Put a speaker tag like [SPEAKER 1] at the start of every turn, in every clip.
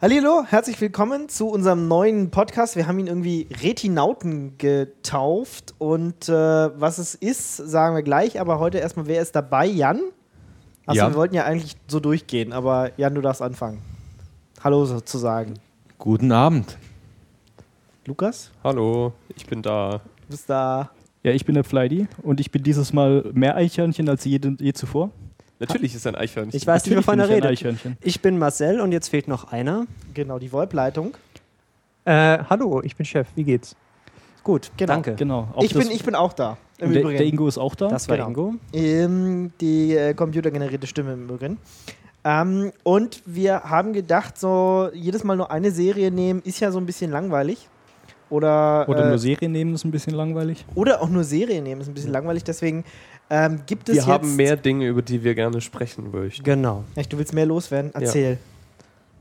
[SPEAKER 1] Hallo, herzlich willkommen zu unserem neuen Podcast. Wir haben ihn irgendwie Retinauten getauft und äh, was es ist, sagen wir gleich. Aber heute erstmal, wer ist dabei? Jan? Achso,
[SPEAKER 2] Ja.
[SPEAKER 1] wir wollten ja eigentlich so durchgehen, aber Jan, du darfst anfangen. Hallo sozusagen.
[SPEAKER 2] Guten Abend.
[SPEAKER 1] Lukas,
[SPEAKER 3] Hallo, ich bin da.
[SPEAKER 1] du bist da.
[SPEAKER 4] Ja, ich bin der Fleidy und ich bin dieses Mal mehr Eichhörnchen als je, je zuvor.
[SPEAKER 3] Natürlich ist ein Eichhörnchen.
[SPEAKER 5] Ich weiß nicht, wovon er redet. Ich bin Marcel und jetzt fehlt noch einer.
[SPEAKER 1] Genau, die VoIP-Leitung.
[SPEAKER 6] Äh, hallo, ich bin Chef. Wie geht's?
[SPEAKER 5] Gut,
[SPEAKER 1] Genau.
[SPEAKER 5] danke.
[SPEAKER 4] Genau.
[SPEAKER 1] Ich bin, ich bin auch da. Im
[SPEAKER 4] der,
[SPEAKER 1] Übrigen.
[SPEAKER 4] der Ingo ist auch da.
[SPEAKER 5] Das war
[SPEAKER 1] Genau.
[SPEAKER 5] Ingo.
[SPEAKER 1] Ähm, die äh, computergenerierte Stimme im Übrigen. Ähm, und wir haben gedacht, so jedes Mal nur eine Serie nehmen, ist ja so ein bisschen langweilig. Oder,
[SPEAKER 4] Oder
[SPEAKER 1] äh,
[SPEAKER 4] nur Serien nehmen, ist ein bisschen langweilig.
[SPEAKER 1] oder auch nur Serien nehmen, ist ein bisschen langweilig. Deswegen ähm, gibt es
[SPEAKER 3] wir
[SPEAKER 1] jetzt.
[SPEAKER 3] haben mehr Dinge, über die wir gerne sprechen möchten.
[SPEAKER 5] Genau,
[SPEAKER 1] Echt, du willst mehr loswerden? Erzähl.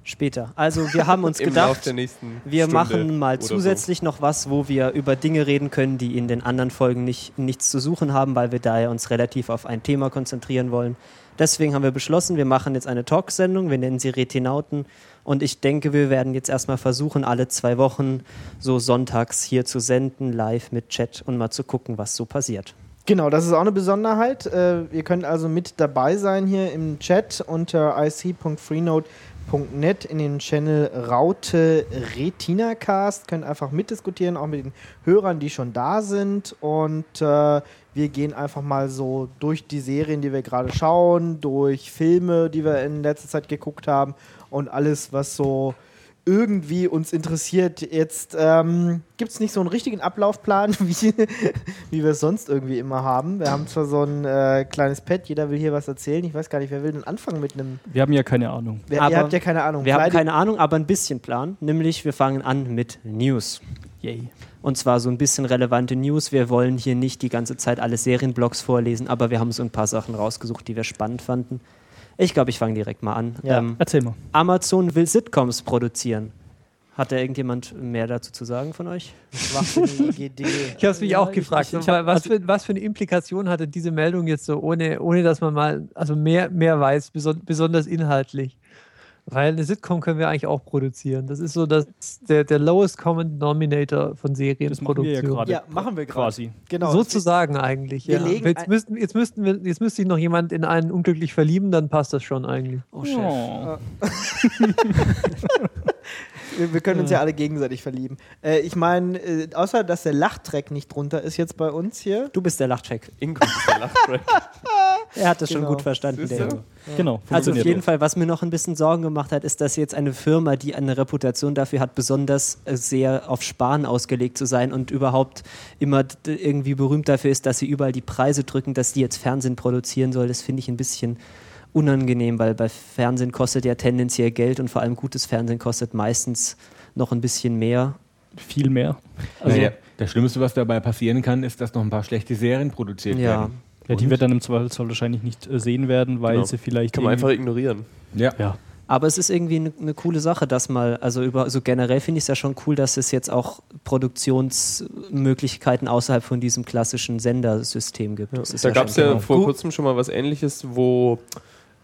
[SPEAKER 5] später. Also wir haben uns gedacht, wir
[SPEAKER 3] Stunde
[SPEAKER 5] machen mal zusätzlich noch was, wo wir über Dinge reden können, die in den anderen Folgen nicht, nichts zu suchen haben, weil wir daher uns relativ auf ein Thema konzentrieren wollen. Deswegen haben wir beschlossen, wir machen jetzt eine Talksendung, wir nennen sie Retinauten und ich denke, wir werden jetzt erstmal versuchen, alle zwei Wochen so sonntags hier zu senden, live mit Chat und mal zu gucken, was so passiert.
[SPEAKER 1] Genau, das ist auch eine Besonderheit. Äh, ihr könnt also mit dabei sein hier im Chat unter ic.freenode.net in den Channel Raute RetinaCast. Könnt einfach mitdiskutieren, auch mit den Hörern, die schon da sind. Und äh, wir gehen einfach mal so durch die Serien, die wir gerade schauen, durch Filme, die wir in letzter Zeit geguckt haben und alles, was so irgendwie uns interessiert. Jetzt ähm, gibt es nicht so einen richtigen Ablaufplan, wie, wie wir es sonst irgendwie immer haben. Wir haben zwar so ein äh, kleines Pad, jeder will hier was erzählen. Ich weiß gar nicht, wer will denn anfangen mit einem.
[SPEAKER 4] Wir haben ja keine Ahnung.
[SPEAKER 1] Wer,
[SPEAKER 5] Aber
[SPEAKER 1] ihr habt ja keine Ahnung.
[SPEAKER 5] Wir haben keine Ahnung, aber ein bisschen Plan. Nämlich, wir fangen an mit News.
[SPEAKER 4] Yay.
[SPEAKER 5] Und zwar so ein bisschen relevante News. Wir wollen hier nicht die ganze Zeit alle Serienblogs vorlesen, aber wir haben so ein paar Sachen rausgesucht, die wir spannend fanden. Ich glaube, ich fange direkt mal an.
[SPEAKER 1] Ja.
[SPEAKER 5] Ähm,
[SPEAKER 4] Erzähl mal.
[SPEAKER 5] Amazon will Sitcoms produzieren. Hat da irgendjemand mehr dazu zu sagen von euch?
[SPEAKER 1] Idee.
[SPEAKER 6] Ich habe mich
[SPEAKER 4] Ja,
[SPEAKER 6] auch gefragt,
[SPEAKER 4] ich- ich hab-
[SPEAKER 6] was, für, was für eine Implikation hatte diese Meldung jetzt so, ohne, ohne dass man mal also mehr, mehr weiß, beson besonders inhaltlich. Weil eine Sitcom können wir eigentlich auch produzieren. Das ist so das, der, der lowest common denominator von
[SPEAKER 4] Das machen wir ja
[SPEAKER 6] Serienproduktion.
[SPEAKER 4] gerade.
[SPEAKER 1] Ja, machen wir gerade.
[SPEAKER 4] Quasi.
[SPEAKER 1] Genau.
[SPEAKER 6] Sozusagen eigentlich. Ja. Jetzt, müssten, jetzt, müssten wir, jetzt müsste sich noch jemand in einen unglücklich verlieben, dann passt das schon eigentlich.
[SPEAKER 5] Oh, Chef.
[SPEAKER 4] Oh.
[SPEAKER 1] Wir, wir können uns ja alle gegenseitig verlieben. Äh, ich meine, äh, außer dass der Lachtrack nicht drunter ist jetzt bei uns hier.
[SPEAKER 5] Du bist der Lachcheck.
[SPEAKER 3] Ingo ist der Lachtrack.
[SPEAKER 5] Er hat das
[SPEAKER 1] Genau.
[SPEAKER 5] schon gut verstanden. Der
[SPEAKER 3] du?
[SPEAKER 5] Ingo.
[SPEAKER 4] Genau.
[SPEAKER 5] Also auf jeden. Fall, was mir noch ein bisschen Sorgen gemacht hat, ist, dass jetzt eine Firma, die eine Reputation dafür hat, besonders äh, sehr auf Sparen ausgelegt zu sein und überhaupt immer irgendwie berühmt dafür ist, dass sie überall die Preise drücken, dass die jetzt Fernsehen produzieren soll. Das finde ich ein bisschen unangenehm, weil bei Fernsehen kostet ja tendenziell Geld und vor allem gutes Fernsehen kostet meistens noch ein bisschen mehr.
[SPEAKER 4] Viel mehr. Also,
[SPEAKER 2] Naja, das Schlimmste, was dabei passieren kann, ist, dass noch ein paar schlechte Serien produziert
[SPEAKER 5] Ja.
[SPEAKER 2] werden.
[SPEAKER 4] Ja, die wir dann im Zweifelsfall wahrscheinlich nicht äh, sehen werden, weil
[SPEAKER 3] Genau.
[SPEAKER 4] sie vielleicht.
[SPEAKER 3] Kann man einfach ignorieren.
[SPEAKER 2] Ja.
[SPEAKER 4] Ja.
[SPEAKER 5] Aber es ist irgendwie eine ne coole Sache, dass mal, also über, so generell finde ich es ja schon cool, dass es jetzt auch Produktionsmöglichkeiten außerhalb von diesem klassischen Sendersystem gibt. Ist
[SPEAKER 3] Da gab es ja
[SPEAKER 5] genau.
[SPEAKER 3] vor kurzem schon mal was ähnliches, wo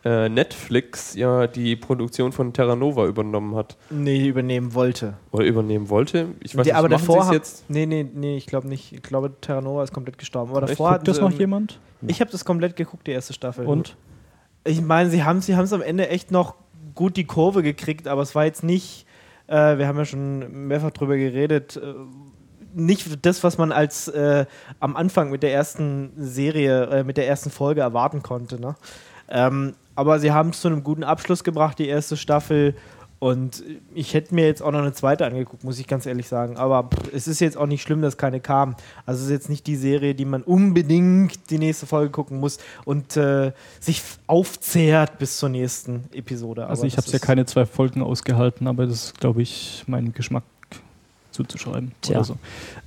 [SPEAKER 3] äh, Netflix ja die Produktion von Terra Nova übernommen hat.
[SPEAKER 1] Nee, übernehmen wollte.
[SPEAKER 3] Oder übernehmen wollte. Ich weiß
[SPEAKER 1] Die-
[SPEAKER 3] nicht,
[SPEAKER 1] aber davor haben-
[SPEAKER 3] jetzt.
[SPEAKER 1] Nee, nee, nee, ich glaube nicht. Ich glaube, Terra Nova ist komplett gestorben. Aber davor
[SPEAKER 4] Guckt
[SPEAKER 1] hatten
[SPEAKER 4] das noch jemand?
[SPEAKER 1] Ich habe das komplett geguckt, die erste Staffel.
[SPEAKER 4] Und?
[SPEAKER 1] Ich meine, sie haben sie es am Ende echt noch gut die Kurve gekriegt, aber es war jetzt nicht, äh, wir haben ja schon mehrfach drüber geredet, äh, nicht das, was man als äh, am Anfang mit der ersten Serie, äh, mit der ersten Folge erwarten konnte. Ne? Ähm, aber sie haben es zu einem guten Abschluss gebracht, die erste Staffel. Und ich hätte mir jetzt auch noch eine zweite angeguckt, muss ich ganz ehrlich sagen. Aber pff, es ist jetzt auch nicht schlimm, dass keine kam. Also es ist jetzt nicht die Serie, die man unbedingt die nächste Folge gucken muss und äh, sich aufzehrt bis zur nächsten Episode.
[SPEAKER 4] Also
[SPEAKER 1] Aber
[SPEAKER 4] ich habe ja
[SPEAKER 1] ist-
[SPEAKER 4] keine zwei Folgen ausgehalten, aber das ist, glaube ich, meinem Geschmack zuzuschreiben.
[SPEAKER 5] Tja.
[SPEAKER 4] Oder so.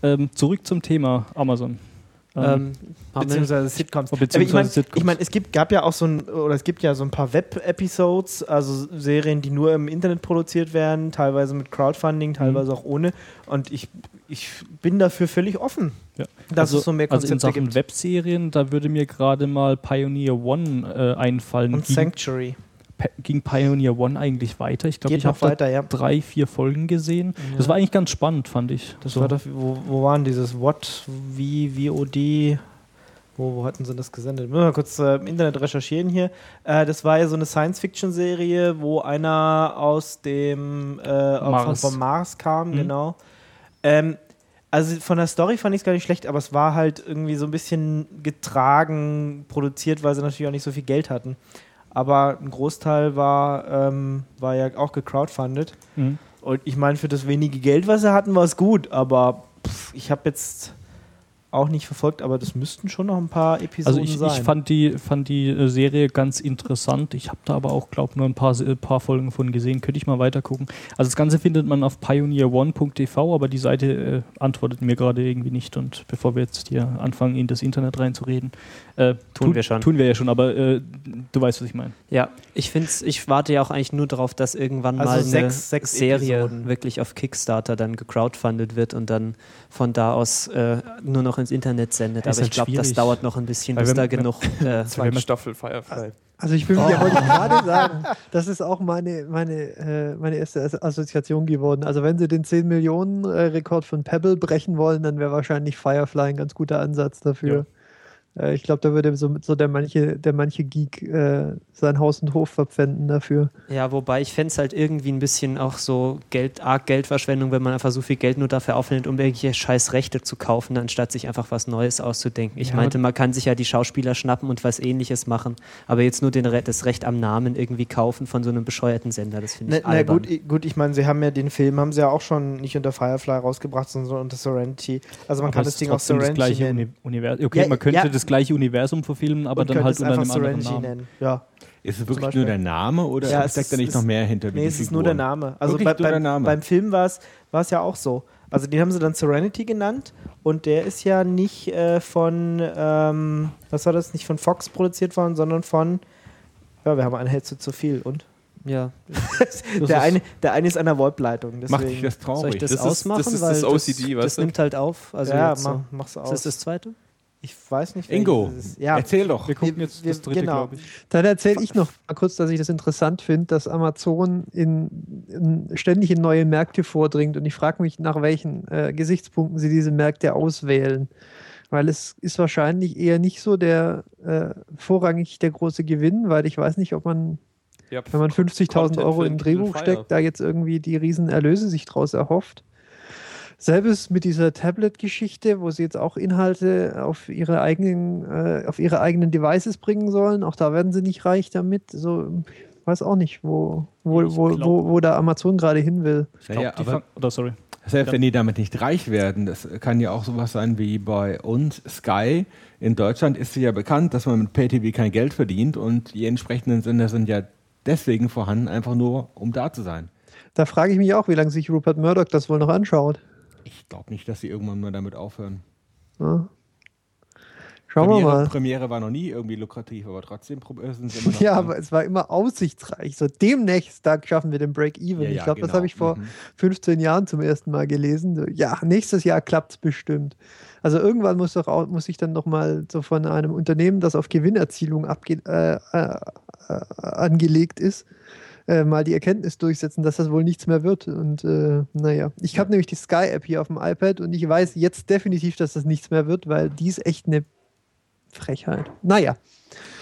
[SPEAKER 4] Ähm, zurück zum Thema Amazon. Ähm,
[SPEAKER 5] Ähm,
[SPEAKER 1] beziehungsweise Sitcoms.
[SPEAKER 4] Oh,
[SPEAKER 1] Aber ich
[SPEAKER 4] beziehungsweise
[SPEAKER 1] meine, ich mein, es gibt, gab ja auch so ein, oder es gibt ja so ein paar Web-Episodes, also Serien, die nur im Internet produziert werden, teilweise mit Crowdfunding, teilweise auch ohne. Und ich, ich bin dafür völlig offen,
[SPEAKER 4] Ja.
[SPEAKER 1] dass es so mehr
[SPEAKER 4] also in
[SPEAKER 1] Konzepte
[SPEAKER 4] Sachen
[SPEAKER 1] gibt.
[SPEAKER 4] Webserien, da würde mir gerade mal Pioneer One äh, einfallen.
[SPEAKER 1] Und Sanctuary.
[SPEAKER 4] Ging Pioneer One eigentlich weiter? Ich glaube, ich habe
[SPEAKER 1] ja.
[SPEAKER 4] drei, vier Folgen gesehen. Das
[SPEAKER 1] Ja.
[SPEAKER 4] war eigentlich ganz spannend, fand ich.
[SPEAKER 1] Das
[SPEAKER 4] So.
[SPEAKER 1] war doch, wo, wo waren dieses What, wie, VOD, wo, wo hatten sie das gesendet? Müssen wir mal kurz äh, im Internet recherchieren hier. Äh, das war ja so eine Science-Fiction-Serie, wo einer aus dem äh, Von,
[SPEAKER 4] Mars.
[SPEAKER 1] vom Mars kam,
[SPEAKER 4] Mhm.
[SPEAKER 1] genau. Ähm, also von der Story fand ich es gar nicht schlecht, aber es war halt irgendwie so ein bisschen getragen, produziert, weil sie natürlich auch nicht so viel Geld hatten. Aber ein Großteil war, ähm, war ja auch gecrowdfundet.
[SPEAKER 4] Mhm.
[SPEAKER 1] Und ich meine, für das wenige Geld, was sie hatten, war es gut. Aber pff, ich habe jetzt auch nicht verfolgt, aber das müssten schon noch ein paar Episoden
[SPEAKER 4] Also ich,
[SPEAKER 1] sein.
[SPEAKER 4] ich fand die, fand die äh, Serie ganz interessant. Ich habe da aber auch, glaube ich, nur ein paar, paar Folgen von gesehen. Könnte ich mal weiter gucken. Also das Ganze findet man auf pioneerone.tv, aber die Seite äh, antwortet mir gerade irgendwie nicht. Und bevor wir jetzt hier anfangen, in das Internet reinzureden, äh,
[SPEAKER 5] Tun wir schon.
[SPEAKER 4] Tun wir ja schon, aber äh, du weißt, was ich meine.
[SPEAKER 5] Ja, ich finde ich warte ja auch eigentlich nur darauf, dass irgendwann
[SPEAKER 1] Also
[SPEAKER 5] mal eine
[SPEAKER 1] sechs- sechs
[SPEAKER 5] Serie
[SPEAKER 1] Episoden.
[SPEAKER 5] wirklich auf Kickstarter dann gecrowdfundet wird und dann von da aus äh, nur noch ins Internet sendet.
[SPEAKER 4] Ist
[SPEAKER 5] Aber ich
[SPEAKER 4] halt
[SPEAKER 5] glaube, das dauert noch ein bisschen, bis da genug. Äh,
[SPEAKER 3] Zweite Staffel Firefly.
[SPEAKER 6] Also ich bin, ja, wollte ich gerade sagen, das ist auch meine, meine, äh, meine erste As- Assoziation geworden. Also wenn sie den 10 Millionen äh, Rekord von Pebble brechen wollen, dann wäre wahrscheinlich Firefly ein ganz guter Ansatz dafür. Äh, ich glaube, da würde so, so der manche, der manche Geek äh, sein Haus und Hof verpfänden dafür.
[SPEAKER 5] ja, wobei ich fände es halt irgendwie ein bisschen auch so Geld, arg Geldverschwendung, wenn man einfach so viel Geld nur dafür aufwendet, um irgendwelche scheiß Rechte zu kaufen, anstatt sich einfach was Neues auszudenken. Ich
[SPEAKER 4] Ja,
[SPEAKER 5] meinte, man kann sich ja die Schauspieler schnappen und was ähnliches machen, aber jetzt nur den, Re- das Recht am Namen irgendwie kaufen von so einem bescheuerten Sender, das finde
[SPEAKER 1] Na,
[SPEAKER 5] ich
[SPEAKER 1] na
[SPEAKER 5] albern.
[SPEAKER 1] gut, i- gut, ich meine, sie haben ja den Film, haben sie ja auch schon nicht unter Firefly rausgebracht, sondern unter Serenity. Also man
[SPEAKER 4] Aber
[SPEAKER 1] kann das Ding auch
[SPEAKER 4] trotzdem das
[SPEAKER 1] Serenity
[SPEAKER 4] gleiche
[SPEAKER 1] nennen.
[SPEAKER 4] Uni Universum. Okay,
[SPEAKER 1] Ja,
[SPEAKER 4] man könnte
[SPEAKER 1] ja.
[SPEAKER 4] das gleiche Universum verfilmen, aber
[SPEAKER 1] Und
[SPEAKER 4] dann halt unter einem
[SPEAKER 1] einfach
[SPEAKER 4] anderen
[SPEAKER 1] Serenity
[SPEAKER 4] Namen.
[SPEAKER 1] nennen. Ja.
[SPEAKER 2] Ist es wirklich nur der Name oder
[SPEAKER 1] Ja, es
[SPEAKER 2] steckt da
[SPEAKER 1] ist-
[SPEAKER 2] nicht noch
[SPEAKER 1] ist-
[SPEAKER 2] mehr hinter?
[SPEAKER 1] Nee, es ist nur der? Name. Also bei, beim,
[SPEAKER 2] Name?
[SPEAKER 1] beim Film war es es ja auch so. Also den haben sie dann Serenity genannt und der ist ja nicht äh, von, ähm, was war das, nicht von Fox produziert worden, sondern von, ja, wir haben einen Hälfte zu viel und?
[SPEAKER 5] ja.
[SPEAKER 1] Der eine, der eine ist an der VoIP-Leitung.
[SPEAKER 2] Macht dich das
[SPEAKER 5] Soll
[SPEAKER 2] traurig?
[SPEAKER 5] ich das,
[SPEAKER 3] Das ist-
[SPEAKER 5] ausmachen?
[SPEAKER 3] das ist
[SPEAKER 5] Weil
[SPEAKER 3] das OCD,
[SPEAKER 5] das,
[SPEAKER 3] weißt
[SPEAKER 5] das nimmt halt auf. Also
[SPEAKER 1] ja,
[SPEAKER 5] jetzt so.
[SPEAKER 1] mach, mach's
[SPEAKER 5] Ist
[SPEAKER 1] aus.
[SPEAKER 5] das das zweite?
[SPEAKER 1] Ich weiß nicht.
[SPEAKER 2] Ingo.
[SPEAKER 1] Ja,
[SPEAKER 2] erzähl doch.
[SPEAKER 4] Wir gucken
[SPEAKER 1] Wir-
[SPEAKER 4] jetzt
[SPEAKER 1] wir-
[SPEAKER 4] das dritte,
[SPEAKER 1] genau.
[SPEAKER 4] glaube ich.
[SPEAKER 6] Dann erzähle ich noch mal kurz, dass ich das interessant finde, dass Amazon in, in, ständig in neue Märkte vordringt und ich frage mich, nach welchen äh, Gesichtspunkten sie diese Märkte auswählen. Weil es ist wahrscheinlich eher nicht so der äh, vorrangig der große Gewinn, weil ich weiß nicht, ob man,
[SPEAKER 3] Ja,
[SPEAKER 6] wenn man 50.000
[SPEAKER 3] Content
[SPEAKER 6] Euro
[SPEAKER 3] für
[SPEAKER 6] in ein
[SPEAKER 3] Kindle
[SPEAKER 6] Drehbuch steckt, da jetzt irgendwie die riesen Erlöse sich draus erhofft. Selbes mit dieser Tablet-Geschichte, wo sie jetzt auch Inhalte auf ihre eigenen, äh, auf ihre eigenen Devices bringen sollen. Auch da werden sie nicht reich damit. So, ich weiß auch nicht, wo, wo, wo,
[SPEAKER 4] glaub-
[SPEAKER 6] wo, wo da Amazon gerade hin will.
[SPEAKER 4] Ich glaube,
[SPEAKER 2] Ja,
[SPEAKER 4] die
[SPEAKER 2] aber-
[SPEAKER 4] oder sorry.
[SPEAKER 2] Selbst wenn die damit nicht reich werden, das kann ja auch sowas sein wie bei uns Sky. In Deutschland ist es ja bekannt, dass man mit PayTV kein Geld verdient und die entsprechenden Sender sind ja deswegen vorhanden, einfach nur um da zu sein.
[SPEAKER 6] Da frage ich mich auch, wie lange sich Rupert Murdoch das wohl noch anschaut.
[SPEAKER 2] Ich glaube nicht, dass sie irgendwann mal damit aufhören.
[SPEAKER 6] Ja. Schauen wir
[SPEAKER 2] Premiere,
[SPEAKER 6] mal.
[SPEAKER 2] Premiere war noch nie irgendwie lukrativ, aber trotzdem äh, sind sie immer noch
[SPEAKER 6] Ja,
[SPEAKER 2] dran.
[SPEAKER 6] aber es war immer aussichtsreich. So demnächst, da schaffen wir den Break-Even.
[SPEAKER 2] Ja,
[SPEAKER 6] ich
[SPEAKER 2] ja,
[SPEAKER 6] glaube, das
[SPEAKER 2] genau.
[SPEAKER 6] habe ich vor
[SPEAKER 2] Mhm.
[SPEAKER 6] 15 Jahren zum ersten Mal gelesen. So, ja, nächstes Jahr klappt es bestimmt. Also irgendwann muss, doch auch, muss ich dann noch mal so von einem Unternehmen, das auf Gewinnerzielung abge äh, äh, äh, angelegt ist, äh, mal die Erkenntnis durchsetzen, dass das wohl nichts mehr wird. Und äh, naja, ich habe nämlich die Sky-App hier auf dem iPad und ich weiß jetzt definitiv, dass das nichts mehr wird, weil die ist echt eine Frechheit. Naja,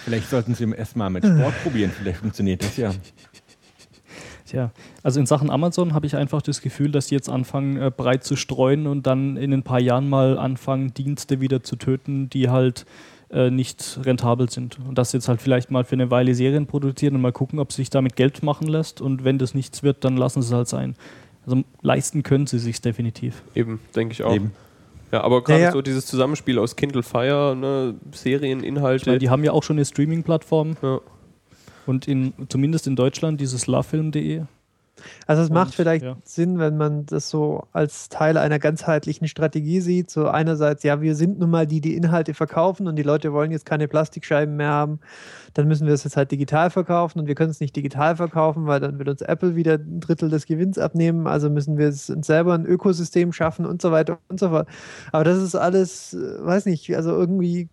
[SPEAKER 2] Vielleicht sollten sie erstmal mit Sport probieren, vielleicht funktioniert das ja.
[SPEAKER 4] Tja, also in Sachen Amazon habe ich einfach das Gefühl, dass die jetzt anfangen, äh, breit zu streuen und dann in ein paar Jahren mal anfangen, Dienste wieder zu töten, die halt äh, nicht rentabel sind. Und das jetzt halt vielleicht mal für eine Weile Serien produzieren und mal gucken, ob sich damit Geld machen lässt. Und wenn das nichts wird, dann lassen sie es halt sein. Also leisten können sie sich definitiv.
[SPEAKER 3] Eben, denke ich auch.
[SPEAKER 2] Eben.
[SPEAKER 3] Ja, aber gerade
[SPEAKER 6] Ja, ja.
[SPEAKER 3] so dieses Zusammenspiel aus Kindle Fire, ne, Serien,
[SPEAKER 4] Ich
[SPEAKER 3] Inhalte.
[SPEAKER 4] meine, die haben ja auch schon eine Streaming-Plattform
[SPEAKER 3] ja.
[SPEAKER 4] und in, zumindest in Deutschland dieses lovefilm.de.
[SPEAKER 6] Also es macht vielleicht
[SPEAKER 4] ja.
[SPEAKER 6] Sinn, wenn man das so als Teil einer ganzheitlichen Strategie sieht. So einerseits, ja, wir sind nun mal die, die Inhalte verkaufen und die Leute wollen jetzt keine Plastikscheiben mehr haben. Dann müssen wir es jetzt halt digital verkaufen und wir können es nicht digital verkaufen, weil dann wird uns Apple wieder ein Drittel des Gewinns abnehmen. Also müssen wir es uns selber ein Ökosystem schaffen und so weiter und so fort. Aber das ist alles, äh, weiß nicht, also irgendwie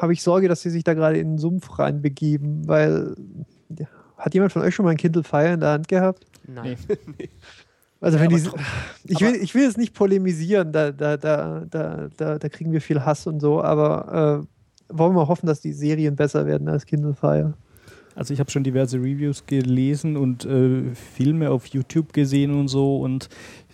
[SPEAKER 6] habe ich Sorge, dass sie sich da gerade in den Sumpf reinbegeben, weil ja, Hat jemand von euch schon mal ein Kindle Fire in der Hand gehabt?
[SPEAKER 5] Nein.
[SPEAKER 6] Also
[SPEAKER 1] Ja,
[SPEAKER 6] wenn die, ich will, ich will jetzt nicht polemisieren, da, da, da, da, da, da kriegen wir viel Hass und so, aber äh, wollen wir hoffen, dass die Serien besser werden als Kindle Fire.
[SPEAKER 4] Also ich habe schon diverse Reviews gelesen und äh, Filme auf YouTube gesehen und so und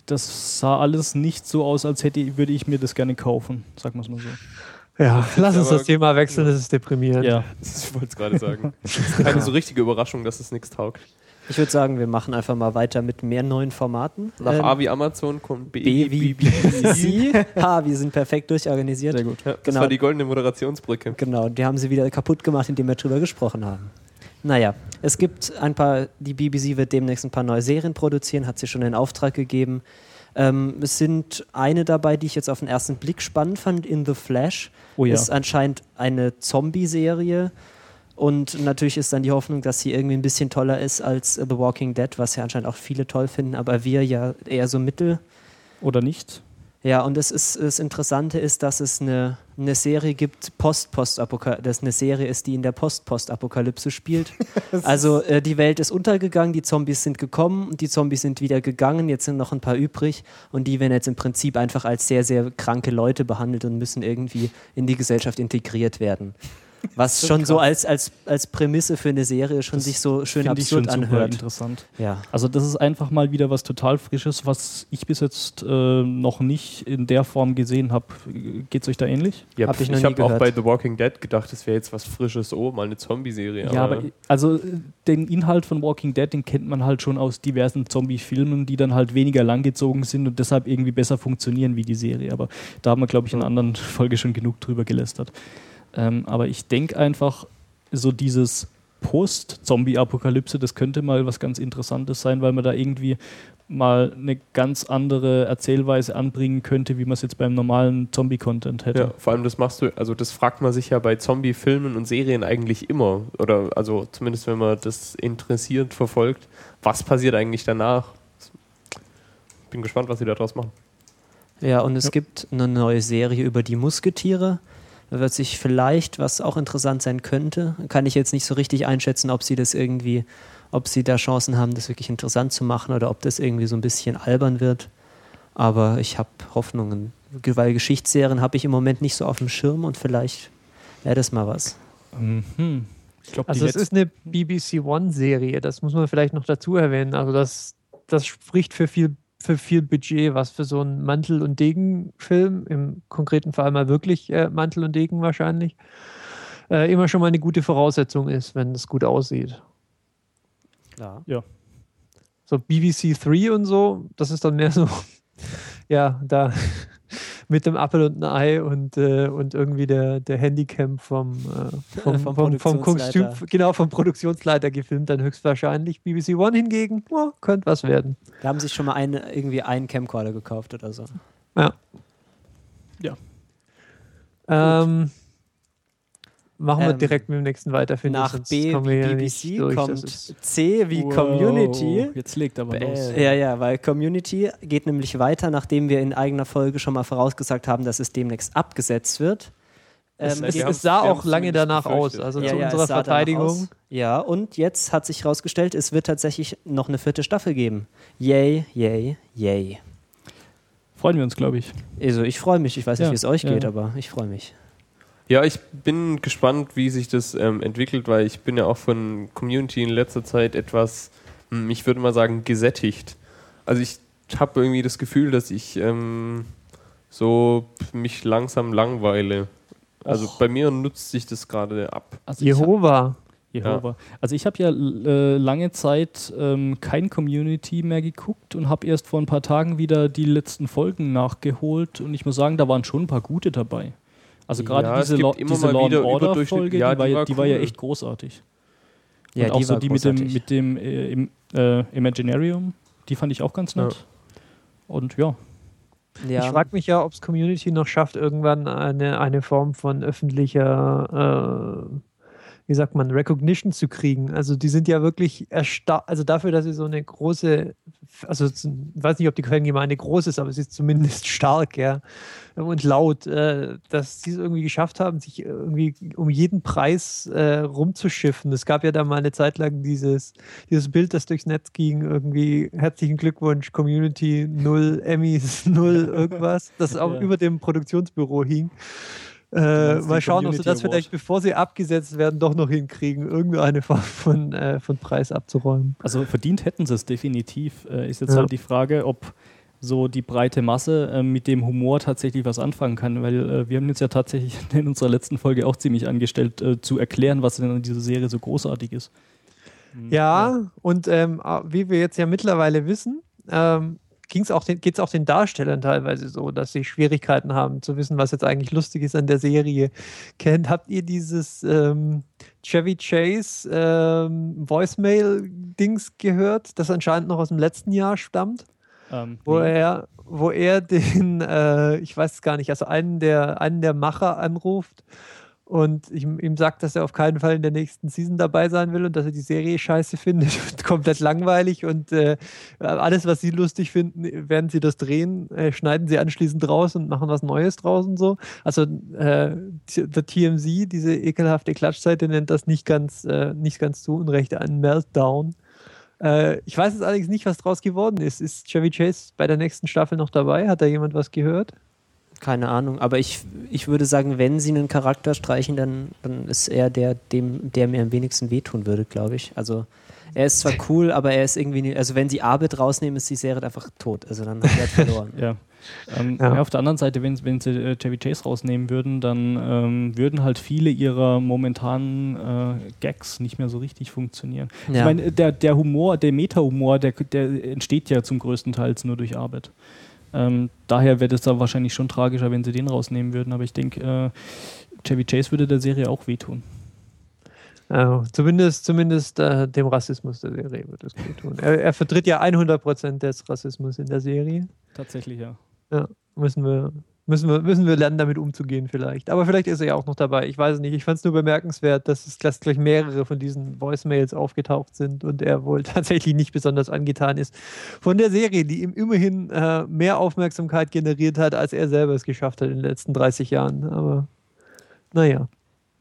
[SPEAKER 4] das sah alles nicht so aus, als hätte würde ich mir das gerne kaufen, sagen wir es mal so.
[SPEAKER 6] Ja, lass uns das Thema wechseln, das ist deprimierend.
[SPEAKER 4] Ja,
[SPEAKER 3] Ich wollte es gerade sagen. Es ist keine so richtige Überraschung, dass es nichts taugt.
[SPEAKER 5] Ich würde sagen, wir machen einfach mal weiter mit mehr neuen Formaten.
[SPEAKER 3] Nach
[SPEAKER 5] Ähm,
[SPEAKER 3] A wie Amazon kommt B,
[SPEAKER 5] B wie
[SPEAKER 3] BBC.
[SPEAKER 5] BBC. Ha, wir sind perfekt durchorganisiert.
[SPEAKER 4] sehr gut.
[SPEAKER 3] Ja, das
[SPEAKER 5] Genau.
[SPEAKER 3] war die goldene Moderationsbrücke.
[SPEAKER 5] Genau, die haben sie wieder kaputt gemacht, indem wir drüber gesprochen haben. Naja, es gibt ein paar, die BBC wird demnächst ein paar neue Serien produzieren, hat sie schon in Auftrag gegeben. Ähm, es sind eine dabei, die ich jetzt auf den ersten Blick spannend fand, In the Flash.
[SPEAKER 4] Oh ja.
[SPEAKER 5] Ist anscheinend eine Zombie-Serie. Und natürlich ist dann die Hoffnung, dass sie irgendwie ein bisschen toller ist als äh, The Walking Dead, was ja anscheinend auch viele toll finden, aber wir ja eher so mittel.
[SPEAKER 4] Oder nicht?
[SPEAKER 5] Ja, und das, ist, das Interessante ist, dass es eine, eine Serie gibt, Post-Post-Apokalypse, das eine Serie ist, die in der Post-Post-Apokalypse spielt. also äh, die Welt ist untergegangen, die Zombies sind gekommen und die Zombies sind wieder gegangen, jetzt sind noch ein paar übrig und die werden jetzt im Prinzip einfach als sehr, sehr kranke Leute behandelt und müssen irgendwie in die Gesellschaft integriert werden. Was schon so als, als, als Prämisse für eine Serie schon sich so schön
[SPEAKER 4] Finde ich
[SPEAKER 5] absurd
[SPEAKER 4] schon super
[SPEAKER 5] anhört.
[SPEAKER 4] interessant.
[SPEAKER 5] Ja.
[SPEAKER 4] Also das ist einfach mal wieder was total Frisches, was ich bis jetzt äh, noch nicht in der Form gesehen habe. Geht es euch da ähnlich?
[SPEAKER 3] Ja,
[SPEAKER 5] Hab ich noch
[SPEAKER 3] ich habe auch bei The Walking Dead gedacht, das wäre jetzt was Frisches. Oh, mal eine Zombie-Serie.
[SPEAKER 4] Ja, aber also äh, den Inhalt von Walking Dead, den kennt man halt schon aus diversen Zombie-Filmen, die dann halt weniger langgezogen sind und deshalb irgendwie besser funktionieren wie die Serie. Aber da haben wir, glaube ich, in einer anderen Folge schon genug drüber gelästert. Ähm, aber ich denke einfach, so dieses Post-Zombie-Apokalypse, das könnte mal was ganz Interessantes sein, weil man da irgendwie mal eine ganz andere Erzählweise anbringen könnte, wie man es jetzt beim normalen Zombie-Content hätte.
[SPEAKER 3] Ja, vor allem das machst du, also das fragt man sich ja bei Zombie-Filmen und Serien eigentlich immer. Oder also zumindest wenn man das interessiert verfolgt, was passiert eigentlich danach? Bin gespannt, was sie daraus machen.
[SPEAKER 5] Ja, und es gibt eine neue Serie über die Musketiere. Da wird sich vielleicht, was auch interessant sein könnte, kann ich jetzt nicht so richtig einschätzen, ob sie das irgendwie, ob sie da Chancen haben, das wirklich interessant zu machen oder ob das irgendwie so ein bisschen albern wird. Aber ich habe Hoffnungen, weil Geschichtsserien habe ich im Moment nicht so auf dem Schirm und vielleicht wäre das mal was.
[SPEAKER 4] Mhm. Ich glaube,
[SPEAKER 6] Also es ist eine BBC One-Serie, das muss man vielleicht noch dazu erwähnen. Also das, das spricht für viel, für viel Budget, was für so einen Mantel- und Degen-Film, im konkreten Fall mal wirklich äh, Mantel und Degen wahrscheinlich, äh, immer schon mal eine gute Voraussetzung ist, wenn es gut aussieht.
[SPEAKER 5] Ja.
[SPEAKER 6] So BBC 3 und so, das ist dann mehr so, ja, da mit dem Apfel und ein Ei und, äh, und irgendwie der, der Handycam vom, äh, vom,
[SPEAKER 5] Vom
[SPEAKER 6] vom, vom, Kostüm,
[SPEAKER 5] Produktionsleiter.
[SPEAKER 6] genau, vom Produktionsleiter gefilmt, dann höchstwahrscheinlich. BBC One hingegen, ja, könnte was werden.
[SPEAKER 5] Da haben sich schon mal eine, irgendwie einen Camcorder gekauft oder so.
[SPEAKER 6] Ja.
[SPEAKER 4] Ja.
[SPEAKER 6] Ähm, machen wir
[SPEAKER 5] Ähm,
[SPEAKER 6] direkt mit dem nächsten weiter, finde ich.
[SPEAKER 5] Nach B wie
[SPEAKER 6] ja nicht
[SPEAKER 5] BBC
[SPEAKER 6] durch.
[SPEAKER 5] Kommt C wie Community.
[SPEAKER 4] Jetzt legt aber los.
[SPEAKER 5] Ja, ja, weil Community geht nämlich weiter, nachdem wir in eigener Folge schon mal vorausgesagt haben, dass es demnächst abgesetzt wird.
[SPEAKER 6] Es,
[SPEAKER 5] Ähm,
[SPEAKER 6] es, es sah auch lange danach aus.
[SPEAKER 3] befürchtet.
[SPEAKER 6] Also
[SPEAKER 5] Ja,
[SPEAKER 6] zu
[SPEAKER 5] ja,
[SPEAKER 6] unserer Verteidigung.
[SPEAKER 5] aus. Ja, und jetzt hat sich herausgestellt, es wird tatsächlich noch eine vierte Staffel geben. Yay, yay, yay.
[SPEAKER 4] Freuen wir uns, glaube ich.
[SPEAKER 5] Also ich freue mich, ich weiß nicht,
[SPEAKER 4] Ja,
[SPEAKER 5] wie es euch
[SPEAKER 4] ja.
[SPEAKER 5] geht, aber ich freue mich.
[SPEAKER 3] Ja, ich bin gespannt, wie sich das ähm, entwickelt, weil ich bin ja auch von Community in letzter Zeit etwas, hm, ich würde mal sagen, gesättigt. Also ich habe irgendwie das Gefühl, dass ich ähm, so mich langsam langweile. Also bei mir nutzt sich das gerade ab.
[SPEAKER 4] Also
[SPEAKER 6] Jehova.
[SPEAKER 4] Jehova. Also ich habe ja äh, lange Zeit ähm, kein Community mehr geguckt und habe erst vor ein paar Tagen wieder die letzten Folgen nachgeholt und ich muss sagen, da waren schon ein paar gute dabei. Also gerade
[SPEAKER 3] Ja, es
[SPEAKER 4] diese, diese Law and Order Folge,
[SPEAKER 3] ja,
[SPEAKER 4] die, war,
[SPEAKER 3] die
[SPEAKER 4] ja,
[SPEAKER 3] war
[SPEAKER 4] die war ja echt großartig.
[SPEAKER 5] Ja,
[SPEAKER 4] und auch
[SPEAKER 5] die
[SPEAKER 4] so
[SPEAKER 5] war
[SPEAKER 4] die mit dem,
[SPEAKER 5] großartig.
[SPEAKER 4] mit dem äh, im, äh, Imaginarium, die fand ich auch ganz nett. Und ja,
[SPEAKER 5] Ja,
[SPEAKER 6] Ich frage mich ja, ob es Community noch schafft, irgendwann eine, eine Form von öffentlicher, äh, wie sagt man, Recognition zu kriegen. Also die sind ja wirklich erstarrt, also dafür, dass sie so eine große also ich weiß nicht, ob die Fangemeinde groß ist, aber sie ist zumindest stark, ja, und laut, äh, dass sie es irgendwie geschafft haben, sich irgendwie um jeden Preis äh, rumzuschiffen. Es gab ja da mal eine Zeit lang dieses, dieses Bild, das durchs Netz ging, irgendwie herzlichen Glückwunsch, Community, null Emmys, null irgendwas, das auch
[SPEAKER 4] Ja.
[SPEAKER 6] über dem Produktionsbüro hing. Äh, mal schauen, ob sie das
[SPEAKER 4] Award?
[SPEAKER 6] vielleicht, bevor sie abgesetzt werden, doch noch hinkriegen, irgendeine Form von, äh, von Preis abzuräumen.
[SPEAKER 4] Also verdient hätten sie es definitiv. Äh, ist jetzt
[SPEAKER 6] Ja.
[SPEAKER 4] halt die Frage, ob so die breite Masse äh, mit dem Humor tatsächlich was anfangen kann, weil äh, wir haben jetzt ja tatsächlich in unserer letzten Folge auch ziemlich angestellt, äh, zu erklären, was denn an dieser Serie so großartig ist. Hm,
[SPEAKER 6] Ja, und ähm, wie wir jetzt ja mittlerweile wissen, ähm, geht es auch, den- geht's auch den Darstellern teilweise so, dass sie Schwierigkeiten haben zu wissen, was jetzt eigentlich lustig ist an der Serie. Kennt, habt ihr dieses ähm, Chevy Chase ähm, Voicemail-Dings gehört, das anscheinend noch aus dem letzten Jahr stammt?
[SPEAKER 4] Ähm,
[SPEAKER 6] wo er, wo er den, äh, ich weiß es gar nicht, also einen der, einen der Macher anruft und ihm, ihm sagt, dass er auf keinen Fall in der nächsten Season dabei sein will und dass er die Serie scheiße findet und komplett langweilig und äh, alles, was sie lustig finden, während sie das drehen, äh, schneiden sie anschließend raus und machen was Neues draus und so. Also äh, The TMZ, diese ekelhafte Klatschseite, nennt das nicht ganz, äh, nicht ganz zu Unrecht einen Meltdown. Äh, ich weiß jetzt allerdings nicht, was draus geworden ist. Ist Chevy Chase bei der nächsten Staffel noch dabei? Hat da jemand was gehört?
[SPEAKER 5] Keine Ahnung, aber ich, ich würde sagen, wenn sie einen Charakter streichen, dann, dann ist er der, dem, der mir am wenigsten wehtun würde, glaube ich. Also er ist zwar cool, aber er ist irgendwie, nie, also wenn sie Abed rausnehmen, ist die Serie einfach tot. Also dann hat er halt verloren.
[SPEAKER 4] Ja. Ähm,
[SPEAKER 6] Ja.
[SPEAKER 4] ja, Auf der anderen Seite, wenn, wenn sie äh, Chevy Chase rausnehmen würden, dann ähm, würden halt viele ihrer momentanen äh, Gags nicht mehr so richtig funktionieren. Ich
[SPEAKER 5] Ja.
[SPEAKER 4] meine, der, der Humor, der Meta-Humor, der, der entsteht ja zum größten Teil nur durch Arbeit. Ähm, daher wäre das da wahrscheinlich schon tragischer, wenn sie den rausnehmen würden. Aber ich denke, äh, Chevy Chase würde der Serie auch wehtun.
[SPEAKER 6] Äh, zumindest zumindest äh, dem Rassismus der Serie wird es gut tun. Er, er vertritt ja 100% des Rassismus in der Serie.
[SPEAKER 4] Tatsächlich, ja.
[SPEAKER 6] Müssen wir, müssen, wir, müssen wir lernen, damit umzugehen vielleicht. Aber vielleicht ist er ja auch noch dabei. Ich weiß es nicht. Ich fand es nur bemerkenswert, dass es dass gleich mehrere von diesen Voicemails aufgetaucht sind und er wohl tatsächlich nicht besonders angetan ist von der Serie, die ihm immerhin äh, mehr Aufmerksamkeit generiert hat, als er selber es geschafft hat in den letzten 30 Jahren. Aber naja.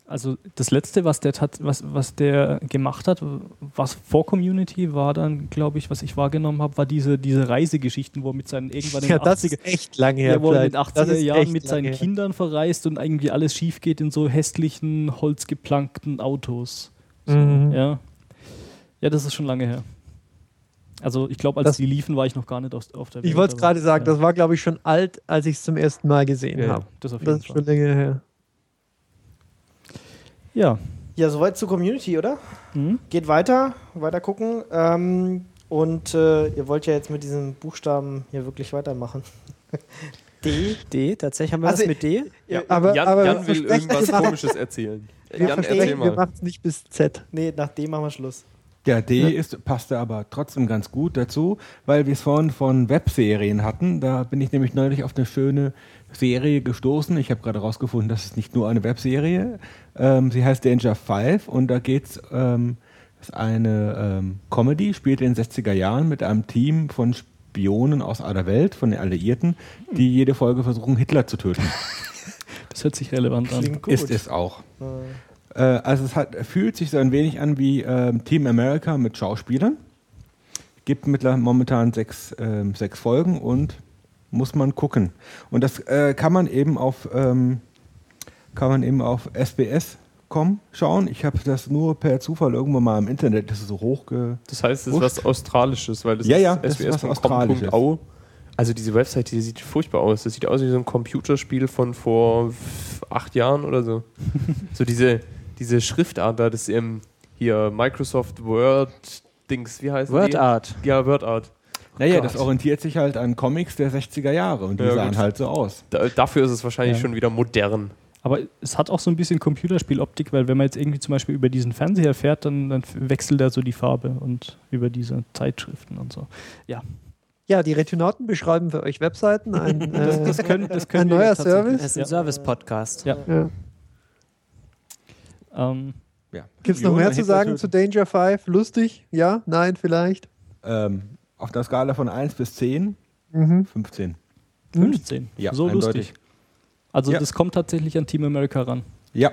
[SPEAKER 4] Also das letzte, was der tat, was, was der gemacht hat, was vor Community war dann, glaube ich, was ich wahrgenommen habe, war diese, diese Reisegeschichten, wo er mit seinen irgendwann in
[SPEAKER 6] Ja,
[SPEAKER 4] den
[SPEAKER 6] das
[SPEAKER 4] 80er,
[SPEAKER 6] ist echt lange her.
[SPEAKER 4] ja, wo er in den
[SPEAKER 6] vielleicht. Das
[SPEAKER 4] 80er
[SPEAKER 6] ist
[SPEAKER 4] Jahren mit seinen
[SPEAKER 6] her.
[SPEAKER 4] Kindern verreist und irgendwie alles schief geht in so hässlichen, holzgeplankten Autos. So,
[SPEAKER 6] Mhm.
[SPEAKER 4] Ja. ja, das ist schon lange her. Also ich glaube, als
[SPEAKER 6] Das-
[SPEAKER 4] die liefen, war ich noch gar nicht auf, auf der
[SPEAKER 6] Ich
[SPEAKER 4] Welt,
[SPEAKER 6] wollte es gerade sagen,
[SPEAKER 4] ja.
[SPEAKER 6] das war, glaube ich, schon alt, als ich es zum ersten Mal gesehen
[SPEAKER 4] ja,
[SPEAKER 6] habe.
[SPEAKER 4] das auf
[SPEAKER 6] Das
[SPEAKER 4] jeden
[SPEAKER 6] ist
[SPEAKER 4] Fall.
[SPEAKER 6] schon länger her.
[SPEAKER 4] Ja.
[SPEAKER 1] Ja, soweit zur Community, oder?
[SPEAKER 4] Mhm.
[SPEAKER 1] Geht weiter, weiter gucken. Ähm, und äh, ihr wollt ja jetzt mit diesen Buchstaben hier wirklich weitermachen. D.
[SPEAKER 5] D, tatsächlich haben wir
[SPEAKER 1] Also,
[SPEAKER 5] das mit D?
[SPEAKER 1] Ja,
[SPEAKER 6] Aber,
[SPEAKER 3] Jan,
[SPEAKER 6] aber
[SPEAKER 3] Jan will irgendwas Komisches erzählen.
[SPEAKER 6] Wir
[SPEAKER 3] Jan, erzähl
[SPEAKER 6] versprechen, wir
[SPEAKER 3] mal.
[SPEAKER 6] machen es nicht bis Z.
[SPEAKER 1] nee, nach D machen wir Schluss.
[SPEAKER 2] Ja, D ist, passte aber trotzdem ganz gut dazu, weil wir es vorhin von Webserien hatten. Da bin ich nämlich neulich auf eine schöne Serie gestoßen. Ich habe gerade herausgefunden, dass es nicht nur eine Webserie. Ähm, sie heißt Danger Five und da geht es ähm, ist eine ähm, Comedy, spielt in den 60er Jahren mit einem Team von Spionen aus aller Welt, von den Alliierten, die jede Folge versuchen, Hitler zu töten.
[SPEAKER 4] Das hört sich relevant an.
[SPEAKER 2] Ist es auch.
[SPEAKER 1] Äh,
[SPEAKER 2] Äh, also es hat, fühlt sich so ein wenig an wie ähm, Team America mit Schauspielern. Gibt mittlerweile momentan sechs, ähm, sechs Folgen und muss man gucken. Und das äh, kann man eben auf ähm, kann man eben auf SBS.com schauen. Ich habe das nur per Zufall irgendwann mal im Internet, das ist so hochge...
[SPEAKER 3] Das heißt, es ist was Australisches, weil das
[SPEAKER 2] Ja,
[SPEAKER 3] ist
[SPEAKER 2] ja, das ist was Australisches.
[SPEAKER 3] sbs.com.au. Also diese Website, die sieht furchtbar aus. Das sieht aus wie so ein Computerspiel von vor acht Jahren oder so. so diese, diese Schriftart da, das ähm, hier Microsoft Word Dings, wie heißt
[SPEAKER 5] Word Art.
[SPEAKER 3] die? Ja, Word Art.
[SPEAKER 2] Naja,
[SPEAKER 3] Gott.
[SPEAKER 2] das orientiert sich halt an Comics der 60er Jahre und die
[SPEAKER 3] Ja,
[SPEAKER 2] sahen
[SPEAKER 3] gut.
[SPEAKER 2] halt so aus.
[SPEAKER 3] Da, dafür ist es wahrscheinlich
[SPEAKER 4] Ja.
[SPEAKER 3] schon wieder modern.
[SPEAKER 4] Aber es hat auch so ein bisschen Computerspieloptik, weil wenn man jetzt irgendwie zum Beispiel über diesen Fernseher fährt, dann, dann wechselt er so die Farbe und über diese Zeitschriften und so.
[SPEAKER 6] Ja, die Retunauten beschreiben für euch Webseiten. Ein,
[SPEAKER 4] Das,
[SPEAKER 6] äh,
[SPEAKER 4] das können, das
[SPEAKER 6] ein
[SPEAKER 4] können wir
[SPEAKER 6] neuer. Service.
[SPEAKER 5] Das ist ein
[SPEAKER 4] Ja.
[SPEAKER 5] Service-Podcast.
[SPEAKER 4] Ja.
[SPEAKER 6] Ja.
[SPEAKER 4] Ähm,
[SPEAKER 2] Ja.
[SPEAKER 6] Gibt es noch mehr zu sagen zu Danger 5? Lustig? Ja? Nein? Vielleicht?
[SPEAKER 2] Ähm, auf der Skala von 1 bis 10,
[SPEAKER 6] Mhm.
[SPEAKER 2] 15.
[SPEAKER 4] 15.
[SPEAKER 2] Ja,
[SPEAKER 4] so
[SPEAKER 2] eindeutig.
[SPEAKER 4] lustig. Also
[SPEAKER 2] Ja.
[SPEAKER 4] das kommt tatsächlich an Team America ran.
[SPEAKER 2] Ja,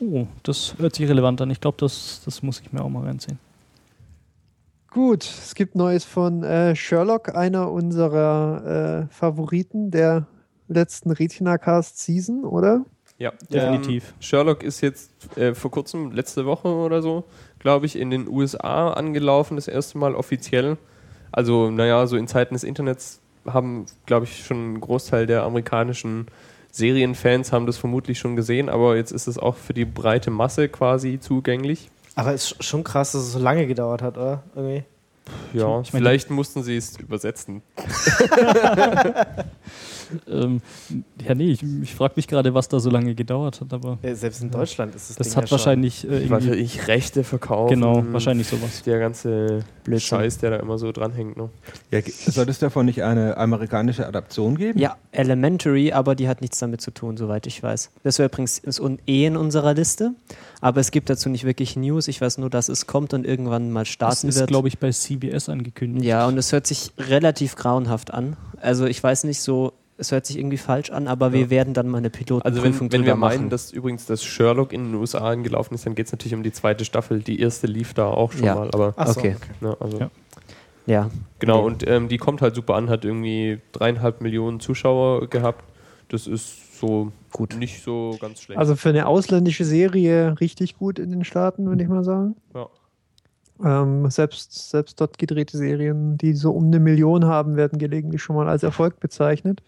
[SPEAKER 4] Oh, das hört sich relevant an. Ich glaube, das, das muss ich mir auch mal reinziehen.
[SPEAKER 6] Gut, es gibt Neues von äh, Sherlock, einer unserer äh, Favoriten der letzten Retina-Cast-Season, oder?
[SPEAKER 3] Ja,
[SPEAKER 4] Definitiv.
[SPEAKER 3] Ähm, Sherlock ist jetzt äh, vor kurzem, letzte Woche oder so, glaube ich, in den USA angelaufen, das erste Mal offiziell. Also, naja, so in Zeiten des Internets haben, glaube ich, schon ein Großteil der amerikanischen Serienfans haben das vermutlich schon gesehen, aber jetzt ist es auch für die breite Masse quasi zugänglich.
[SPEAKER 1] Aber es ist schon krass, dass es so lange gedauert hat, oder? Irgendwie.
[SPEAKER 3] Ja,
[SPEAKER 4] Ich meine-
[SPEAKER 3] vielleicht mussten sie es übersetzen.
[SPEAKER 4] Ähm, ja, nee, ich, ich frage mich gerade, was da so lange gedauert hat, aber
[SPEAKER 1] Ja, Selbst in Deutschland ist es
[SPEAKER 4] das hat wahrscheinlich äh,
[SPEAKER 3] ich Rechte verkaufen.
[SPEAKER 4] Genau, wahrscheinlich sowas.
[SPEAKER 3] Der ganze
[SPEAKER 5] Blödsinn.
[SPEAKER 3] Scheiß, der da immer so dranhängt. Ne?
[SPEAKER 2] ja soll es davon nicht eine amerikanische Adaption geben?
[SPEAKER 5] Ja, Elementary, aber die hat nichts damit zu tun, soweit ich weiß. Das wäre übrigens ist un eh in unserer Liste, aber es gibt dazu nicht wirklich News. Ich weiß nur, dass es kommt und irgendwann mal
[SPEAKER 4] Das
[SPEAKER 5] starten
[SPEAKER 4] ist,
[SPEAKER 5] wird.
[SPEAKER 4] glaube ich, bei CBS angekündigt.
[SPEAKER 5] Ja, und es hört sich relativ grauenhaft an. Also ich weiß nicht so, es hört sich irgendwie falsch an, aber
[SPEAKER 3] Ja.
[SPEAKER 5] wir werden dann mal eine Pilotenprüfung
[SPEAKER 3] Also wenn, wenn wir meinen,
[SPEAKER 5] machen.
[SPEAKER 3] dass übrigens das Sherlock in den USA angelaufen ist, dann geht es natürlich um die zweite Staffel. Die erste lief da auch schon
[SPEAKER 5] Ja.
[SPEAKER 3] mal, aber
[SPEAKER 1] Ach so,
[SPEAKER 5] Okay.
[SPEAKER 3] ne, also
[SPEAKER 4] Ja.
[SPEAKER 5] ja,
[SPEAKER 3] genau und ähm, die kommt halt super an, hat irgendwie dreieinhalb Millionen Zuschauer gehabt. Das ist so
[SPEAKER 5] Gut.
[SPEAKER 3] nicht so ganz schlecht.
[SPEAKER 6] Also für eine ausländische Serie richtig gut in den Staaten, würde ich mal sagen.
[SPEAKER 3] ja.
[SPEAKER 6] Ähm, selbst, selbst dort gedrehte Serien, die so um eine Million haben, werden gelegentlich schon mal als Erfolg bezeichnet.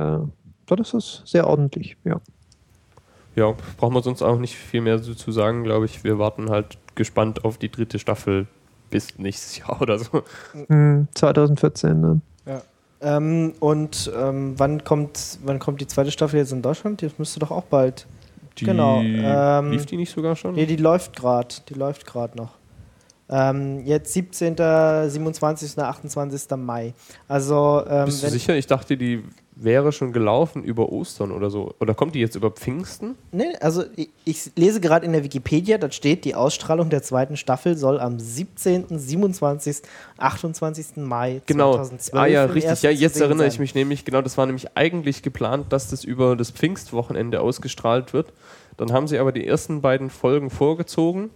[SPEAKER 6] Äh, dort ist sehr ordentlich, ja.
[SPEAKER 3] ja, brauchen wir sonst auch nicht viel mehr so zu sagen, glaube ich. Wir warten halt gespannt auf die dritte Staffel bis nächstes Jahr oder so.
[SPEAKER 6] Hm, 2014 dann.
[SPEAKER 1] Ähm, und ähm, wann, kommt, wann kommt die zweite Staffel jetzt in Deutschland? Das müsste doch auch bald.
[SPEAKER 3] Die,
[SPEAKER 1] Genau, ähm,
[SPEAKER 3] lief die nicht sogar schon?
[SPEAKER 1] Nee, die läuft gerade. Die läuft gerade noch. Ähm, jetzt 17., 27., 28. Mai. Also, ähm,
[SPEAKER 3] Bist du sicher? Ich dachte, die wäre schon gelaufen über Ostern oder so. Oder kommt die jetzt über Pfingsten?
[SPEAKER 1] Nee, also ich, ich lese gerade in der Wikipedia, da steht, die Ausstrahlung der zweiten Staffel soll am 17., 27., 28. Mai
[SPEAKER 3] Genau.
[SPEAKER 1] 2012
[SPEAKER 3] ah ja, richtig. Ja, jetzt erinnere ich
[SPEAKER 1] sein.
[SPEAKER 3] mich nämlich, genau, das war nämlich eigentlich geplant, dass das über das Pfingstwochenende ausgestrahlt wird. Dann haben sie aber die ersten beiden Folgen vorgezogen.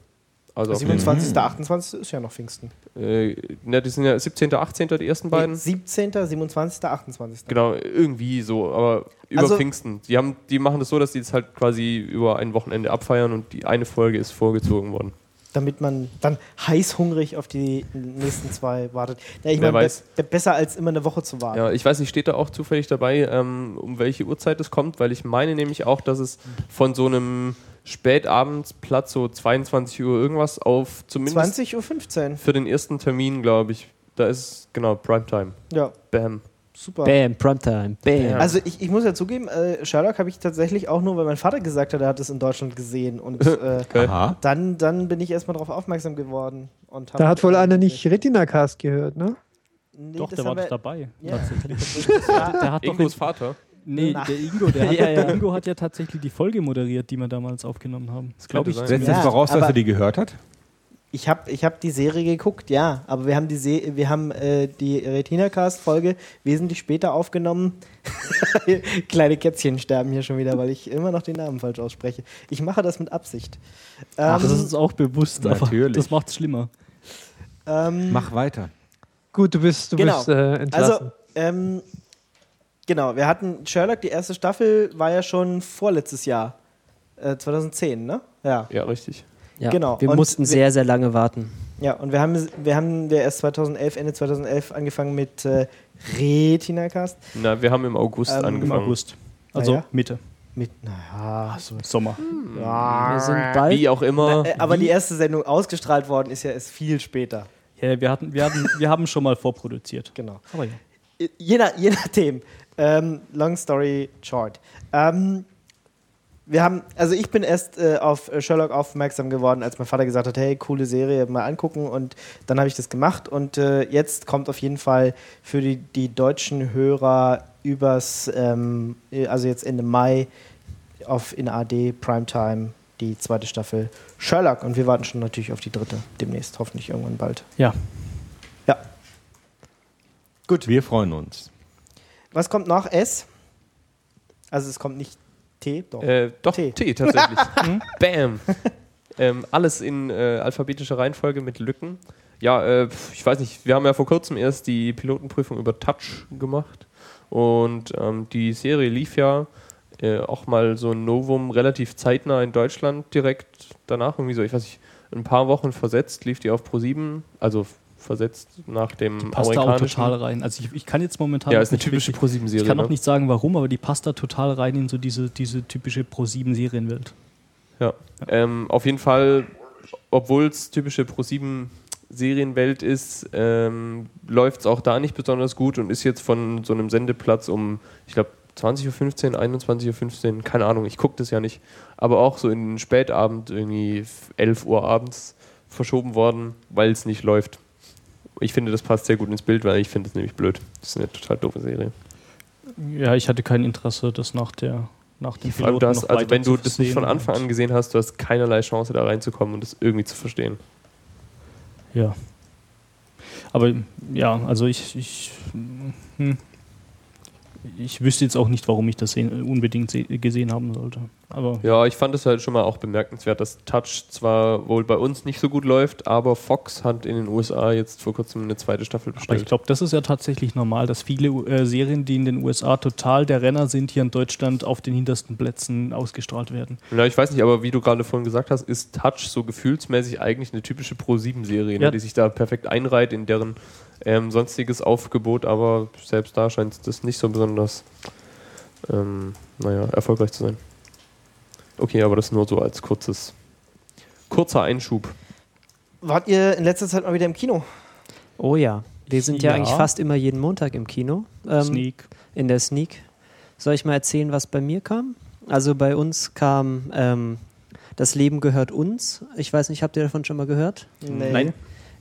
[SPEAKER 3] Also auf den,
[SPEAKER 1] 27., 28. ist ja noch Pfingsten.
[SPEAKER 3] äh, ne, die sind ja 17., 18. die ersten beiden.
[SPEAKER 1] 17., 27., 28.
[SPEAKER 3] Genau, irgendwie so, aber über
[SPEAKER 1] Also-
[SPEAKER 3] Pfingsten. Die, haben, die machen das so, dass die es halt quasi über ein Wochenende abfeiern und die eine Folge ist vorgezogen worden.
[SPEAKER 1] Damit man dann heißhungrig auf die nächsten zwei wartet. Ja, ich meine, be besser als immer eine Woche zu warten.
[SPEAKER 3] Ja, ich weiß nicht, steht da auch zufällig dabei, ähm, um welche Uhrzeit es kommt, weil ich meine nämlich auch, dass es von so einem Spätabendsplatz, so 22 Uhr irgendwas, auf zumindest
[SPEAKER 1] 20.15 Uhr.
[SPEAKER 3] für den ersten Termin, glaube ich, da ist genau Primetime.
[SPEAKER 1] Ja,
[SPEAKER 3] Bam.
[SPEAKER 1] super.
[SPEAKER 5] Bam, Primetime, bam.
[SPEAKER 1] Also ich, ich muss ja zugeben, äh, Sherlock habe ich tatsächlich auch nur, weil mein Vater gesagt hat, er hat es in Deutschland gesehen. Und äh,
[SPEAKER 3] Okay.
[SPEAKER 1] Dann, dann bin ich erstmal darauf aufmerksam geworden. Und
[SPEAKER 6] Da hat wohl einer nicht Retina-Cast gehört, ne?
[SPEAKER 1] Nee,
[SPEAKER 4] Doch, der war doch
[SPEAKER 1] wir-
[SPEAKER 4] dabei.
[SPEAKER 1] Ja.
[SPEAKER 4] Tatsächlich.
[SPEAKER 1] Ja,
[SPEAKER 4] Der hat
[SPEAKER 3] Ingos Vater.
[SPEAKER 4] Nee,
[SPEAKER 1] Na.
[SPEAKER 4] der Ingo, der hat,
[SPEAKER 5] Ja, ja.
[SPEAKER 4] der Ingo hat ja tatsächlich die Folge moderiert, die wir damals aufgenommen haben. Das glaube ich.
[SPEAKER 2] Setzt
[SPEAKER 1] Ja,
[SPEAKER 2] voraus, dass er die gehört hat?
[SPEAKER 1] ich habe ich hab die Serie geguckt, ja. Aber wir haben die, Se wir haben, äh, die Retina-Cast-Folge wesentlich später aufgenommen. Kleine Kätzchen sterben hier schon wieder, weil ich immer noch den Namen falsch ausspreche. Ich mache das mit Absicht.
[SPEAKER 4] Ach, das
[SPEAKER 1] Ähm,
[SPEAKER 4] ist uns auch bewusst, aber
[SPEAKER 2] Natürlich.
[SPEAKER 4] das macht es schlimmer.
[SPEAKER 1] ähm,
[SPEAKER 2] Mach weiter.
[SPEAKER 6] Gut, du bist, du
[SPEAKER 1] Genau.
[SPEAKER 6] bist äh, entlassen.
[SPEAKER 1] Also, ähm, genau, wir hatten Sherlock, die erste Staffel war ja schon vorletztes Jahr. Äh, 2010, ne? Ja.
[SPEAKER 3] Ja, richtig.
[SPEAKER 5] ja,
[SPEAKER 1] genau.
[SPEAKER 5] Wir
[SPEAKER 1] Und
[SPEAKER 5] mussten
[SPEAKER 1] wir-
[SPEAKER 5] sehr, sehr lange warten.
[SPEAKER 1] Ja, und wir haben, wir haben wir erst 2011, Ende 2011 angefangen mit äh, Retina-Cast.
[SPEAKER 3] Na, wir haben im August
[SPEAKER 1] Ähm, im
[SPEAKER 4] Im
[SPEAKER 3] angefangen.
[SPEAKER 4] August. Also
[SPEAKER 1] Ah, ja?
[SPEAKER 4] Mitte.
[SPEAKER 1] Mit, naja, so.
[SPEAKER 4] Sommer.
[SPEAKER 5] Wir sind bald.
[SPEAKER 3] Wie auch immer.
[SPEAKER 1] Äh, aber die erste Sendung ausgestrahlt worden ist ja erst viel später.
[SPEAKER 4] Ja, wir, hatten, wir, hatten, wir haben schon mal vorproduziert.
[SPEAKER 1] Genau.
[SPEAKER 4] Aber ja.
[SPEAKER 1] Je, nach, je nachdem. Ähm, long story short. Ähm, wir haben, also ich bin erst äh, auf Sherlock aufmerksam geworden, als mein Vater gesagt hat, hey, coole Serie, mal angucken und dann habe ich das gemacht und äh, jetzt kommt auf jeden Fall für die, die deutschen Hörer übers, ähm, also jetzt Ende Mai auf in AD Primetime die zweite Staffel Sherlock und wir warten schon natürlich auf die dritte demnächst, hoffentlich irgendwann bald.
[SPEAKER 4] Ja.
[SPEAKER 1] Ja. Gut.
[SPEAKER 2] Wir freuen uns.
[SPEAKER 1] Was kommt nach S? Also es kommt nicht T, doch.
[SPEAKER 3] Äh, doch,
[SPEAKER 1] T.
[SPEAKER 3] T, tatsächlich. Bam. Ähm, alles in äh, alphabetischer Reihenfolge mit Lücken. Ja, äh, ich weiß nicht, wir haben ja vor kurzem erst die Pilotenprüfung über Touch gemacht und ähm, die Serie lief ja äh, auch mal so ein Novum relativ zeitnah in Deutschland direkt danach, irgendwie so, ich weiß nicht, ein paar Wochen versetzt lief die auf Pro7, also versetzt nach dem
[SPEAKER 4] Passt da auch total rein. Also ich, ich kann jetzt momentan
[SPEAKER 3] ja, ist eine
[SPEAKER 4] nicht
[SPEAKER 3] typische Pro7-Serie.
[SPEAKER 4] Ich kann auch
[SPEAKER 3] ne?
[SPEAKER 4] nicht sagen, warum, aber die passt da total rein in so diese, diese typische Pro-7-Serienwelt.
[SPEAKER 3] Ja, ähm, auf jeden Fall, obwohl es typische Pro7 Serienwelt ist, ähm, läuft es auch da nicht besonders gut und ist jetzt von so einem Sendeplatz um, ich glaube, 20.15 Uhr, 21.15 Uhr, keine Ahnung, ich gucke das ja nicht, aber auch so in den Spätabend, irgendwie 11 Uhr abends verschoben worden, weil es nicht läuft. Ich finde, das passt sehr gut ins Bild, weil ich finde es nämlich blöd. Das ist eine total doofe Serie.
[SPEAKER 4] Ja, ich hatte kein Interesse, das nach der nach dem
[SPEAKER 3] allem, du hast,
[SPEAKER 4] noch
[SPEAKER 3] also wenn du das nicht von Anfang an gesehen hast, du hast keinerlei Chance da reinzukommen und das irgendwie zu verstehen.
[SPEAKER 4] Ja. Aber ja, also ich, ich, hm, ich wüsste jetzt auch nicht, warum ich das sehen, unbedingt se gesehen haben sollte. Aber
[SPEAKER 3] Ja, ich fand es halt schon mal auch bemerkenswert, dass Touch zwar wohl bei uns nicht so gut läuft, aber Fox hat in den USA jetzt vor kurzem eine zweite Staffel
[SPEAKER 4] Aber ich
[SPEAKER 3] bestellt.
[SPEAKER 4] glaube, das ist ja tatsächlich normal, dass viele äh, Serien, die in den USA total der Renner sind, hier in Deutschland auf den hintersten Plätzen ausgestrahlt werden.
[SPEAKER 3] Ja, ich weiß nicht, aber wie du gerade vorhin gesagt hast, ist Touch so gefühlsmäßig eigentlich eine typische Pro-7-Serie, ne,
[SPEAKER 4] Ja.
[SPEAKER 3] die sich da perfekt einreiht in deren ähm, sonstiges Aufgebot, aber selbst da scheint das nicht so besonders ähm, naja, erfolgreich zu sein. Okay, aber das nur so als kurzes, kurzer Einschub.
[SPEAKER 1] Wart ihr in letzter Zeit mal wieder im Kino?
[SPEAKER 5] Oh ja. Wir sind ja,
[SPEAKER 4] Ja.
[SPEAKER 5] eigentlich fast immer jeden Montag im Kino. Ähm,
[SPEAKER 4] Sneak.
[SPEAKER 5] In der Sneak. Soll ich mal erzählen, was bei mir kam? Also bei uns kam ähm, Das Leben gehört uns. Ich weiß nicht, habt ihr davon schon mal gehört?
[SPEAKER 1] Nee.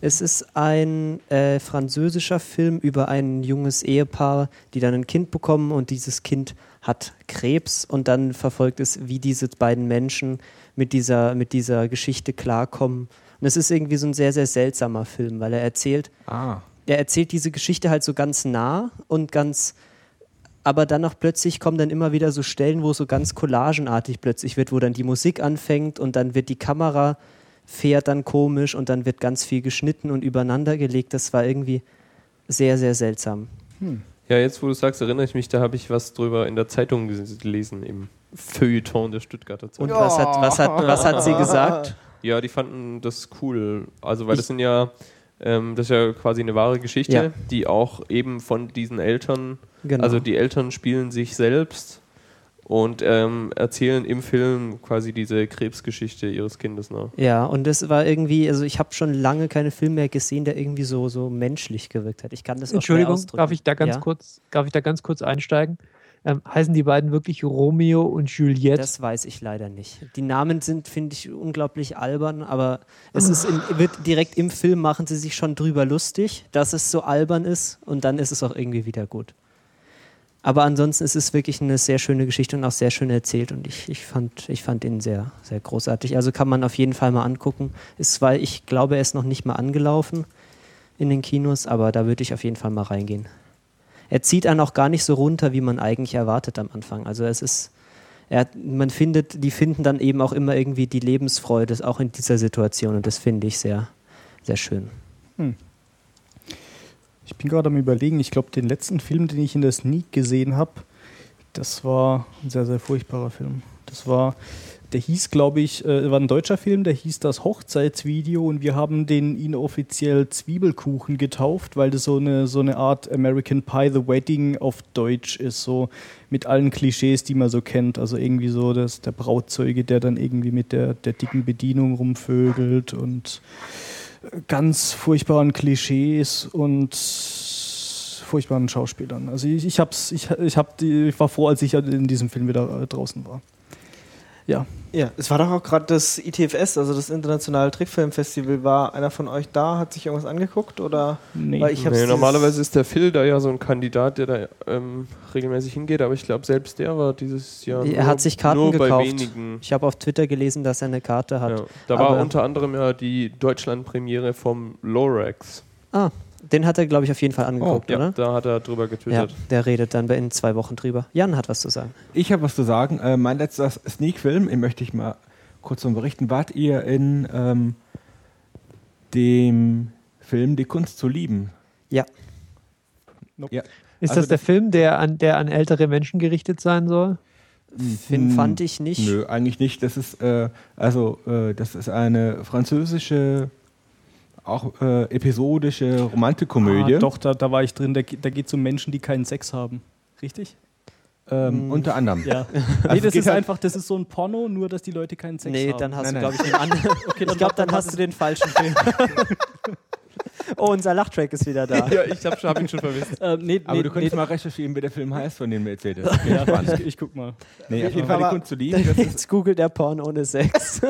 [SPEAKER 5] Es ist ein äh, französischer Film über ein junges Ehepaar, die dann ein Kind bekommen und dieses Kind hat Krebs und dann verfolgt es, wie diese beiden Menschen mit dieser, mit dieser Geschichte klarkommen. Und es ist irgendwie so ein sehr, sehr seltsamer Film, weil er erzählt,
[SPEAKER 2] Ah.
[SPEAKER 5] er erzählt diese Geschichte halt so ganz nah und ganz, aber dann auch plötzlich kommen dann immer wieder so Stellen, wo es so ganz collagenartig plötzlich wird, wo dann die Musik anfängt und dann wird die Kamera fährt dann komisch und dann wird ganz viel geschnitten und übereinander gelegt. Das war irgendwie sehr, sehr seltsam.
[SPEAKER 3] Ja, jetzt wo du sagst, erinnere ich mich, da habe ich was drüber in der Zeitung gelesen, im Feuilleton der Stuttgarter Zeitung.
[SPEAKER 5] Und was, hat, was, hat, was hat sie gesagt?
[SPEAKER 3] Ja, die fanden das cool. Also, weil das sind ja, ähm, das ist ja quasi eine wahre Geschichte,
[SPEAKER 5] Ja.
[SPEAKER 3] die auch eben von diesen Eltern,
[SPEAKER 5] Genau.
[SPEAKER 3] also die Eltern spielen sich selbst und ähm, erzählen im Film quasi diese Krebsgeschichte ihres Kindes nach.
[SPEAKER 5] ja, und das war irgendwie, also ich habe schon lange keine Filme mehr gesehen, der irgendwie so, so menschlich gewirkt hat. Ich kann das auch
[SPEAKER 6] Entschuldigung, darf ich da ganz
[SPEAKER 5] Ja?
[SPEAKER 6] kurz, darf ich da ganz kurz einsteigen? Ähm, heißen die beiden wirklich Romeo und Juliette?
[SPEAKER 5] Das weiß ich leider nicht. Die Namen sind, finde ich, unglaublich albern, aber es ist in, wird direkt im Film machen sie sich schon drüber lustig, dass es so albern ist und dann ist es auch irgendwie wieder gut. Aber ansonsten ist es wirklich eine sehr schöne Geschichte und auch sehr schön erzählt und ich, ich, fand, ich fand ihn sehr, sehr großartig. Also kann man auf jeden Fall mal angucken. Ist zwar, ich glaube, er ist noch nicht mal angelaufen in den Kinos, aber da würde ich auf jeden Fall mal reingehen. Er zieht einen auch gar nicht so runter, wie man eigentlich erwartet am Anfang. Also es ist, er man findet, die finden dann eben auch immer irgendwie die Lebensfreude, auch in dieser Situation. Und das finde ich sehr, sehr schön.
[SPEAKER 4] Ich bin gerade am überlegen, ich glaube, den letzten Film, den ich in der Sneak gesehen habe, das war ein sehr, sehr furchtbarer Film. Das war, der hieß, glaube ich, äh, war ein deutscher Film, der hieß das Hochzeitsvideo und wir haben den inoffiziell Zwiebelkuchen getauft, weil das so eine, so eine Art American Pie The Wedding auf Deutsch ist, so mit allen Klischees, die man so kennt. Also irgendwie so, dass der Brautzeuge, der dann irgendwie mit der, der dicken Bedienung rumvögelt und ganz furchtbaren Klischees und furchtbaren Schauspielern. Also ich, ich, hab's, ich, ich, hab die, ich war froh, als ich in diesem Film wieder äh, draußen war. Ja,
[SPEAKER 1] Ja, es war doch auch gerade das ITFS, also das Internationale Trickfilmfestival. War einer von euch da? Hat sich irgendwas angeguckt? Oder?
[SPEAKER 4] nee.
[SPEAKER 1] Weil ich hab's
[SPEAKER 3] Nee, normalerweise ist der Phil da ja so ein Kandidat, der da ähm, regelmäßig hingeht, aber ich glaube, selbst der war dieses Jahr
[SPEAKER 5] Er
[SPEAKER 3] nur,
[SPEAKER 5] hat sich Karten
[SPEAKER 3] nur bei
[SPEAKER 5] gekauft.
[SPEAKER 3] wenigen.
[SPEAKER 5] Ich habe auf Twitter gelesen, dass er eine Karte hat.
[SPEAKER 3] Ja. Da war
[SPEAKER 5] Aber-
[SPEAKER 3] unter anderem ja die Deutschland-Premiere vom Lorax.
[SPEAKER 5] Ah, Den hat er, glaube ich, auf jeden Fall angeguckt,
[SPEAKER 3] Ja,
[SPEAKER 5] oder?
[SPEAKER 3] da hat er drüber
[SPEAKER 5] Ja,
[SPEAKER 3] getwittert.
[SPEAKER 5] der redet dann in zwei Wochen drüber. Jan hat was zu sagen.
[SPEAKER 2] Ich habe was zu sagen. Äh, mein letzter Sneak-Film, den möchte ich mal kurz so berichten. Wart ihr in ähm, dem Film Die Kunst zu lieben?
[SPEAKER 5] Ja.
[SPEAKER 2] Ja.
[SPEAKER 6] Ist
[SPEAKER 2] Also
[SPEAKER 6] das der Film, der an, der an ältere Menschen gerichtet sein soll?
[SPEAKER 5] Finn
[SPEAKER 2] Hm,
[SPEAKER 5] fand ich nicht.
[SPEAKER 2] Nö, eigentlich nicht. Das ist äh, also äh, das ist eine französische, auch äh, episodische Romantikkomödie.
[SPEAKER 4] Ah, doch, da, da war ich drin. Da, da geht es um Menschen, die keinen Sex haben. Richtig?
[SPEAKER 2] Ähm, unter anderem.
[SPEAKER 4] Ja. nee,
[SPEAKER 2] es
[SPEAKER 4] das ist
[SPEAKER 2] halt-
[SPEAKER 4] einfach, das ist so ein Porno, nur dass die Leute keinen Sex
[SPEAKER 5] Nee,
[SPEAKER 4] haben.
[SPEAKER 5] dann hast
[SPEAKER 2] Nein,
[SPEAKER 5] du, glaube ich, einen anderen.
[SPEAKER 4] okay,
[SPEAKER 5] ich glaube, dann hast du den falschen Film. oh, unser Lachtrack ist wieder da.
[SPEAKER 3] Ja, ich habe hab ihn schon vermisst.
[SPEAKER 4] Äh, nee,
[SPEAKER 2] Aber
[SPEAKER 4] nee,
[SPEAKER 2] du könntest
[SPEAKER 4] nee,
[SPEAKER 2] mal recherchieren, wie der Film heißt, von dem du erzählt hast.
[SPEAKER 4] Ja, ich, ich guck mal.
[SPEAKER 2] Nee, auf jeden Fall die Kunst zu lieben.
[SPEAKER 5] Jetzt googelt der Porn ohne Sex.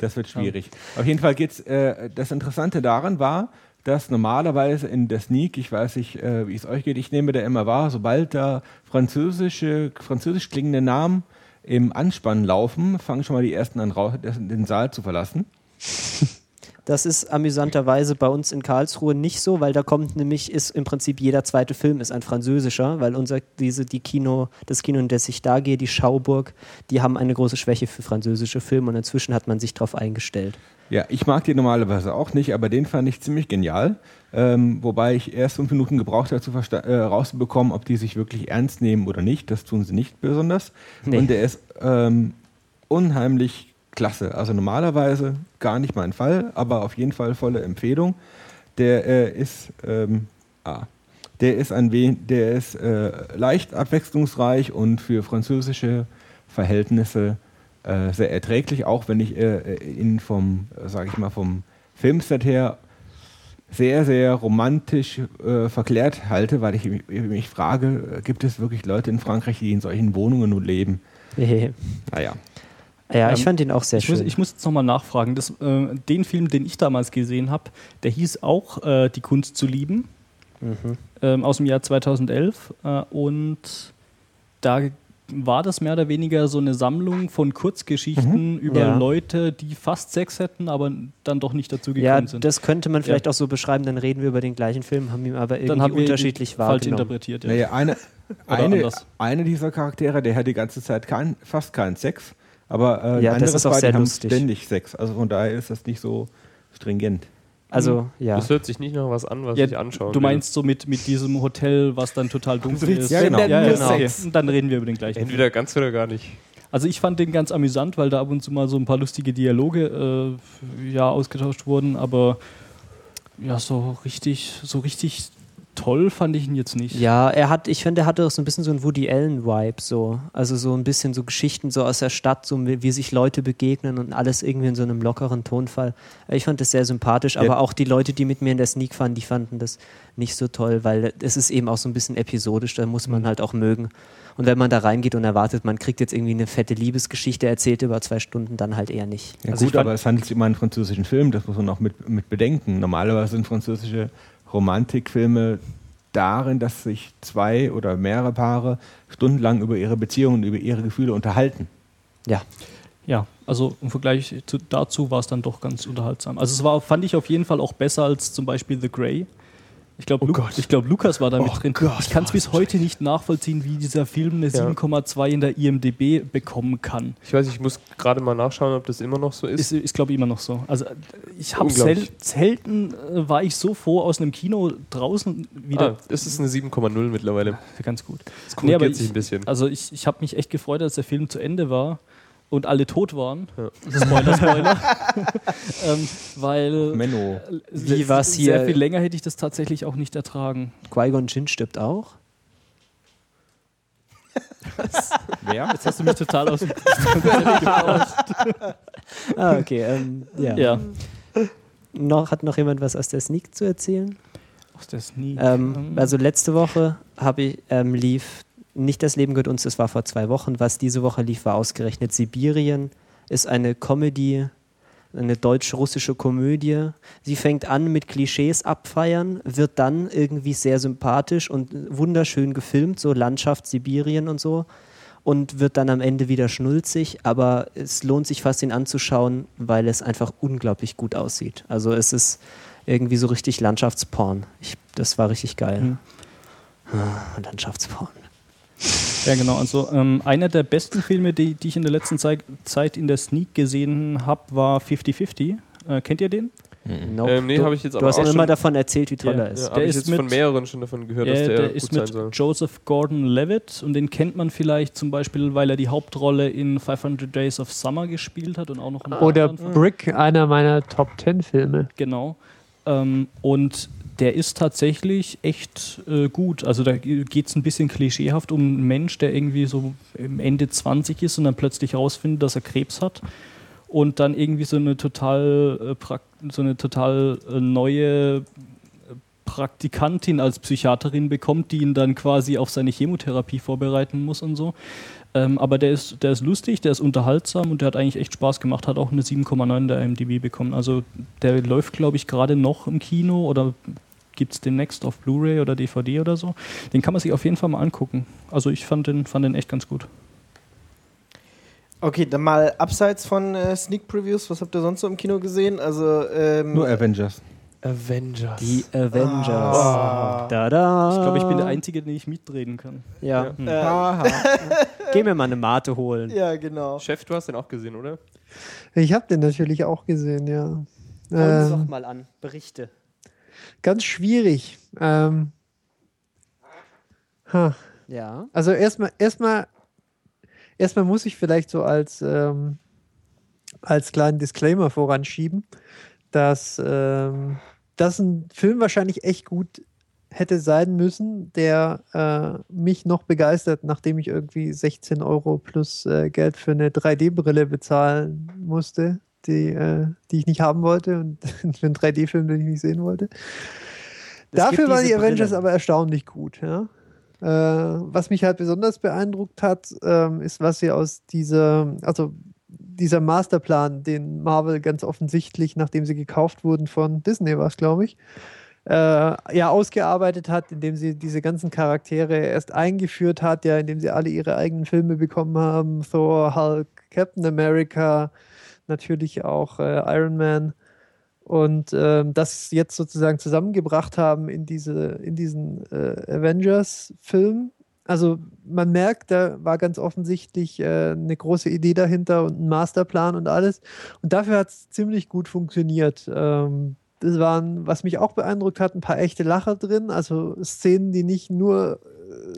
[SPEAKER 2] Das wird schwierig. Auf jeden Fall geht's. Äh, das Interessante daran war, dass normalerweise in der Sneak, ich weiß nicht, äh, wie es euch geht, ich nehme da immer wahr, sobald da französische, französisch klingende Namen im Anspann laufen, fangen schon mal die ersten an, den Saal zu verlassen.
[SPEAKER 5] Das ist amüsanterweise bei uns in Karlsruhe nicht so, weil da kommt nämlich, ist im Prinzip jeder zweite Film ist ein französischer, weil unser, diese, die Kino, das Kino, in das ich da gehe, die Schauburg, die haben eine große Schwäche für französische Filme und inzwischen hat man sich darauf eingestellt.
[SPEAKER 2] Ja, ich mag die normalerweise auch nicht, aber den fand ich ziemlich genial. Ähm, wobei ich erst fünf Minuten gebraucht habe, äh, rauszubekommen, ob die sich wirklich ernst nehmen oder nicht. Das tun sie nicht besonders.
[SPEAKER 5] Nee.
[SPEAKER 2] Und der ist ähm, unheimlich klasse. Also normalerweise gar nicht mein Fall, aber auf jeden Fall volle Empfehlung. Der äh, ist, ähm, ah, der ist ein wen der ist äh, leicht abwechslungsreich und für französische Verhältnisse äh, sehr erträglich, auch wenn ich äh, ihn vom, äh, sage ich mal, vom Filmset her sehr, sehr romantisch äh, verklärt halte, weil ich mich, mich frage, äh, gibt es wirklich Leute in Frankreich, die in solchen Wohnungen nun leben? Naja.
[SPEAKER 5] Ja, ich
[SPEAKER 4] Ähm,
[SPEAKER 5] fand ihn auch sehr
[SPEAKER 4] Ich
[SPEAKER 5] schön.
[SPEAKER 4] muss, ich muss jetzt nochmal nachfragen. Das, äh, den Film, den ich damals gesehen habe, der hieß auch äh, Die Kunst zu lieben,
[SPEAKER 5] Mhm.
[SPEAKER 4] ähm, aus dem Jahr 2011. Äh, und da war das mehr oder weniger so eine Sammlung von Kurzgeschichten über
[SPEAKER 5] Ja.
[SPEAKER 4] Leute, die fast Sex hätten, aber dann doch nicht dazu gekommen
[SPEAKER 5] ja,
[SPEAKER 4] sind.
[SPEAKER 5] das könnte man vielleicht auch so beschreiben, dann reden wir über den gleichen Film, haben ihn aber irgendwie
[SPEAKER 4] dann haben wir ihn
[SPEAKER 5] unterschiedlich
[SPEAKER 4] falsch
[SPEAKER 5] wahrgenommen.
[SPEAKER 4] interpretiert. Ja.
[SPEAKER 2] Naja, eine, eine, eine dieser Charaktere, der hat die ganze Zeit kein, fast keinen Sex, aber äh,
[SPEAKER 5] Ja, das ist auch
[SPEAKER 2] war,
[SPEAKER 5] sehr
[SPEAKER 2] haben
[SPEAKER 5] lustig.
[SPEAKER 2] ständig Sex. Also von daher ist das nicht so stringent.
[SPEAKER 5] Also, ja.
[SPEAKER 3] Das hört sich nicht nach was an, was
[SPEAKER 4] Ja,
[SPEAKER 3] ich anschauen
[SPEAKER 4] du
[SPEAKER 3] will.
[SPEAKER 4] meinst so mit, mit diesem Hotel, was dann total dunkel ist.
[SPEAKER 2] Ja, genau.
[SPEAKER 4] Ja, ja,
[SPEAKER 5] Genau.
[SPEAKER 4] okay. Dann reden wir über den gleichen.
[SPEAKER 3] Entweder ganz oder gar nicht.
[SPEAKER 4] Also ich fand den ganz amüsant, weil da ab und zu mal so ein paar lustige Dialoge äh, ja, ausgetauscht wurden, aber ja, so richtig, so richtig toll fand ich ihn jetzt nicht.
[SPEAKER 5] Ja, er hat, ich finde, er hatte auch so ein bisschen so einen Woody Allen-Vibe, so. Also so ein bisschen so Geschichten so aus der Stadt, so wie, wie sich Leute begegnen und alles irgendwie in so einem lockeren Tonfall. Ich fand das sehr sympathisch, aber auch die Leute, die mit mir in der Sneak waren, die fanden das nicht so toll, weil es ist eben auch so ein bisschen episodisch, da muss man halt auch mögen. Und wenn man da reingeht und erwartet, man kriegt jetzt irgendwie eine fette Liebesgeschichte erzählt über zwei Stunden, dann halt eher nicht.
[SPEAKER 2] Ja,
[SPEAKER 4] Also
[SPEAKER 2] gut, aber es handelt sich um einen französischen Film, das muss man auch mit, mit bedenken. Normalerweise sind französische Romantikfilme darin, dass sich zwei oder mehrere Paare stundenlang über ihre Beziehungen, über ihre Gefühle unterhalten.
[SPEAKER 5] Ja.
[SPEAKER 4] Ja, also im Vergleich zu, dazu war es dann doch ganz unterhaltsam. Also es war, fand ich auf jeden Fall auch besser als zum Beispiel The Grey. Ich glaube, Lu glaub, Lukas war da mit drin. ich kann es bis heute nicht nachvollziehen, wie dieser Film eine
[SPEAKER 3] Ja.
[SPEAKER 4] 7,2 in der IMDB bekommen kann.
[SPEAKER 3] Ich weiß, ich muss gerade mal nachschauen, ob das immer noch so ist.
[SPEAKER 4] Ist, ist glaube ich, immer noch so. Also äh, ich habe sel selten äh, war ich so froh aus einem Kino draußen wieder.
[SPEAKER 3] ah, es ist eine 7,0 mittlerweile.
[SPEAKER 4] Ganz gut. Nee, aber
[SPEAKER 3] korrigiert sich
[SPEAKER 4] ich-
[SPEAKER 3] ein bisschen.
[SPEAKER 4] Also ich, ich habe mich echt gefreut, als der Film zu Ende war und alle tot waren.
[SPEAKER 3] Ja.
[SPEAKER 4] Spoiler, Spoiler. ähm, weil
[SPEAKER 2] Menno.
[SPEAKER 5] Wie war's hier?
[SPEAKER 4] Sehr viel länger hätte ich das tatsächlich auch nicht ertragen.
[SPEAKER 5] Qui-Gon Jinn stirbt auch.
[SPEAKER 2] Wer?
[SPEAKER 4] Jetzt hast du mich total aus dem
[SPEAKER 5] Ah, okay. Ähm, ja.
[SPEAKER 4] Ja,
[SPEAKER 5] Noch, hat noch jemand was aus der Sneak zu erzählen?
[SPEAKER 4] aus der Sneak.
[SPEAKER 5] Ähm, also letzte Woche habe ich ähm, lief nicht das Leben gehört uns, das war vor zwei Wochen. Was diese Woche lief, war ausgerechnet Sibirien. Ist eine Comedy, eine deutsch-russische Komödie. Sie fängt an mit Klischees abfeiern, wird dann irgendwie sehr sympathisch und wunderschön gefilmt, so Landschaft Sibirien und so. Und wird dann am Ende wieder schnulzig, aber es lohnt sich fast ihn anzuschauen, weil es einfach unglaublich gut aussieht. Also es ist irgendwie so richtig Landschaftsporn. Ich, das war richtig geil.
[SPEAKER 4] Mhm.
[SPEAKER 5] Ah, Landschaftsporn.
[SPEAKER 4] Ja, genau. Also ähm, einer der besten Filme, die, die ich in der letzten Zeit, Zeit in der Sneak gesehen habe, war 50-50. Äh, kennt ihr den?
[SPEAKER 5] Nope.
[SPEAKER 3] Ähm, nee,
[SPEAKER 5] du
[SPEAKER 3] habe ich jetzt
[SPEAKER 5] du
[SPEAKER 3] aber
[SPEAKER 5] hast
[SPEAKER 3] auch
[SPEAKER 5] immer davon erzählt, wie toll
[SPEAKER 4] Ja,
[SPEAKER 5] er ist.
[SPEAKER 3] Ja,
[SPEAKER 4] Der
[SPEAKER 3] habe ich
[SPEAKER 4] ist
[SPEAKER 3] jetzt
[SPEAKER 4] mit-
[SPEAKER 3] von mehreren schon davon gehört,
[SPEAKER 4] Ja,
[SPEAKER 3] dass der,
[SPEAKER 4] der
[SPEAKER 3] gut
[SPEAKER 4] ist
[SPEAKER 3] sein
[SPEAKER 4] mit
[SPEAKER 3] soll.
[SPEAKER 4] Joseph Gordon-Levitt und den kennt man vielleicht zum Beispiel, weil er die Hauptrolle in 500 Days of Summer gespielt hat und auch noch ein paar
[SPEAKER 6] Oder
[SPEAKER 4] anderen Filmen.
[SPEAKER 6] Brick, einer meiner Top 10 Filme.
[SPEAKER 4] Genau. Ähm, und der ist tatsächlich echt äh, gut. Also da geht es ein bisschen klischeehaft um einen Mensch, der irgendwie so im Ende 20 ist und dann plötzlich herausfindet, dass er Krebs hat. Und dann irgendwie so eine total, äh, so eine total äh, neue äh, Praktikantin als Psychiaterin bekommt, die ihn dann quasi auf seine Chemotherapie vorbereiten muss und so. Ähm, aber der ist, der ist lustig, der ist unterhaltsam und der hat eigentlich echt Spaß gemacht, hat auch eine 7,9 der IMDb bekommen. Also der läuft, glaube ich, gerade noch im Kino oder gibt es demnächst auf Blu-ray oder DVD oder so. Den kann man sich auf jeden Fall mal angucken. Also ich fand den, fand den echt ganz gut.
[SPEAKER 1] Okay, dann mal abseits von äh, Sneak Previews, was habt ihr sonst so im Kino gesehen? Also, ähm,
[SPEAKER 2] Nur Avengers.
[SPEAKER 3] Avengers.
[SPEAKER 5] Die Avengers.
[SPEAKER 1] Ah.
[SPEAKER 5] Da, da.
[SPEAKER 4] Ich glaube, ich bin der Einzige, den ich mitreden kann.
[SPEAKER 5] Ja.
[SPEAKER 4] Hm.
[SPEAKER 1] äh,
[SPEAKER 5] Geh mir mal eine Mate holen.
[SPEAKER 1] ja, genau.
[SPEAKER 3] Chef, du hast den auch gesehen, oder?
[SPEAKER 6] Ich habe den natürlich auch gesehen, ja.
[SPEAKER 5] Hau uns
[SPEAKER 6] Ähm,
[SPEAKER 5] doch mal an. Berichte.
[SPEAKER 6] Ganz schwierig. Ähm, ha.
[SPEAKER 5] Ja.
[SPEAKER 6] Also erstmal, erstmal, erstmal muss ich vielleicht so als, ähm, als kleinen Disclaimer voranschieben, dass ähm, das ein Film wahrscheinlich echt gut hätte sein müssen, der äh, mich noch begeistert, nachdem ich irgendwie 16 Euro plus äh, Geld für eine 3D-Brille bezahlen musste, die, äh, die ich nicht haben wollte und für einen 3D-Film, den ich nicht sehen wollte.
[SPEAKER 5] Es
[SPEAKER 6] Dafür waren die Avengers
[SPEAKER 5] Brillen.
[SPEAKER 6] aber erstaunlich gut. Ja? Äh, was mich halt besonders beeindruckt hat, ähm, ist, was sie aus dieser, also dieser Masterplan, den Marvel ganz offensichtlich, nachdem sie gekauft wurden von Disney, war es, glaube ich, äh, ja, ausgearbeitet hat, indem sie diese ganzen Charaktere erst eingeführt hat, ja, indem sie alle ihre eigenen Filme bekommen haben, Thor, Hulk, Captain America, natürlich auch äh, Iron Man und ähm, das jetzt sozusagen zusammengebracht haben in, diese, in diesen äh, Avengers-Film. Also man merkt, da war ganz offensichtlich äh, eine große Idee dahinter und ein Masterplan und alles. Und dafür hat es ziemlich gut funktioniert. Ähm, das waren, was mich auch beeindruckt hat, ein paar echte Lacher drin. Also Szenen, die nicht nur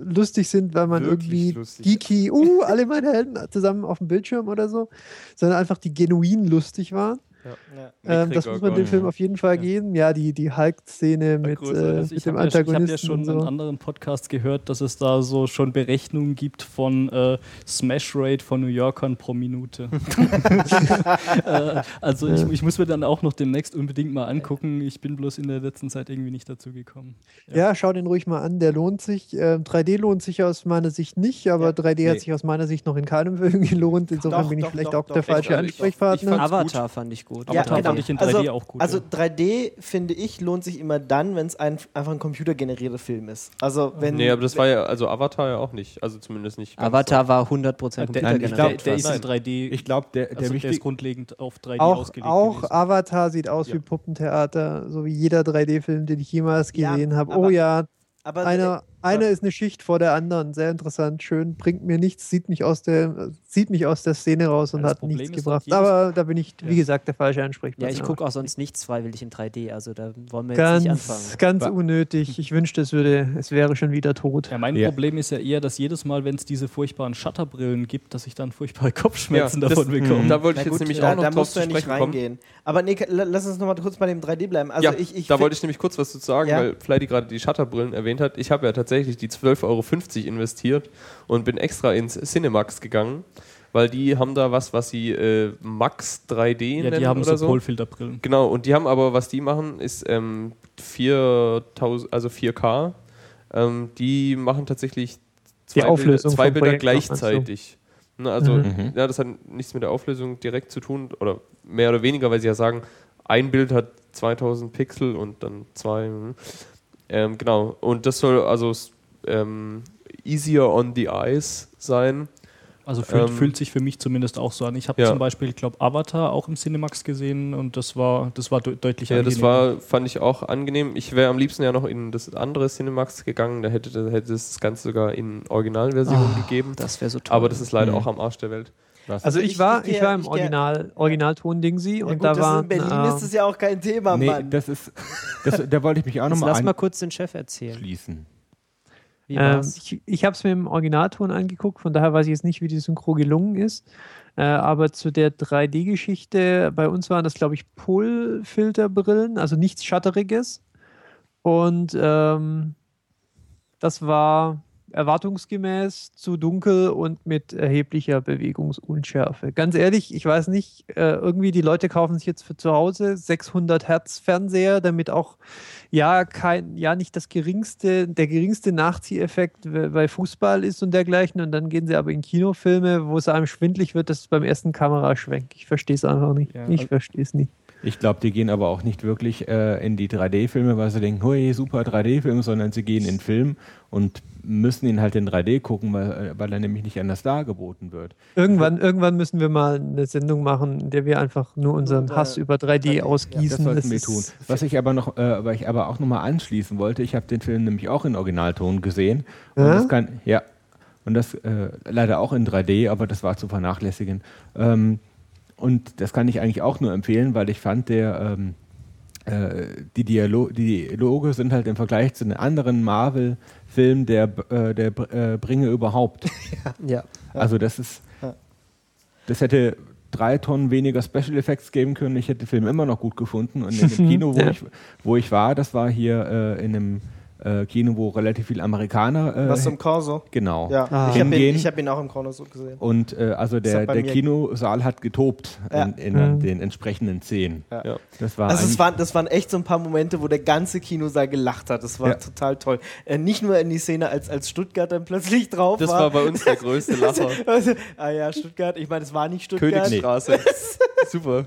[SPEAKER 6] lustig sind, weil man
[SPEAKER 3] Wirklich
[SPEAKER 6] irgendwie
[SPEAKER 3] lustig.
[SPEAKER 6] geeky, uh, alle meine Helden zusammen auf dem Bildschirm oder so, sondern einfach die genuin lustig waren.
[SPEAKER 1] Ja.
[SPEAKER 6] Ähm, das muss man dem Film auf jeden Fall geben. Ja, die, die Hulk-Szene mit, äh,
[SPEAKER 4] Also
[SPEAKER 6] mit
[SPEAKER 4] ich
[SPEAKER 6] dem
[SPEAKER 4] habe ja, ich hab
[SPEAKER 6] Antagonisten.
[SPEAKER 4] ja schon
[SPEAKER 6] und
[SPEAKER 4] in
[SPEAKER 6] so.
[SPEAKER 4] anderen Podcasts gehört, dass es da so schon Berechnungen gibt von äh, Smash Rate von New Yorkern pro Minute. äh, also ich, ich muss mir dann auch noch demnächst unbedingt mal angucken. Ich bin bloß in der letzten Zeit irgendwie nicht dazu gekommen.
[SPEAKER 6] Ja, schau den ruhig mal an, der lohnt sich. Ähm, 3D lohnt sich aus meiner Sicht nicht, aber
[SPEAKER 1] Ja.
[SPEAKER 6] 3D
[SPEAKER 2] Nee.
[SPEAKER 6] hat sich aus meiner Sicht noch in keinem Film gelohnt. Insofern
[SPEAKER 1] Doch,
[SPEAKER 6] bin ich
[SPEAKER 1] doch,
[SPEAKER 6] vielleicht
[SPEAKER 1] doch,
[SPEAKER 6] auch
[SPEAKER 1] doch,
[SPEAKER 6] der falsche Ansprechpartner.
[SPEAKER 5] Avatar fand ich gut.
[SPEAKER 1] Ja,
[SPEAKER 4] Avatar
[SPEAKER 1] genau.
[SPEAKER 4] fand ich in 3D
[SPEAKER 1] Also-
[SPEAKER 4] auch gut.
[SPEAKER 1] Also
[SPEAKER 4] ja.
[SPEAKER 1] 3D, finde ich, lohnt sich immer dann, wenn es ein, einfach ein computergenerierter Film ist. Also wenn...
[SPEAKER 3] Nee, aber das war ja, also Avatar ja auch nicht. Also zumindest nicht.
[SPEAKER 5] Avatar war 100%
[SPEAKER 4] der,
[SPEAKER 2] Nein, ich
[SPEAKER 4] der,
[SPEAKER 5] computergeneriert.
[SPEAKER 4] der ist in 3D.
[SPEAKER 2] Ich glaube, der, der,
[SPEAKER 4] also der ist grundlegend auf 3D
[SPEAKER 6] auch
[SPEAKER 4] ausgelegt.
[SPEAKER 6] auch
[SPEAKER 4] gewesen.
[SPEAKER 6] Avatar sieht aus
[SPEAKER 3] Ja.
[SPEAKER 6] wie Puppentheater, so wie jeder 3D-Film, den ich jemals
[SPEAKER 1] Ja,
[SPEAKER 6] gesehen habe. Oh ja,
[SPEAKER 1] aber
[SPEAKER 6] einer, einer ist eine Schicht vor der anderen. Sehr interessant, schön, bringt mir nichts, sieht mich aus der, zieht mich aus der Szene raus und hat
[SPEAKER 4] Problem
[SPEAKER 6] nichts gebracht. Aber da bin ich, wie
[SPEAKER 4] Ja.
[SPEAKER 6] gesagt, der falsche Ansprechpartner.
[SPEAKER 5] Ja, ich gucke auch sonst nichts freiwillig in 3D, also da wollen wir jetzt nicht anfangen.
[SPEAKER 6] Ganz, ganz
[SPEAKER 2] Wa-
[SPEAKER 6] unnötig. Ich wünschte, es würde, es wäre schon wieder tot.
[SPEAKER 4] Ja, mein
[SPEAKER 2] Ja.
[SPEAKER 4] Problem ist ja eher, dass jedes Mal, wenn es diese furchtbaren Shutterbrillen gibt, dass ich dann furchtbare Kopfschmerzen
[SPEAKER 3] Ja, das-
[SPEAKER 4] davon bekomme.
[SPEAKER 3] Da wollte ich jetzt
[SPEAKER 1] gut,
[SPEAKER 3] nämlich
[SPEAKER 1] da,
[SPEAKER 3] auch noch
[SPEAKER 1] da
[SPEAKER 3] drauf
[SPEAKER 1] musst du
[SPEAKER 3] zu
[SPEAKER 1] ja nicht
[SPEAKER 3] sprechen kommen.
[SPEAKER 1] reingehen. Aber nee, la- lass uns noch mal kurz bei dem 3D bleiben. Also
[SPEAKER 3] ja,
[SPEAKER 1] ich, ich
[SPEAKER 3] da wollte ich nämlich kurz was zu sagen,
[SPEAKER 1] Ja.
[SPEAKER 3] weil Flighty gerade die Shutterbrillen erwähnt hat. Ich habe ja tatsächlich die 12,50 Euro investiert und bin extra ins Cinemax gegangen, weil die haben da was, was sie äh, Max 3D
[SPEAKER 4] ja,
[SPEAKER 3] nennen
[SPEAKER 4] die haben
[SPEAKER 3] oder
[SPEAKER 4] so
[SPEAKER 3] so.
[SPEAKER 4] Polfilterbrillen.
[SPEAKER 3] Genau, und die haben aber, was die machen, ist ähm, 4000, also 4K. Ähm, die machen tatsächlich zwei,
[SPEAKER 6] Auflösung
[SPEAKER 3] Bilder, zwei Bilder gleichzeitig. Ne, also,
[SPEAKER 2] Mhm.
[SPEAKER 3] ja, das hat nichts mit der Auflösung direkt zu tun, oder mehr oder weniger, weil sie ja sagen, ein Bild hat 2000 Pixel und dann zwei. Hm. Ähm, genau, und das soll also ähm, easier on the eyes sein.
[SPEAKER 4] Also fühlt,
[SPEAKER 3] Ähm,
[SPEAKER 4] fühlt sich für mich zumindest auch so an. Ich habe
[SPEAKER 3] ja.
[SPEAKER 4] zum Beispiel, ich glaube, Avatar auch im Cinemax gesehen und das war, das war de deutlich
[SPEAKER 3] Ja, das
[SPEAKER 4] angenehmer.
[SPEAKER 3] war, fand ich auch angenehm. Ich wäre am liebsten ja noch in das andere Cinemax gegangen, da hätte, da hätte es das Ganze sogar in Originalversion
[SPEAKER 5] Ah,
[SPEAKER 3] gegeben.
[SPEAKER 5] Das wäre so toll.
[SPEAKER 3] Aber das ist leider
[SPEAKER 2] Mhm.
[SPEAKER 3] auch am Arsch der Welt.
[SPEAKER 2] Was?
[SPEAKER 6] Also ich,
[SPEAKER 1] Ich-
[SPEAKER 6] war,
[SPEAKER 1] ich
[SPEAKER 6] ich, war im
[SPEAKER 1] ich
[SPEAKER 6] Original, Originalton Dingsy
[SPEAKER 1] Ja,
[SPEAKER 6] und
[SPEAKER 1] gut,
[SPEAKER 6] da war
[SPEAKER 1] in Berlin ist es ja auch kein Thema,
[SPEAKER 2] nee,
[SPEAKER 1] Mann.
[SPEAKER 2] das ist, das, da wollte ich mich auch nochmal
[SPEAKER 5] lass mal kurz den Chef erzählen.
[SPEAKER 2] anschließen.
[SPEAKER 5] Wie
[SPEAKER 6] Ähm, ich ich habe es mir im Originalton angeguckt, von daher weiß ich jetzt nicht, wie die Synchro gelungen ist. Äh, aber zu der 3D-Geschichte, bei uns waren das, glaube ich, Pull-Filterbrillen, also nichts Schatteriges. Und ähm, das war erwartungsgemäß zu dunkel und mit erheblicher Bewegungsunschärfe. Ganz ehrlich, ich weiß nicht, äh, irgendwie die Leute kaufen sich jetzt für zu Hause 600 Hertz Fernseher, damit auch ja kein ja nicht das geringste der geringste Nachzieheffekt bei Fußball ist und dergleichen und dann gehen sie aber in Kinofilme, wo es einem schwindlig wird, das ist beim ersten Kameraschwenk. Ich verstehe es einfach nicht.
[SPEAKER 4] Ja,
[SPEAKER 6] ich verstehe es nicht.
[SPEAKER 2] Ich glaube, die gehen aber auch nicht wirklich äh, in die 3D-Filme, weil sie denken, hui, super 3D-Film, sondern sie gehen in den Film und müssen ihn halt in 3D gucken, weil, äh, weil er nämlich nicht anders dargeboten wird.
[SPEAKER 6] Irgendwann, irgendwann müssen wir mal eine Sendung machen, in der wir einfach nur unseren
[SPEAKER 1] Nur
[SPEAKER 6] Hass über 3D
[SPEAKER 1] 3D,
[SPEAKER 6] ausgießen.
[SPEAKER 2] Das sollten
[SPEAKER 6] Das
[SPEAKER 2] wir tun. Was ich aber noch, äh, weil ich aber auch nochmal anschließen wollte, ich habe den Film nämlich auch in Originalton gesehen. Und
[SPEAKER 6] Ja?
[SPEAKER 2] das kann, ja. Und das äh, leider auch in 3D, aber das war zu vernachlässigen. Ähm, und das kann ich eigentlich auch nur empfehlen, weil ich fand, der ähm, äh, die, Dialo die Dialoge sind halt im Vergleich zu den anderen Marvel-Filmen der, äh, der äh, Bringe überhaupt.
[SPEAKER 5] Ja.
[SPEAKER 2] Also das ist,
[SPEAKER 1] Ja.
[SPEAKER 2] das hätte drei Tonnen weniger Special Effects geben können. Ich hätte den Film immer noch gut gefunden. Und in dem Kino, wo,
[SPEAKER 6] Ja.
[SPEAKER 2] ich, wo ich war, das war hier äh, in einem äh, Kino, wo relativ viele Amerikaner äh,
[SPEAKER 1] Was zum Corso?
[SPEAKER 2] genau
[SPEAKER 1] Ja,
[SPEAKER 5] Ah.
[SPEAKER 1] ich habe ihn, hab ihn auch im Corso gesehen.
[SPEAKER 2] Und äh, also
[SPEAKER 1] Das
[SPEAKER 2] der, der Kinosaal hat getobt
[SPEAKER 1] Ja.
[SPEAKER 2] in, in
[SPEAKER 6] Mhm.
[SPEAKER 2] den entsprechenden Szenen.
[SPEAKER 1] Ja.
[SPEAKER 2] Das war
[SPEAKER 1] Also es waren, das waren echt so ein paar Momente, wo der ganze Kinosaal gelacht hat. Das war
[SPEAKER 2] Ja.
[SPEAKER 1] total toll. Äh, nicht nur in die Szene, als, als Stuttgart dann plötzlich drauf
[SPEAKER 3] Das
[SPEAKER 1] war.
[SPEAKER 3] war bei uns der größte Lacher.
[SPEAKER 1] Also, ah ja, Stuttgart. Ich meine, es war nicht Stuttgart.
[SPEAKER 3] Königsstraße. Super.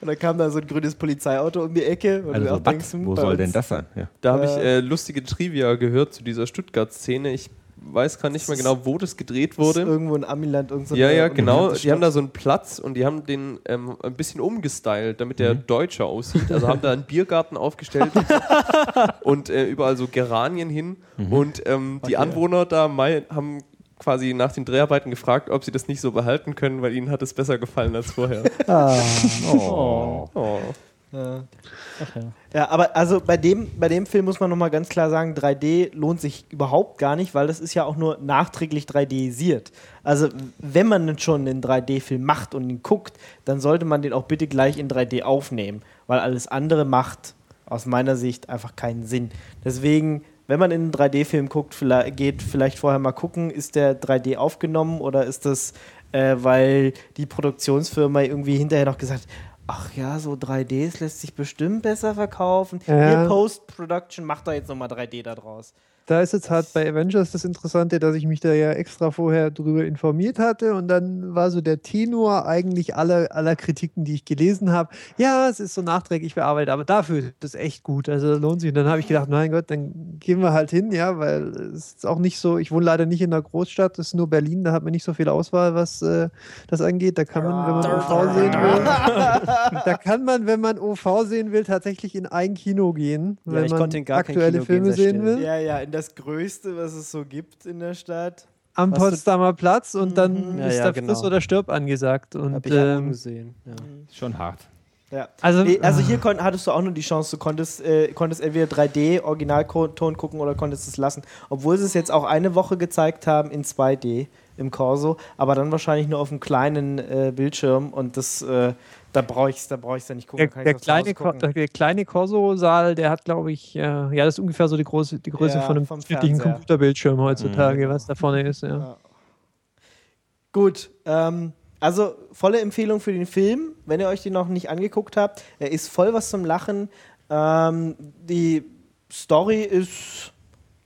[SPEAKER 1] Und dann kam da so ein grünes Polizeiauto um die Ecke. Und
[SPEAKER 2] also so,
[SPEAKER 1] denkst,
[SPEAKER 2] was?
[SPEAKER 1] hm,
[SPEAKER 2] wo soll denn das sein? Ja.
[SPEAKER 3] Da habe ich
[SPEAKER 1] Äh,
[SPEAKER 3] äh, lustige Trivia gehört zu dieser Stuttgart-Szene. Ich weiß gar nicht mehr genau, wo das gedreht
[SPEAKER 1] Das ist
[SPEAKER 3] wurde.
[SPEAKER 1] irgendwo in Amiland. irgend so
[SPEAKER 3] Ja, ja, genau. Die haben da so einen Platz und die haben den ähm, ein bisschen umgestylt, damit der deutscher aussieht. Also haben da einen Biergarten aufgestellt und äh, überall so Geranien hin. Und ähm, die Anwohner da haben quasi nach den Dreharbeiten gefragt, ob sie das nicht so behalten können, weil ihnen hat es besser gefallen als vorher.
[SPEAKER 2] Oh.
[SPEAKER 3] Oh.
[SPEAKER 1] Ja.
[SPEAKER 4] Ach ja.
[SPEAKER 1] Ja, aber also bei dem, bei dem Film muss man nochmal ganz klar sagen, 3D lohnt sich überhaupt gar nicht, weil das ist ja auch nur nachträglich 3Disiert. Also wenn man schon einen 3D-Film macht und ihn guckt, dann sollte man den auch bitte gleich in 3D aufnehmen, weil alles andere macht aus meiner Sicht einfach keinen Sinn. Deswegen, wenn man in einen 3D-Film guckt, vielleicht, geht vielleicht vorher mal gucken, ist der 3D aufgenommen oder ist das, äh, weil die Produktionsfirma irgendwie hinterher noch gesagt hat, Ach ja, so 3Ds lässt sich bestimmt besser verkaufen.
[SPEAKER 6] Ja.
[SPEAKER 1] Post-Production macht doch jetzt nochmal 3D da draus.
[SPEAKER 6] Da ist jetzt halt bei Avengers das Interessante, dass ich mich da ja extra vorher drüber informiert hatte und dann war so der Tenor eigentlich aller, aller Kritiken, die ich gelesen habe. Ja, es ist so nachträglich bearbeitet, aber dafür ist es echt gut. Also lohnt sich. Und dann habe ich gedacht, mein Gott, dann gehen wir halt hin, ja, weil es ist auch nicht so, ich wohne leider nicht in einer Großstadt, das ist nur Berlin, da hat man nicht so viel Auswahl, was äh, das angeht. Da kann man, wenn man OV sehen will, da kann man, wenn man OV sehen will, tatsächlich in ein Kino gehen,
[SPEAKER 5] Ja,
[SPEAKER 6] wenn
[SPEAKER 5] ich
[SPEAKER 6] man
[SPEAKER 5] konnte in gar kein
[SPEAKER 6] aktuelle
[SPEAKER 5] Kino
[SPEAKER 6] Filme sehen will.
[SPEAKER 1] Ja, ja, in das Größte, was es so gibt in der Stadt.
[SPEAKER 6] am
[SPEAKER 1] Was du-
[SPEAKER 6] Potsdamer Platz und dann
[SPEAKER 5] Mhm. Ja,
[SPEAKER 6] ist
[SPEAKER 5] ja,
[SPEAKER 6] da
[SPEAKER 5] genau.
[SPEAKER 6] Friss oder Stirb angesagt. Und,
[SPEAKER 5] Habe ich
[SPEAKER 6] ähm,
[SPEAKER 5] gesehen. Ja.
[SPEAKER 2] Schon hart.
[SPEAKER 1] Ja.
[SPEAKER 6] also,
[SPEAKER 1] Nee, also hier kon hattest du auch nur die Chance, du konntest, äh, konntest entweder 3D Originalton gucken oder konntest es lassen. Obwohl sie es jetzt auch eine Woche gezeigt haben in 2D im Corso, aber dann wahrscheinlich nur auf einem kleinen äh, Bildschirm und das, äh, da brauche ich es da ja nicht gucken.
[SPEAKER 6] der, der, kleine,
[SPEAKER 1] gucken.
[SPEAKER 6] der kleine Corso-Saal, der hat, glaube ich, äh, ja, das ist ungefähr so die, große, die Größe
[SPEAKER 1] Ja,
[SPEAKER 6] von einem
[SPEAKER 1] Fernseher.
[SPEAKER 6] Computerbildschirm heutzutage,
[SPEAKER 2] Mhm.
[SPEAKER 6] was da vorne ist. Ja.
[SPEAKER 1] Gut, ähm, also volle Empfehlung für den Film, wenn ihr euch den noch nicht angeguckt habt. Er ist voll was zum Lachen. Ähm, die Story ist,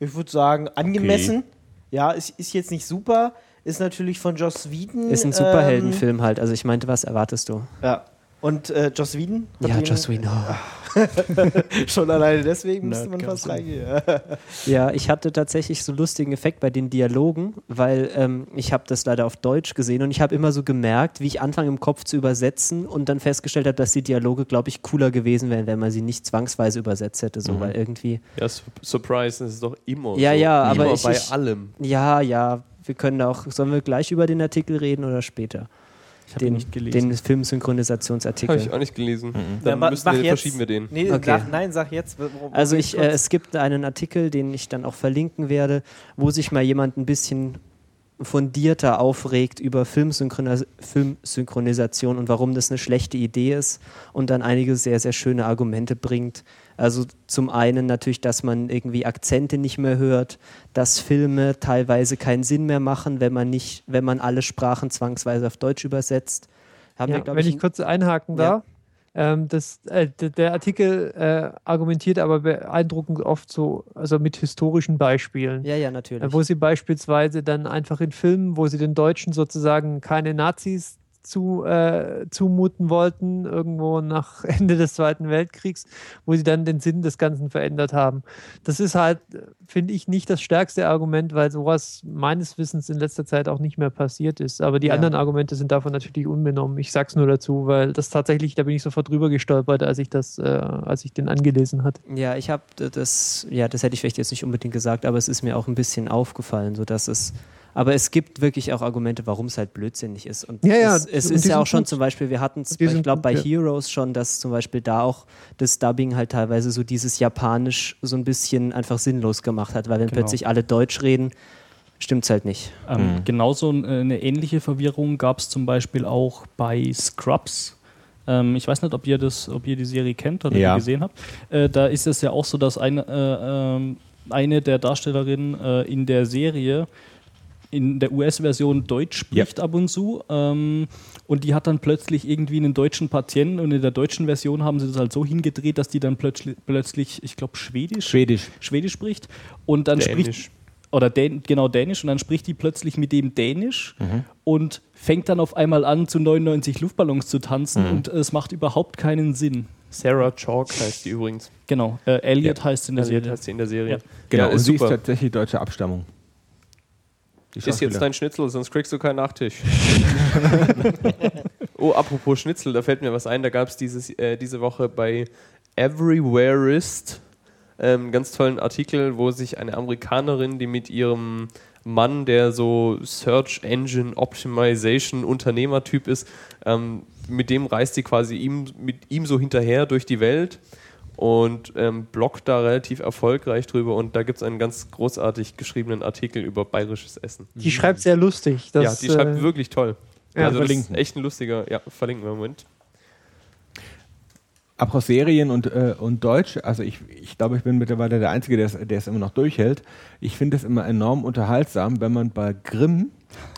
[SPEAKER 1] ich würde sagen, angemessen. Ja, ist, ist jetzt nicht super. Ist natürlich von Joss Whedon.
[SPEAKER 5] Ist ein
[SPEAKER 1] ähm,
[SPEAKER 5] Superheldenfilm halt. Also ich meinte, was erwartest du?
[SPEAKER 1] ja. Und äh, Joss Whedon?
[SPEAKER 5] Ja, Joss Whedon. oh.
[SPEAKER 1] Schon alleine deswegen müsste man fast reingehen.
[SPEAKER 5] Ja, ich hatte tatsächlich so einen lustigen Effekt bei den Dialogen, weil ähm, ich habe das leider auf Deutsch gesehen und ich habe immer so gemerkt, wie ich anfange im Kopf zu übersetzen und dann festgestellt habe, dass die Dialoge, glaube ich, cooler gewesen wären, wenn man sie nicht zwangsweise übersetzt hätte, so, weil irgendwie,
[SPEAKER 3] Ja, Su- Surprise, das ist doch immer
[SPEAKER 5] Ja,
[SPEAKER 3] so.
[SPEAKER 5] ja, aber
[SPEAKER 3] immer
[SPEAKER 5] ich-
[SPEAKER 3] bei
[SPEAKER 5] ich-
[SPEAKER 3] allem.
[SPEAKER 5] ja, ja, wir können da auch, sollen wir gleich über den Artikel reden oder später?
[SPEAKER 4] Ich habe
[SPEAKER 5] Den,
[SPEAKER 4] nicht gelesen.
[SPEAKER 5] den
[SPEAKER 3] Habe
[SPEAKER 5] Filmsynchronisationsartikel.
[SPEAKER 3] ich auch nicht gelesen.
[SPEAKER 1] Ja,
[SPEAKER 3] Dann
[SPEAKER 1] ma-
[SPEAKER 3] müssen wir,
[SPEAKER 1] jetzt.
[SPEAKER 3] verschieben wir den.
[SPEAKER 1] Nee,
[SPEAKER 5] Okay.
[SPEAKER 1] sag, nein, sag jetzt. worum-
[SPEAKER 5] Also ich, äh, es gibt einen Artikel, den ich dann auch verlinken werde, wo sich mal jemand ein bisschen fundierter aufregt über Filmsynchronis Filmsynchronisation und warum das eine schlechte Idee ist und dann einige sehr, sehr schöne Argumente bringt. Also zum einen natürlich, dass man irgendwie Akzente nicht mehr hört, dass Filme teilweise keinen Sinn mehr machen, wenn man nicht, wenn man alle Sprachen zwangsweise auf Deutsch übersetzt. Haben wir,
[SPEAKER 6] Ja,
[SPEAKER 5] glaub
[SPEAKER 6] wenn ich
[SPEAKER 5] ein-
[SPEAKER 6] kurz einhaken
[SPEAKER 5] Ja.
[SPEAKER 6] darf. Ähm, das, äh, der Artikel äh, argumentiert aber beeindruckend oft so, also mit historischen Beispielen.
[SPEAKER 5] ja, ja,
[SPEAKER 6] Äh,
[SPEAKER 5] natürlich.
[SPEAKER 6] Wo sie beispielsweise dann einfach in Filmen, wo sie den Deutschen sozusagen keine Nazis zu, äh, zumuten wollten, irgendwo nach Ende des Zweiten Weltkriegs, wo sie dann den Sinn des Ganzen verändert haben. Das ist halt, äh, finde ich, nicht das stärkste Argument, weil sowas meines Wissens in letzter Zeit auch nicht mehr passiert ist. Aber die
[SPEAKER 5] Ja.
[SPEAKER 6] anderen Argumente sind davon natürlich unbenommen. Ich sag's nur dazu, weil das tatsächlich, da bin ich sofort drüber gestolpert, als ich das, äh, als ich den angelesen hatte.
[SPEAKER 5] Ja, ich habe das, ja, das hätte ich vielleicht jetzt nicht unbedingt gesagt, aber es ist mir auch ein bisschen aufgefallen, so dass es, aber es gibt wirklich auch Argumente, warum es halt blödsinnig ist. Und
[SPEAKER 6] Ja, ja,
[SPEAKER 5] es, es
[SPEAKER 6] und
[SPEAKER 5] ist ja auch schon
[SPEAKER 6] gut.
[SPEAKER 5] zum Beispiel, wir hatten es, ich glaube bei
[SPEAKER 6] ja.
[SPEAKER 5] Heroes schon, dass zum Beispiel da auch das Dubbing halt teilweise so dieses Japanisch so ein bisschen einfach sinnlos gemacht hat, weil wenn
[SPEAKER 4] Genau.
[SPEAKER 5] plötzlich alle Deutsch reden, stimmt's halt nicht.
[SPEAKER 4] Ähm, Genauso ein- äh, eine ähnliche Verwirrung gab es zum Beispiel auch bei Scrubs. Ähm, ich weiß nicht, ob ihr, das, ob ihr die Serie kennt oder
[SPEAKER 2] Ja.
[SPEAKER 4] die gesehen habt. Äh, da ist es ja auch so, dass eine, äh, ähm, eine der Darstellerinnen in der Serie in der US-Version Deutsch spricht ab und zu. Ähm, und die hat dann plötzlich irgendwie einen deutschen Patienten und in der deutschen Version haben sie das halt so hingedreht, dass die dann plötzlich, plötzlich ich glaube, Schwedisch,
[SPEAKER 2] Schwedisch.
[SPEAKER 4] Schwedisch spricht und dann
[SPEAKER 3] Dänisch.
[SPEAKER 4] spricht oder Dän genau Dänisch und dann spricht die plötzlich mit dem Dänisch
[SPEAKER 2] Mhm.
[SPEAKER 4] und fängt dann auf einmal an zu 99 Luftballons zu tanzen
[SPEAKER 2] Mhm.
[SPEAKER 4] und es macht überhaupt keinen Sinn.
[SPEAKER 3] Sarah Chalk heißt die übrigens.
[SPEAKER 4] Genau, äh, Elliot
[SPEAKER 2] Ja.
[SPEAKER 4] heißt in der
[SPEAKER 3] Elliot
[SPEAKER 4] Serie.
[SPEAKER 3] heißt sie in der Serie.
[SPEAKER 4] Ja.
[SPEAKER 2] Genau,
[SPEAKER 3] Ja,
[SPEAKER 2] und
[SPEAKER 3] ist
[SPEAKER 2] sie ist
[SPEAKER 3] super.
[SPEAKER 2] tatsächlich deutsche Abstammung.
[SPEAKER 3] Ist jetzt dein Schnitzel, sonst kriegst du keinen Nachtisch. oh, apropos Schnitzel, da fällt mir was ein. Da gab es äh, diese Woche bei Everywhereist ähm, einen ganz tollen Artikel, wo sich eine Amerikanerin, die mit ihrem Mann, der so Search Engine Optimization Unternehmertyp ist, ähm, mit dem reist sie quasi ihm, mit ihm so hinterher durch die Welt und ähm, bloggt da relativ erfolgreich drüber. Und da gibt es einen ganz großartig geschriebenen Artikel über bayerisches Essen.
[SPEAKER 6] Die schreibt sehr lustig. Das,
[SPEAKER 3] ja, die schreibt
[SPEAKER 6] äh,
[SPEAKER 3] wirklich toll.
[SPEAKER 6] ja,
[SPEAKER 3] also das ist
[SPEAKER 2] verlinken.
[SPEAKER 3] echt ein lustiger, ja, verlinken wir im Moment.
[SPEAKER 2] Apropos Serien und, äh, und Deutsch, also ich, ich glaube, ich bin mittlerweile der Einzige, der es- der es immer noch durchhält. Ich finde es immer enorm unterhaltsam, wenn man bei Grimm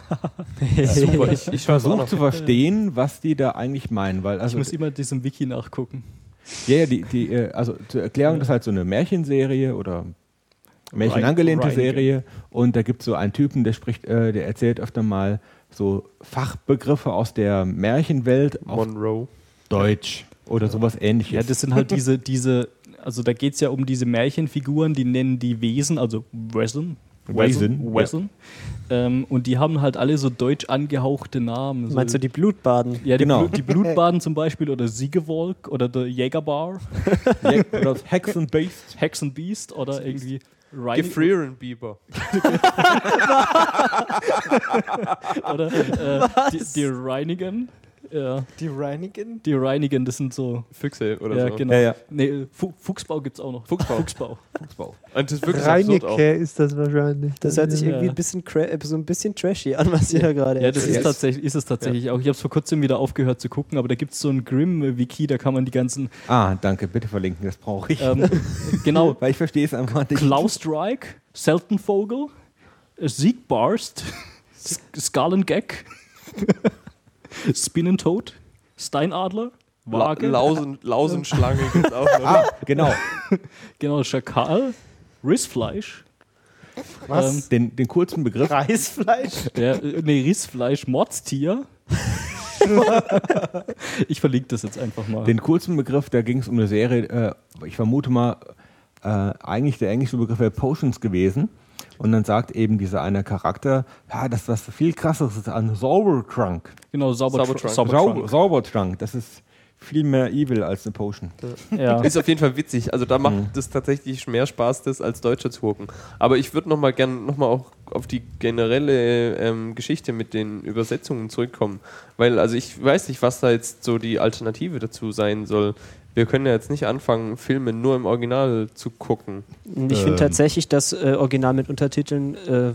[SPEAKER 3] Super, ich, ich schaue
[SPEAKER 2] versucht zu verstehen, was die da eigentlich meinen. Weil
[SPEAKER 4] Ich
[SPEAKER 2] also,
[SPEAKER 4] muss immer diesem Wiki nachgucken.
[SPEAKER 2] Ja, ja, die, die, äh, also zur Erklärung, das ist halt so eine Märchenserie oder Märchenangelehnte. Serie. Und da gibt es so einen Typen, der spricht, äh, der erzählt öfter mal so Fachbegriffe aus der Märchenwelt auf
[SPEAKER 3] Monroe.
[SPEAKER 2] Deutsch oder sowas ähnliches.
[SPEAKER 4] Ja, das sind halt diese, diese, also da geht es ja um diese Märchenfiguren, die nennen die Wesen, also Wesen.
[SPEAKER 2] Wesen,
[SPEAKER 4] Wesen. Ähm, und die haben halt alle so deutsch angehauchte Namen. So,
[SPEAKER 5] Meinst du die Blutbaden?
[SPEAKER 4] ja, die,
[SPEAKER 2] Genau.
[SPEAKER 4] Blu- die Blutbaden zum Beispiel oder Siegewolk oder der Jägerbar,
[SPEAKER 2] Ja, oder aus Hex and Beast.
[SPEAKER 4] Hex and Beast oder irgendwie Reini-
[SPEAKER 3] Gefrieren Bieber.
[SPEAKER 4] oder äh, die, die Reinigen. Ja,
[SPEAKER 1] Die Reinigen?
[SPEAKER 4] die Reinigen, das sind so.
[SPEAKER 3] Füchse oder
[SPEAKER 4] ja,
[SPEAKER 3] so.
[SPEAKER 4] genau.
[SPEAKER 2] Ja, ja.
[SPEAKER 4] Nee, Fu Fuchsbau gibt es auch noch.
[SPEAKER 3] Fuchsbau.
[SPEAKER 4] Fuchsbau.
[SPEAKER 3] Und das ist.
[SPEAKER 6] Reinecke ist das wahrscheinlich.
[SPEAKER 5] Das hört sich
[SPEAKER 4] Ja.
[SPEAKER 5] irgendwie ein bisschen, äh, so ein bisschen trashy an, was ihr da gerade
[SPEAKER 4] Ja, das ist tatsächlich, ist es tatsächlich auch. Ich habe es vor kurzem wieder aufgehört zu gucken, aber da gibt es so ein Grimm-Wiki, da kann man die ganzen.
[SPEAKER 2] Ah, danke, bitte verlinken, das brauche ich.
[SPEAKER 4] Ähm, genau.
[SPEAKER 2] Weil ich verstehe es einfach nicht.
[SPEAKER 4] Klaus-Strike, Seltenvogel, Siegbarst, Skallengag, Spinnentoad, Steinadler,
[SPEAKER 3] La
[SPEAKER 4] Waage,
[SPEAKER 3] Lausen, Lausenschlange gibt es auch noch.
[SPEAKER 2] Ah, genau.
[SPEAKER 4] genau, Schakal, Rissfleisch,
[SPEAKER 1] Was?
[SPEAKER 4] Ähm,
[SPEAKER 2] Den, den kurzen Begriff.
[SPEAKER 1] Reisfleisch?
[SPEAKER 4] ja, äh, nee, Rissfleisch, Mordstier, Ich verlinke das jetzt einfach mal.
[SPEAKER 2] Den coolsten Begriff, da ging es um eine Serie, äh, ich vermute mal, äh, eigentlich der englische Begriff wäre Potions gewesen. Und dann sagt eben dieser eine Charakter, ja, das ist was viel krasseres ist an Zaubertrunk.
[SPEAKER 4] genau, Sauber
[SPEAKER 3] Saubertrunk.
[SPEAKER 2] Zauber, Zaubertrunk, das ist viel mehr evil als eine Potion.
[SPEAKER 4] Ja.
[SPEAKER 3] Ist auf jeden Fall witzig. Also da macht es tatsächlich mehr Spaß, das als Deutscher zu gucken. Aber ich würde noch mal gerne noch mal auch auf die generelle ähm, Geschichte mit den Übersetzungen zurückkommen. Weil, also ich weiß nicht, was da jetzt so die Alternative dazu sein soll. Wir können ja jetzt nicht anfangen, Filme nur im Original zu gucken.
[SPEAKER 5] Ich finde
[SPEAKER 2] Ähm.
[SPEAKER 5] tatsächlich, dass äh, Original mit Untertiteln äh,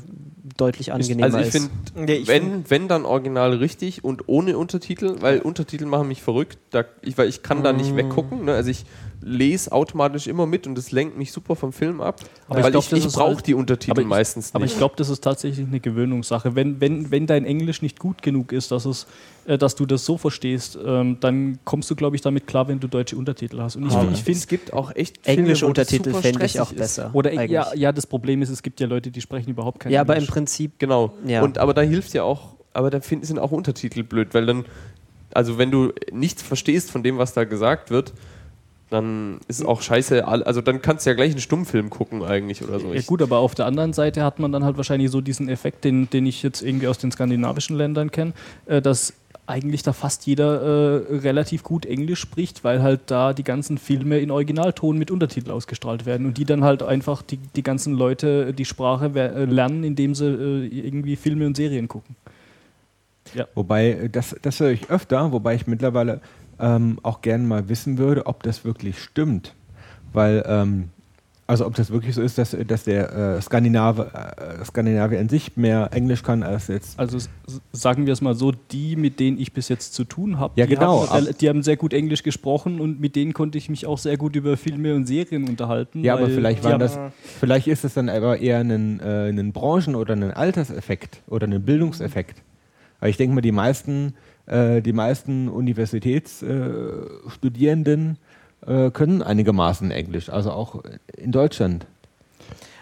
[SPEAKER 5] deutlich angenehmer
[SPEAKER 3] also ich
[SPEAKER 5] ist.
[SPEAKER 3] finde,
[SPEAKER 1] Nee,
[SPEAKER 3] wenn, wenn dann original richtig und ohne Untertitel, weil Untertitel machen mich verrückt, da, ich, weil ich kann da nicht weggucken. Ne? Also ich lese automatisch immer mit und das lenkt mich super vom Film ab.
[SPEAKER 4] Aber ich
[SPEAKER 3] weil ich,
[SPEAKER 4] das
[SPEAKER 3] ich
[SPEAKER 4] ist
[SPEAKER 3] brauche
[SPEAKER 4] halt-
[SPEAKER 3] die Untertitel
[SPEAKER 4] aber ich-
[SPEAKER 3] meistens nicht.
[SPEAKER 4] Aber ich glaube, das ist tatsächlich eine Gewöhnungssache. Wenn, wenn, wenn dein Englisch nicht gut genug ist, dass, es, äh, dass du das so verstehst, ähm, dann kommst du, glaube ich, damit klar, wenn du deutsche Untertitel hast. Und ich,
[SPEAKER 3] Aber
[SPEAKER 4] ich finde,
[SPEAKER 3] es gibt auch echt
[SPEAKER 5] Englische
[SPEAKER 3] Filme, das
[SPEAKER 5] Untertitel
[SPEAKER 3] super
[SPEAKER 5] fände ich auch
[SPEAKER 3] ist.
[SPEAKER 5] besser.
[SPEAKER 4] oder
[SPEAKER 5] eigentlich.
[SPEAKER 4] ja, ja, das Problem ist, es gibt ja Leute, die sprechen überhaupt kein
[SPEAKER 5] ja, aber im
[SPEAKER 4] Englisch.
[SPEAKER 5] Prinzip
[SPEAKER 3] Genau.
[SPEAKER 5] Ja.
[SPEAKER 3] Und aber da hilft ja auch, aber da find, sind auch Untertitel blöd, weil dann, also wenn du nichts verstehst von dem, was da gesagt wird, dann ist es auch scheiße. Also dann kannst du ja gleich einen Stummfilm gucken eigentlich oder so.
[SPEAKER 4] Ja gut, aber auf der anderen Seite hat man dann halt wahrscheinlich so diesen Effekt, den, den ich jetzt irgendwie aus den skandinavischen Ländern kenne, äh, dass eigentlich da fast jeder äh, relativ gut Englisch spricht, weil halt da die ganzen Filme in Originalton mit Untertitel ausgestrahlt werden und die dann halt einfach die, die ganzen Leute die Sprache äh, lernen, indem sie äh, irgendwie Filme und Serien gucken.
[SPEAKER 2] Wobei, äh, das, das höre ich öfter, wobei ich mittlerweile ähm, auch gerne mal wissen würde, ob das wirklich stimmt. Weil, ähm, also ob das wirklich so ist, dass, dass der äh, Skandinave, äh, Skandinavier an sich mehr Englisch kann als jetzt.
[SPEAKER 4] Also sagen wir es mal so, die, mit denen ich bis jetzt zu tun habe,
[SPEAKER 2] Ja,
[SPEAKER 4] die,
[SPEAKER 2] genau,
[SPEAKER 4] haben, die haben sehr gut Englisch gesprochen und mit denen konnte ich mich auch sehr gut über Filme und Serien unterhalten.
[SPEAKER 2] Ja, aber vielleicht, waren das, vielleicht ist es dann aber eher ein, äh, ein Branchen- oder ein Alterseffekt oder ein Bildungseffekt. Weil ich denke mal, die meisten, die meisten Universitätsstudierenden äh, äh, können einigermaßen Englisch, also auch in Deutschland.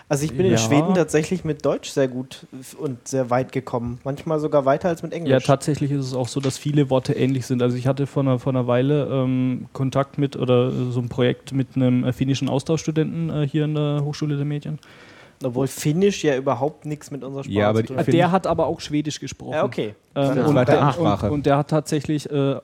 [SPEAKER 1] Also ich bin
[SPEAKER 4] Ja.
[SPEAKER 1] in Schweden tatsächlich mit Deutsch sehr gut und sehr weit gekommen. Manchmal sogar weiter als mit Englisch.
[SPEAKER 4] Ja, tatsächlich ist es auch so, dass viele Worte ähnlich sind. Also ich hatte vor einer, vor einer Weile ähm, Kontakt mit oder äh, so ein Projekt mit einem äh, finnischen Austauschstudenten äh, hier in der Hochschule der Medien.
[SPEAKER 1] Obwohl Finnisch ja überhaunt nichts mit unserer Sprache
[SPEAKER 2] Ja, aber
[SPEAKER 1] zu tun hat.
[SPEAKER 4] Der hat aber auch Schwedisch gesprochen.
[SPEAKER 1] Ja, okay.
[SPEAKER 4] Ähm, und, der, und, und der hat tatsächlich, äh,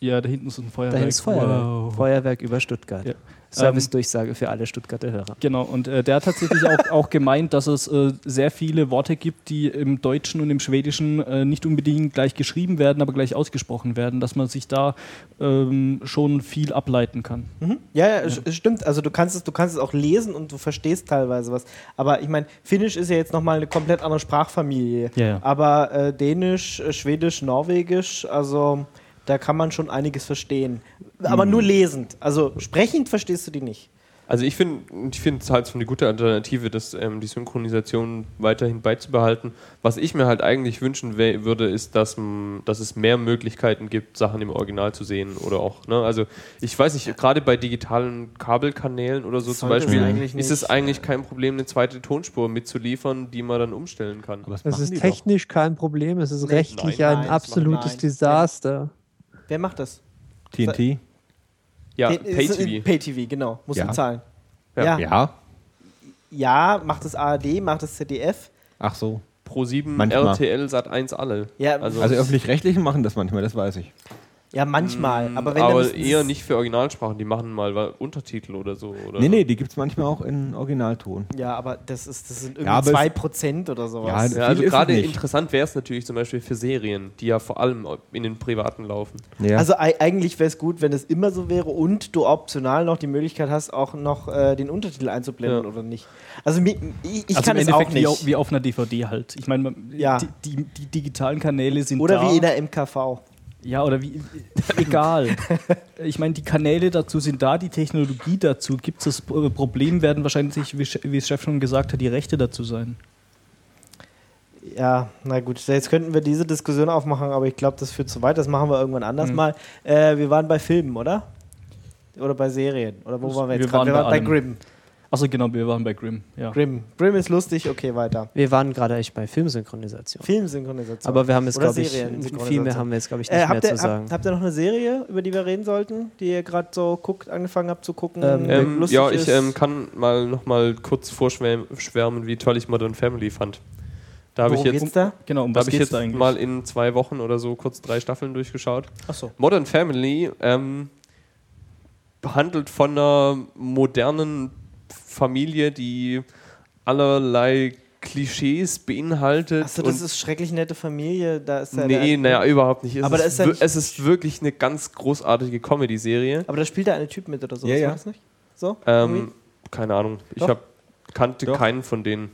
[SPEAKER 4] ja, da hinten ist ein Feuerwerk.
[SPEAKER 5] dahin ist Feuerwerk.
[SPEAKER 4] Wow.
[SPEAKER 5] Feuerwerk über Stuttgart.
[SPEAKER 4] Ja.
[SPEAKER 5] Service-Durchsage für alle Stuttgarter Hörer.
[SPEAKER 4] Genau, und äh, der hat tatsächlich auch, auch gemeint, dass es äh, sehr viele Worte gibt, die im Deutschen und im Schwedischen äh, nicht unbedingt gleich geschrieben werden, aber gleich ausgesprochen werden, dass man sich da ähm, schon viel ableiten kann.
[SPEAKER 1] Mhm. Ja, ja, es- es stimmt. Also du kannst es, du kannst es auch lesen und du verstehst teilweise was. Aber ich meine, Finnisch ist ja jetzt nochmal eine komplett andere Sprachfamilie.
[SPEAKER 4] Ja, ja.
[SPEAKER 1] Aber äh, Dänisch, äh, Schwedisch, Norwegisch, also da kann man schon einiges verstehen. Aber nur lesend. Also sprechend verstehst du die nicht.
[SPEAKER 3] Also ich finde ich finde es halt so eine gute Alternative, das, ähm, die Synchronisation weiterhin beizubehalten. Was ich mir halt eigentlich wünschen würde, ist, dass, dass es mehr Möglichkeiten gibt, Sachen im Original zu sehen oder auch. Ne? Also ich weiß nicht, gerade bei digitalen Kabelkanälen oder so zum
[SPEAKER 1] Sollte es
[SPEAKER 3] Beispiel,
[SPEAKER 1] eigentlich
[SPEAKER 3] ist es eigentlich kein Problem, eine zweite Tonspur mitzuliefern, die man dann umstellen kann.
[SPEAKER 2] Aber das
[SPEAKER 6] ist technisch kein Problem, es ist
[SPEAKER 1] Nee,
[SPEAKER 6] rechtlich
[SPEAKER 3] nein,
[SPEAKER 6] ein
[SPEAKER 1] nein,
[SPEAKER 6] absolutes. Desaster.
[SPEAKER 1] Wer macht das?
[SPEAKER 2] TNT?
[SPEAKER 3] Ja, Pay-TV.
[SPEAKER 1] Pay-TV, genau. Muss
[SPEAKER 2] Ja.
[SPEAKER 1] man zahlen.
[SPEAKER 3] Ja.
[SPEAKER 1] Ja.
[SPEAKER 2] Ja.
[SPEAKER 1] Ja, macht das ARD, macht das ZDF.
[SPEAKER 2] Ach so.
[SPEAKER 3] Pro 7,
[SPEAKER 2] Manchmal.
[SPEAKER 3] RTL, Sat 1 alle.
[SPEAKER 1] Ja,
[SPEAKER 3] Also,
[SPEAKER 2] Also öffentlich-rechtlichen machen das manchmal, das weiß ich.
[SPEAKER 1] Ja, manchmal. Aber wenn
[SPEAKER 3] aber eher nicht für Originalsprachen, die machen mal Untertitel oder so. Oder
[SPEAKER 2] Nee, nee, die gibt es manchmal auch in Originalton.
[SPEAKER 1] Ja, aber das, ist, das sind
[SPEAKER 2] Ja,
[SPEAKER 1] irgendwie
[SPEAKER 2] es-
[SPEAKER 1] 2% oder sowas.
[SPEAKER 2] Ja,
[SPEAKER 3] Ja, also gerade
[SPEAKER 2] nicht.
[SPEAKER 3] interessant wäre es natürlich zum Beispiel für Serien, die ja vor allem in den privaten laufen.
[SPEAKER 2] Ja.
[SPEAKER 1] Also ei- eigentlich wäre es gut, wenn es immer so wäre und du optional noch die Möglichkeit hast, auch noch äh, den Untertitel einzublenden
[SPEAKER 3] Ja.
[SPEAKER 1] oder nicht. Also ich, ich
[SPEAKER 4] also
[SPEAKER 1] kann
[SPEAKER 4] im
[SPEAKER 1] es auch
[SPEAKER 4] Endeffekt wie,
[SPEAKER 1] nicht.
[SPEAKER 4] au- wie auf einer DVD halt. Ich meine,
[SPEAKER 1] Ja.
[SPEAKER 4] die, die, die digitalen Kanäle sind
[SPEAKER 1] oder
[SPEAKER 4] da.
[SPEAKER 1] wie in der MKV.
[SPEAKER 4] Ja, oder wie, egal. Ich meine, die Kanäle dazu sind da, die Technologie dazu gibt es. Das Pro- Problem werden wahrscheinlich, wie es Chef schon gesagt hat, die Rechte dazu sein.
[SPEAKER 1] Ja, na gut, jetzt könnten wir diese Diskussion aufmachen, aber ich glaube, das führt zu weit. Das machen wir irgendwann anders
[SPEAKER 4] Mhm.
[SPEAKER 1] mal. Äh, wir waren bei Filmen, oder? Oder bei Serien? Oder wo
[SPEAKER 4] Das-
[SPEAKER 1] waren wir jetzt
[SPEAKER 4] wir
[SPEAKER 1] gerade?
[SPEAKER 4] waren
[SPEAKER 1] Wir waren bei. Grimm.
[SPEAKER 4] Achso, genau, wir waren bei Grimm. Ja.
[SPEAKER 1] Grimm. Grimm ist lustig, okay, weiter.
[SPEAKER 5] Wir waren gerade echt bei Filmsynchronisation.
[SPEAKER 1] Filmsynchronisation.
[SPEAKER 5] Aber wir haben jetzt, glaube ich, viel mehr haben wir jetzt, glaube ich, nicht
[SPEAKER 1] Äh,
[SPEAKER 5] mehr
[SPEAKER 1] habt, ihr,
[SPEAKER 5] zu sagen.
[SPEAKER 1] habt, habt ihr noch eine Serie, über die wir reden sollten, die ihr gerade so guckt, angefangen habt zu gucken?
[SPEAKER 5] Ähm,
[SPEAKER 3] Ähm,
[SPEAKER 1] lustig
[SPEAKER 3] ja, ich ähm, kann mal noch mal kurz vorschwärmen, wie toll ich Modern Family fand. Da habe ich jetzt,
[SPEAKER 1] geht's da?
[SPEAKER 4] Genau, um
[SPEAKER 3] da
[SPEAKER 4] was
[SPEAKER 3] habe ich
[SPEAKER 4] geht's
[SPEAKER 3] jetzt
[SPEAKER 4] da eigentlich?
[SPEAKER 3] mal in zwei Wochen oder so kurz drei Staffeln durchgeschaut.
[SPEAKER 1] Achso.
[SPEAKER 3] Modern Family ähm, handelt von einer modernen Familie, die allerlei Klischees beinhaltet.
[SPEAKER 1] Achso, das ist schrecklich nette Familie. Da ist ja
[SPEAKER 3] nee,
[SPEAKER 1] der,
[SPEAKER 3] naja, überhaupt nicht. Es,
[SPEAKER 1] Aber
[SPEAKER 3] ist,
[SPEAKER 1] ist nicht-
[SPEAKER 3] es ist wirklich eine ganz großartige Comedy-Serie.
[SPEAKER 1] Aber da spielt da eine Typ mit oder so.
[SPEAKER 2] Ja, ja.
[SPEAKER 1] das nicht? So?
[SPEAKER 3] Ähm, keine Ahnung. Ich
[SPEAKER 1] Doch.
[SPEAKER 3] hab, kannte
[SPEAKER 2] Doch.
[SPEAKER 3] keinen von denen.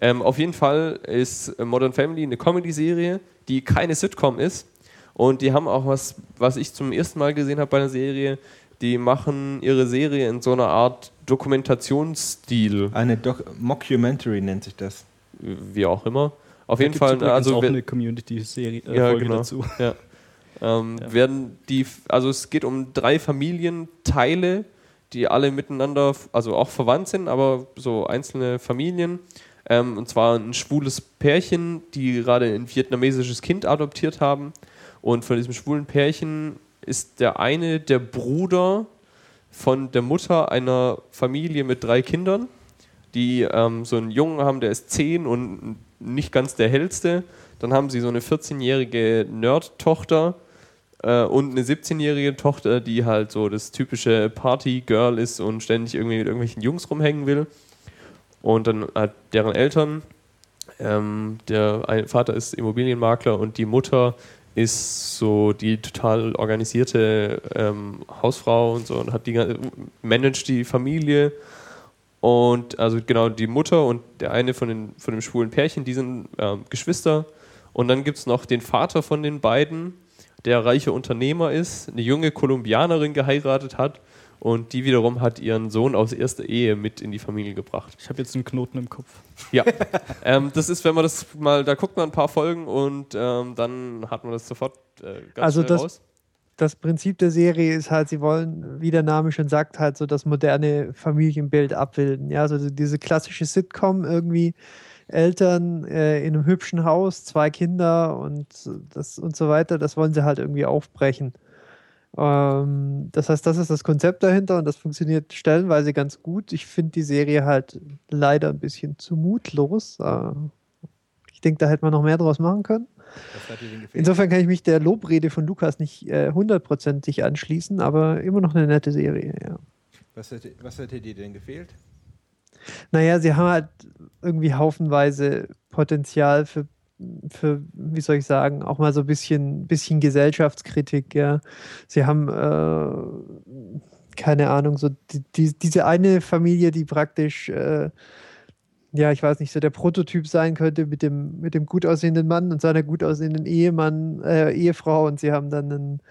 [SPEAKER 3] Ähm, auf jeden Fall ist äh, Modern Family eine Comedy-Serie, die keine Sitcom ist. Und die haben auch was, was ich zum ersten Mal gesehen habe bei einer Serie. Die machen ihre Serie in so einer Art Dokumentationsstil,
[SPEAKER 2] Eine Doc Mockumentary nennt sich das.
[SPEAKER 3] wie auch immer. Auf
[SPEAKER 4] Da
[SPEAKER 3] jeden Fall, also
[SPEAKER 4] auch eine Community-Serie äh,
[SPEAKER 3] Ja,
[SPEAKER 4] Folge
[SPEAKER 3] genau.
[SPEAKER 4] dazu.
[SPEAKER 3] Ja. Ähm,
[SPEAKER 4] Ja.
[SPEAKER 3] Werden die, also es geht um drei Familienteile, die alle miteinander, also auch verwandt sind, aber so einzelne Familien. Ähm, und zwar ein schwules Pärchen, die gerade ein vietnamesisches Kind adoptiert haben. Und von diesem schwulen Pärchen ist der eine der Bruder von der Mutter einer Familie mit drei Kindern, die ähm, so einen Jungen haben, der ist zehn und nicht ganz der hellste. Dann haben sie so eine 14-jährige Nerd-Tochter äh, und eine 17-jährige Tochter, die halt so das typische Party-Girl ist und ständig irgendwie mit irgendwelchen Jungs rumhängen will. Und dann halt deren Eltern. Ähm, der Vater ist Immobilienmakler und die Mutter ist so die total organisierte ähm, Hausfrau und so und hat die managt die Familie. Und also genau die Mutter und der eine von, den, von dem schwulen Pärchen, die sind ähm, Geschwister. Und dann gibt es noch den Vater von den beiden, der reiche Unternehmer ist, eine junge Kolumbianerin geheiratet hat und die wiederum hat ihren Sohn aus erster Ehe mit in die Familie gebracht.
[SPEAKER 4] Ich habe jetzt einen Knoten im Kopf.
[SPEAKER 3] Ja, ähm, das ist, wenn man das mal, da guckt man ein paar Folgen und ähm, dann hat man das sofort äh, ganz
[SPEAKER 6] Also
[SPEAKER 3] schnell
[SPEAKER 6] das-
[SPEAKER 3] raus.
[SPEAKER 6] das Prinzip der Serie ist halt, sie wollen, wie der Name schon sagt, halt so das moderne Familienbild abbilden. Ja, also diese klassische Sitcom irgendwie. Eltern äh, in einem hübschen Haus, zwei Kinder und das und so weiter, das wollen sie halt irgendwie aufbrechen. Ähm, das heißt, das ist das Konzept dahinter und das funktioniert stellenweise ganz gut. Ich finde die Serie halt leider ein bisschen zu mutlos. Äh, ich denke, da hätte man noch mehr draus machen können. Insofern kann ich mich der Lobrede von Lukas nicht äh, hundertprozentig anschließen, aber immer noch eine nette Serie, ja.
[SPEAKER 2] Was hätte, was hätte dir denn gefehlt?
[SPEAKER 6] Naja, sie haben halt irgendwie haufenweise Potenzial für, für, wie soll ich sagen, auch mal so ein bisschen, bisschen Gesellschaftskritik, ja. Sie haben, äh, keine Ahnung, so die, die, diese eine Familie, die praktisch, äh, ja, ich weiß nicht, so der Prototyp sein könnte mit dem, mit dem gut aussehenden Mann und seiner gut aussehenden Ehemann, äh, Ehefrau und sie haben dann einen,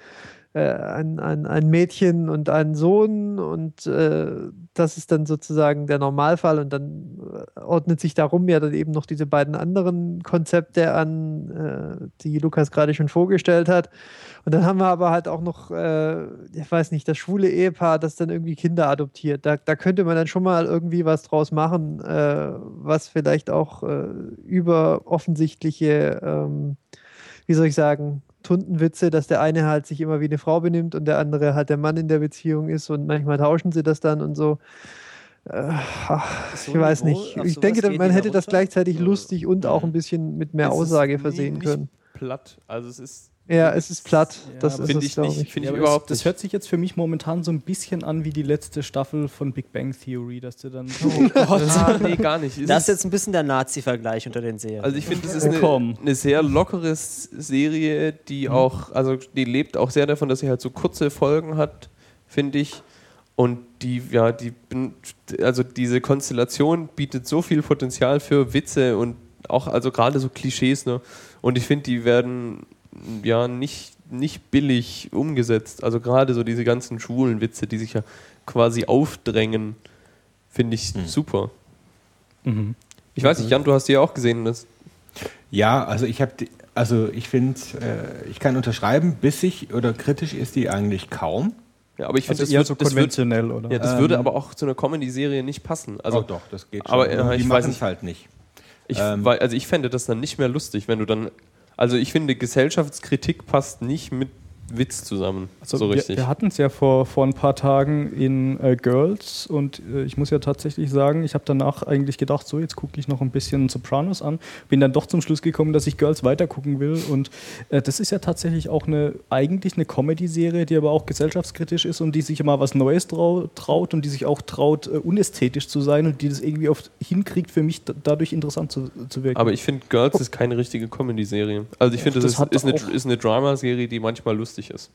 [SPEAKER 6] ein, ein, ein Mädchen und einen Sohn und äh, das ist dann sozusagen der Normalfall und dann äh, ordnet sich darum ja dann eben noch diese beiden anderen Konzepte an, äh, die Lukas gerade schon vorgestellt hat. Und dann haben wir aber halt auch noch, äh, ich weiß nicht, das schwule Ehepaar, das dann irgendwie Kinder adoptiert. Da, da könnte man dann schon mal irgendwie was draus machen, äh, was vielleicht auch äh, über offensichtliche, ähm, wie soll ich sagen, Tuntenwitze, dass der eine halt sich immer wie eine Frau benimmt und der andere halt der Mann in der Beziehung ist und manchmal tauschen sie das dann und so. Äh, ach,
[SPEAKER 1] So
[SPEAKER 6] ich weiß
[SPEAKER 1] Niveau,
[SPEAKER 6] nicht. Ich denke, man hätte
[SPEAKER 1] da
[SPEAKER 6] das gleichzeitig
[SPEAKER 1] So.
[SPEAKER 6] lustig und auch ein bisschen mit mehr Aussage versehen können.
[SPEAKER 3] Platt. Also es ist
[SPEAKER 6] Ja, es ist platt.
[SPEAKER 4] Ja,
[SPEAKER 6] Das ist
[SPEAKER 3] finde ich nicht, finde
[SPEAKER 4] Ja,
[SPEAKER 3] ich
[SPEAKER 4] aber
[SPEAKER 3] überhaupt
[SPEAKER 4] das, hört sich jetzt für mich momentan so ein bisschen an wie die letzte Staffel von Big Bang Theory, dass du dann.
[SPEAKER 3] Ah, nee, gar nicht. Es
[SPEAKER 5] Das
[SPEAKER 3] ist-
[SPEAKER 5] ist jetzt ein bisschen der Nazi-Vergleich unter den Serien.
[SPEAKER 3] Also ich finde, das ist
[SPEAKER 4] Oh,
[SPEAKER 3] eine, eine sehr lockere Serie, die auch, also die lebt auch sehr davon, dass sie halt so kurze Folgen hat, finde ich. Und die, ja, die, also diese Konstellation bietet so viel Potenzial für Witze und auch, also gerade so Klischees, ne? Und ich finde, die werden ja nicht, nicht billig umgesetzt. Also gerade so diese ganzen schwulen Witze, die sich ja quasi aufdrängen, finde ich super.
[SPEAKER 4] Mhm.
[SPEAKER 3] Ich weiß nicht, Jan, du hast die ja auch gesehen, das
[SPEAKER 2] Ja, also ich habe, also ich finde, äh, ich kann unterschreiben, bissig oder kritisch ist die eigentlich kaum.
[SPEAKER 3] Ja, aber ich finde,
[SPEAKER 4] Also
[SPEAKER 3] das,
[SPEAKER 4] eher
[SPEAKER 3] wird,
[SPEAKER 4] so
[SPEAKER 3] das, wird,
[SPEAKER 4] konventionell, oder?
[SPEAKER 3] ja, das
[SPEAKER 2] Ähm,
[SPEAKER 3] würde aber auch zu einer Comedy-Serie nicht passen. Also
[SPEAKER 2] oh doch, das geht
[SPEAKER 3] aber,
[SPEAKER 2] schon.
[SPEAKER 3] ja,
[SPEAKER 2] die
[SPEAKER 3] ich weiß
[SPEAKER 2] machen es
[SPEAKER 3] nicht.
[SPEAKER 2] halt nicht.
[SPEAKER 3] Ich,
[SPEAKER 2] Ähm,
[SPEAKER 3] weil, also ich fände das dann nicht mehr lustig, wenn du dann. Also ich finde, Gesellschaftskritik passt nicht mit Witz zusammen.
[SPEAKER 4] Also
[SPEAKER 3] so
[SPEAKER 4] wir,
[SPEAKER 3] richtig.
[SPEAKER 4] wir hatten es ja vor, vor ein paar Tagen in äh, Girls und äh, ich muss ja tatsächlich sagen, ich habe danach eigentlich gedacht, so jetzt gucke ich noch ein bisschen Sopranos an, bin dann doch zum Schluss gekommen, dass ich Girls weitergucken will und äh, das ist ja tatsächlich auch eine eigentlich eine Comedy-Serie, die aber auch gesellschaftskritisch ist und die sich immer was Neues trau traut und die sich auch traut, äh, unästhetisch zu sein und die das irgendwie oft hinkriegt, für mich da- dadurch interessant zu, zu wirken.
[SPEAKER 3] aber ich finde, Girls ist keine richtige Comedy-Serie. Also ich finde, das,
[SPEAKER 4] Das
[SPEAKER 3] ist, ist, eine, ist eine Drama-Serie, die manchmal lustig ist.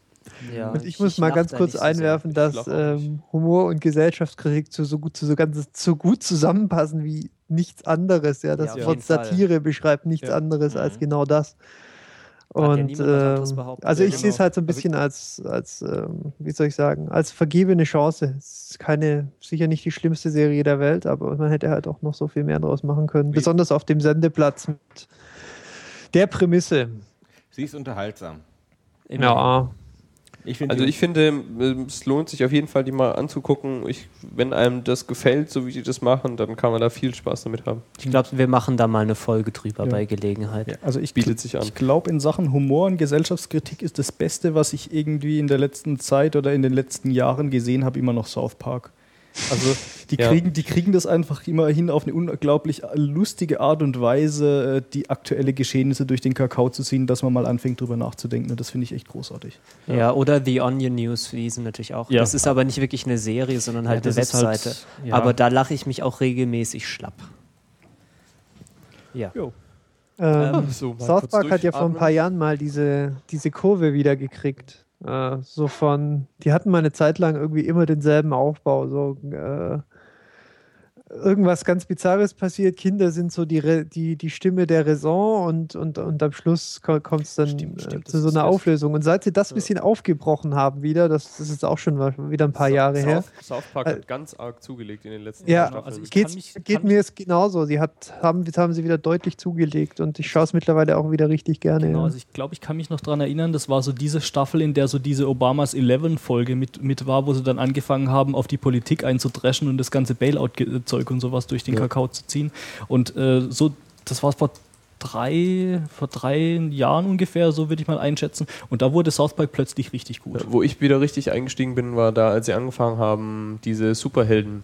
[SPEAKER 5] Ja,
[SPEAKER 6] Und ich, muss mal ganz kurz
[SPEAKER 5] so
[SPEAKER 6] einwerfen,
[SPEAKER 3] Ich
[SPEAKER 6] dass ähm, Humor und Gesellschaftskritik zu so gut, zu so ganz, so gut zusammenpassen wie nichts anderes. Ja, das
[SPEAKER 5] Ja,
[SPEAKER 6] Wort
[SPEAKER 5] jeden Fall.
[SPEAKER 6] Satire beschreibt nichts
[SPEAKER 4] Ja.
[SPEAKER 6] anderes als
[SPEAKER 2] Mhm.
[SPEAKER 6] genau das.
[SPEAKER 5] Ja
[SPEAKER 6] Und
[SPEAKER 5] niemand was anderes
[SPEAKER 6] ähm, also
[SPEAKER 5] Ja,
[SPEAKER 6] ich sehe es
[SPEAKER 4] genau.
[SPEAKER 6] halt so ein bisschen als, als ähm, wie soll ich sagen, als vergebene Chance. Es ist keine, sicher nicht die schlimmste Serie der Welt, aber man hätte halt auch noch so viel mehr draus machen können.
[SPEAKER 3] Wie-
[SPEAKER 6] Besonders auf dem Sendeplatz mit der Prämisse.
[SPEAKER 2] Sie ist unterhaltsam.
[SPEAKER 6] Ja,
[SPEAKER 2] Ich
[SPEAKER 3] Also ich finde, es lohnt sich auf jeden Fall, die mal anzugucken. Ich, wenn einem das gefällt, so wie die das machen, dann kann man da viel Spaß damit haben.
[SPEAKER 5] Ich glaube, wir machen da mal eine Folge drüber
[SPEAKER 4] Ja.
[SPEAKER 5] bei Gelegenheit.
[SPEAKER 4] Ja, also ich,
[SPEAKER 3] Bietet sich an.
[SPEAKER 4] Ich glaube, in Sachen Humor und Gesellschaftskritik ist das Beste, was ich irgendwie in der letzten Zeit oder in den letzten Jahren gesehen habe, immer noch South Park. Also die,
[SPEAKER 3] Ja.
[SPEAKER 4] kriegen, die kriegen das einfach immerhin auf eine unglaublich lustige Art und Weise, äh, die aktuelle Geschehnisse durch den Kakao zu ziehen, dass man mal anfängt, drüber nachzudenken. Und das finde ich echt großartig.
[SPEAKER 5] Ja. oder The Onion News, wie sie natürlich auch.
[SPEAKER 4] Ja.
[SPEAKER 5] Das ist aber nicht wirklich eine Serie, sondern halt
[SPEAKER 4] Ja,
[SPEAKER 5] eine
[SPEAKER 4] halt-
[SPEAKER 5] Webseite.
[SPEAKER 4] ja.
[SPEAKER 5] Aber da lache ich mich auch regelmäßig schlapp. Ja.
[SPEAKER 4] Jo.
[SPEAKER 6] ähm,
[SPEAKER 3] So,
[SPEAKER 6] South Park hat ja vor ein paar Jahren mal diese, diese Kurve wieder gekriegt. Äh, so von, die hatten mal eine Zeit lang irgendwie immer denselben Aufbau. So, äh, irgendwas ganz Bizarres passiert, Kinder sind so die, Re die, die Stimme der Raison und, und, und am Schluss kommt es dann
[SPEAKER 5] Stimmt, stimmt,
[SPEAKER 6] äh,
[SPEAKER 5] das
[SPEAKER 6] zu so einer. Auflösung. Und seit sie das ein bisschen aufgebrochen haben wieder, das, das ist auch schon wieder ein paar
[SPEAKER 3] South-
[SPEAKER 6] Jahre her,
[SPEAKER 3] South, South Park
[SPEAKER 6] Äh,
[SPEAKER 3] hat ganz arg zugelegt in den letzten
[SPEAKER 6] Ja,
[SPEAKER 3] Staffeln.
[SPEAKER 4] also ich
[SPEAKER 6] geht,
[SPEAKER 4] mich-
[SPEAKER 6] geht mir es genauso. Sie hat, haben, haben sie wieder deutlich zugelegt und ich schaue es mittlerweile auch wieder richtig gerne.
[SPEAKER 4] Genau,
[SPEAKER 6] ja.
[SPEAKER 4] also ich glaube, ich kann mich noch daran erinnern, das war so diese Staffel, in der so diese Obamas 11-Folge mit, mit war, wo sie dann angefangen haben, auf die Politik einzudreschen und das ganze Bailout-Zeug und sowas durch den Kakao zu ziehen. Und äh, so, das war vor drei, vor drei Jahren ungefähr, so würde ich mal einschätzen. Und da wurde South Park plötzlich richtig gut.
[SPEAKER 3] Ja, wo ich wieder richtig eingestiegen bin, war da, als sie angefangen haben, diese Superhelden.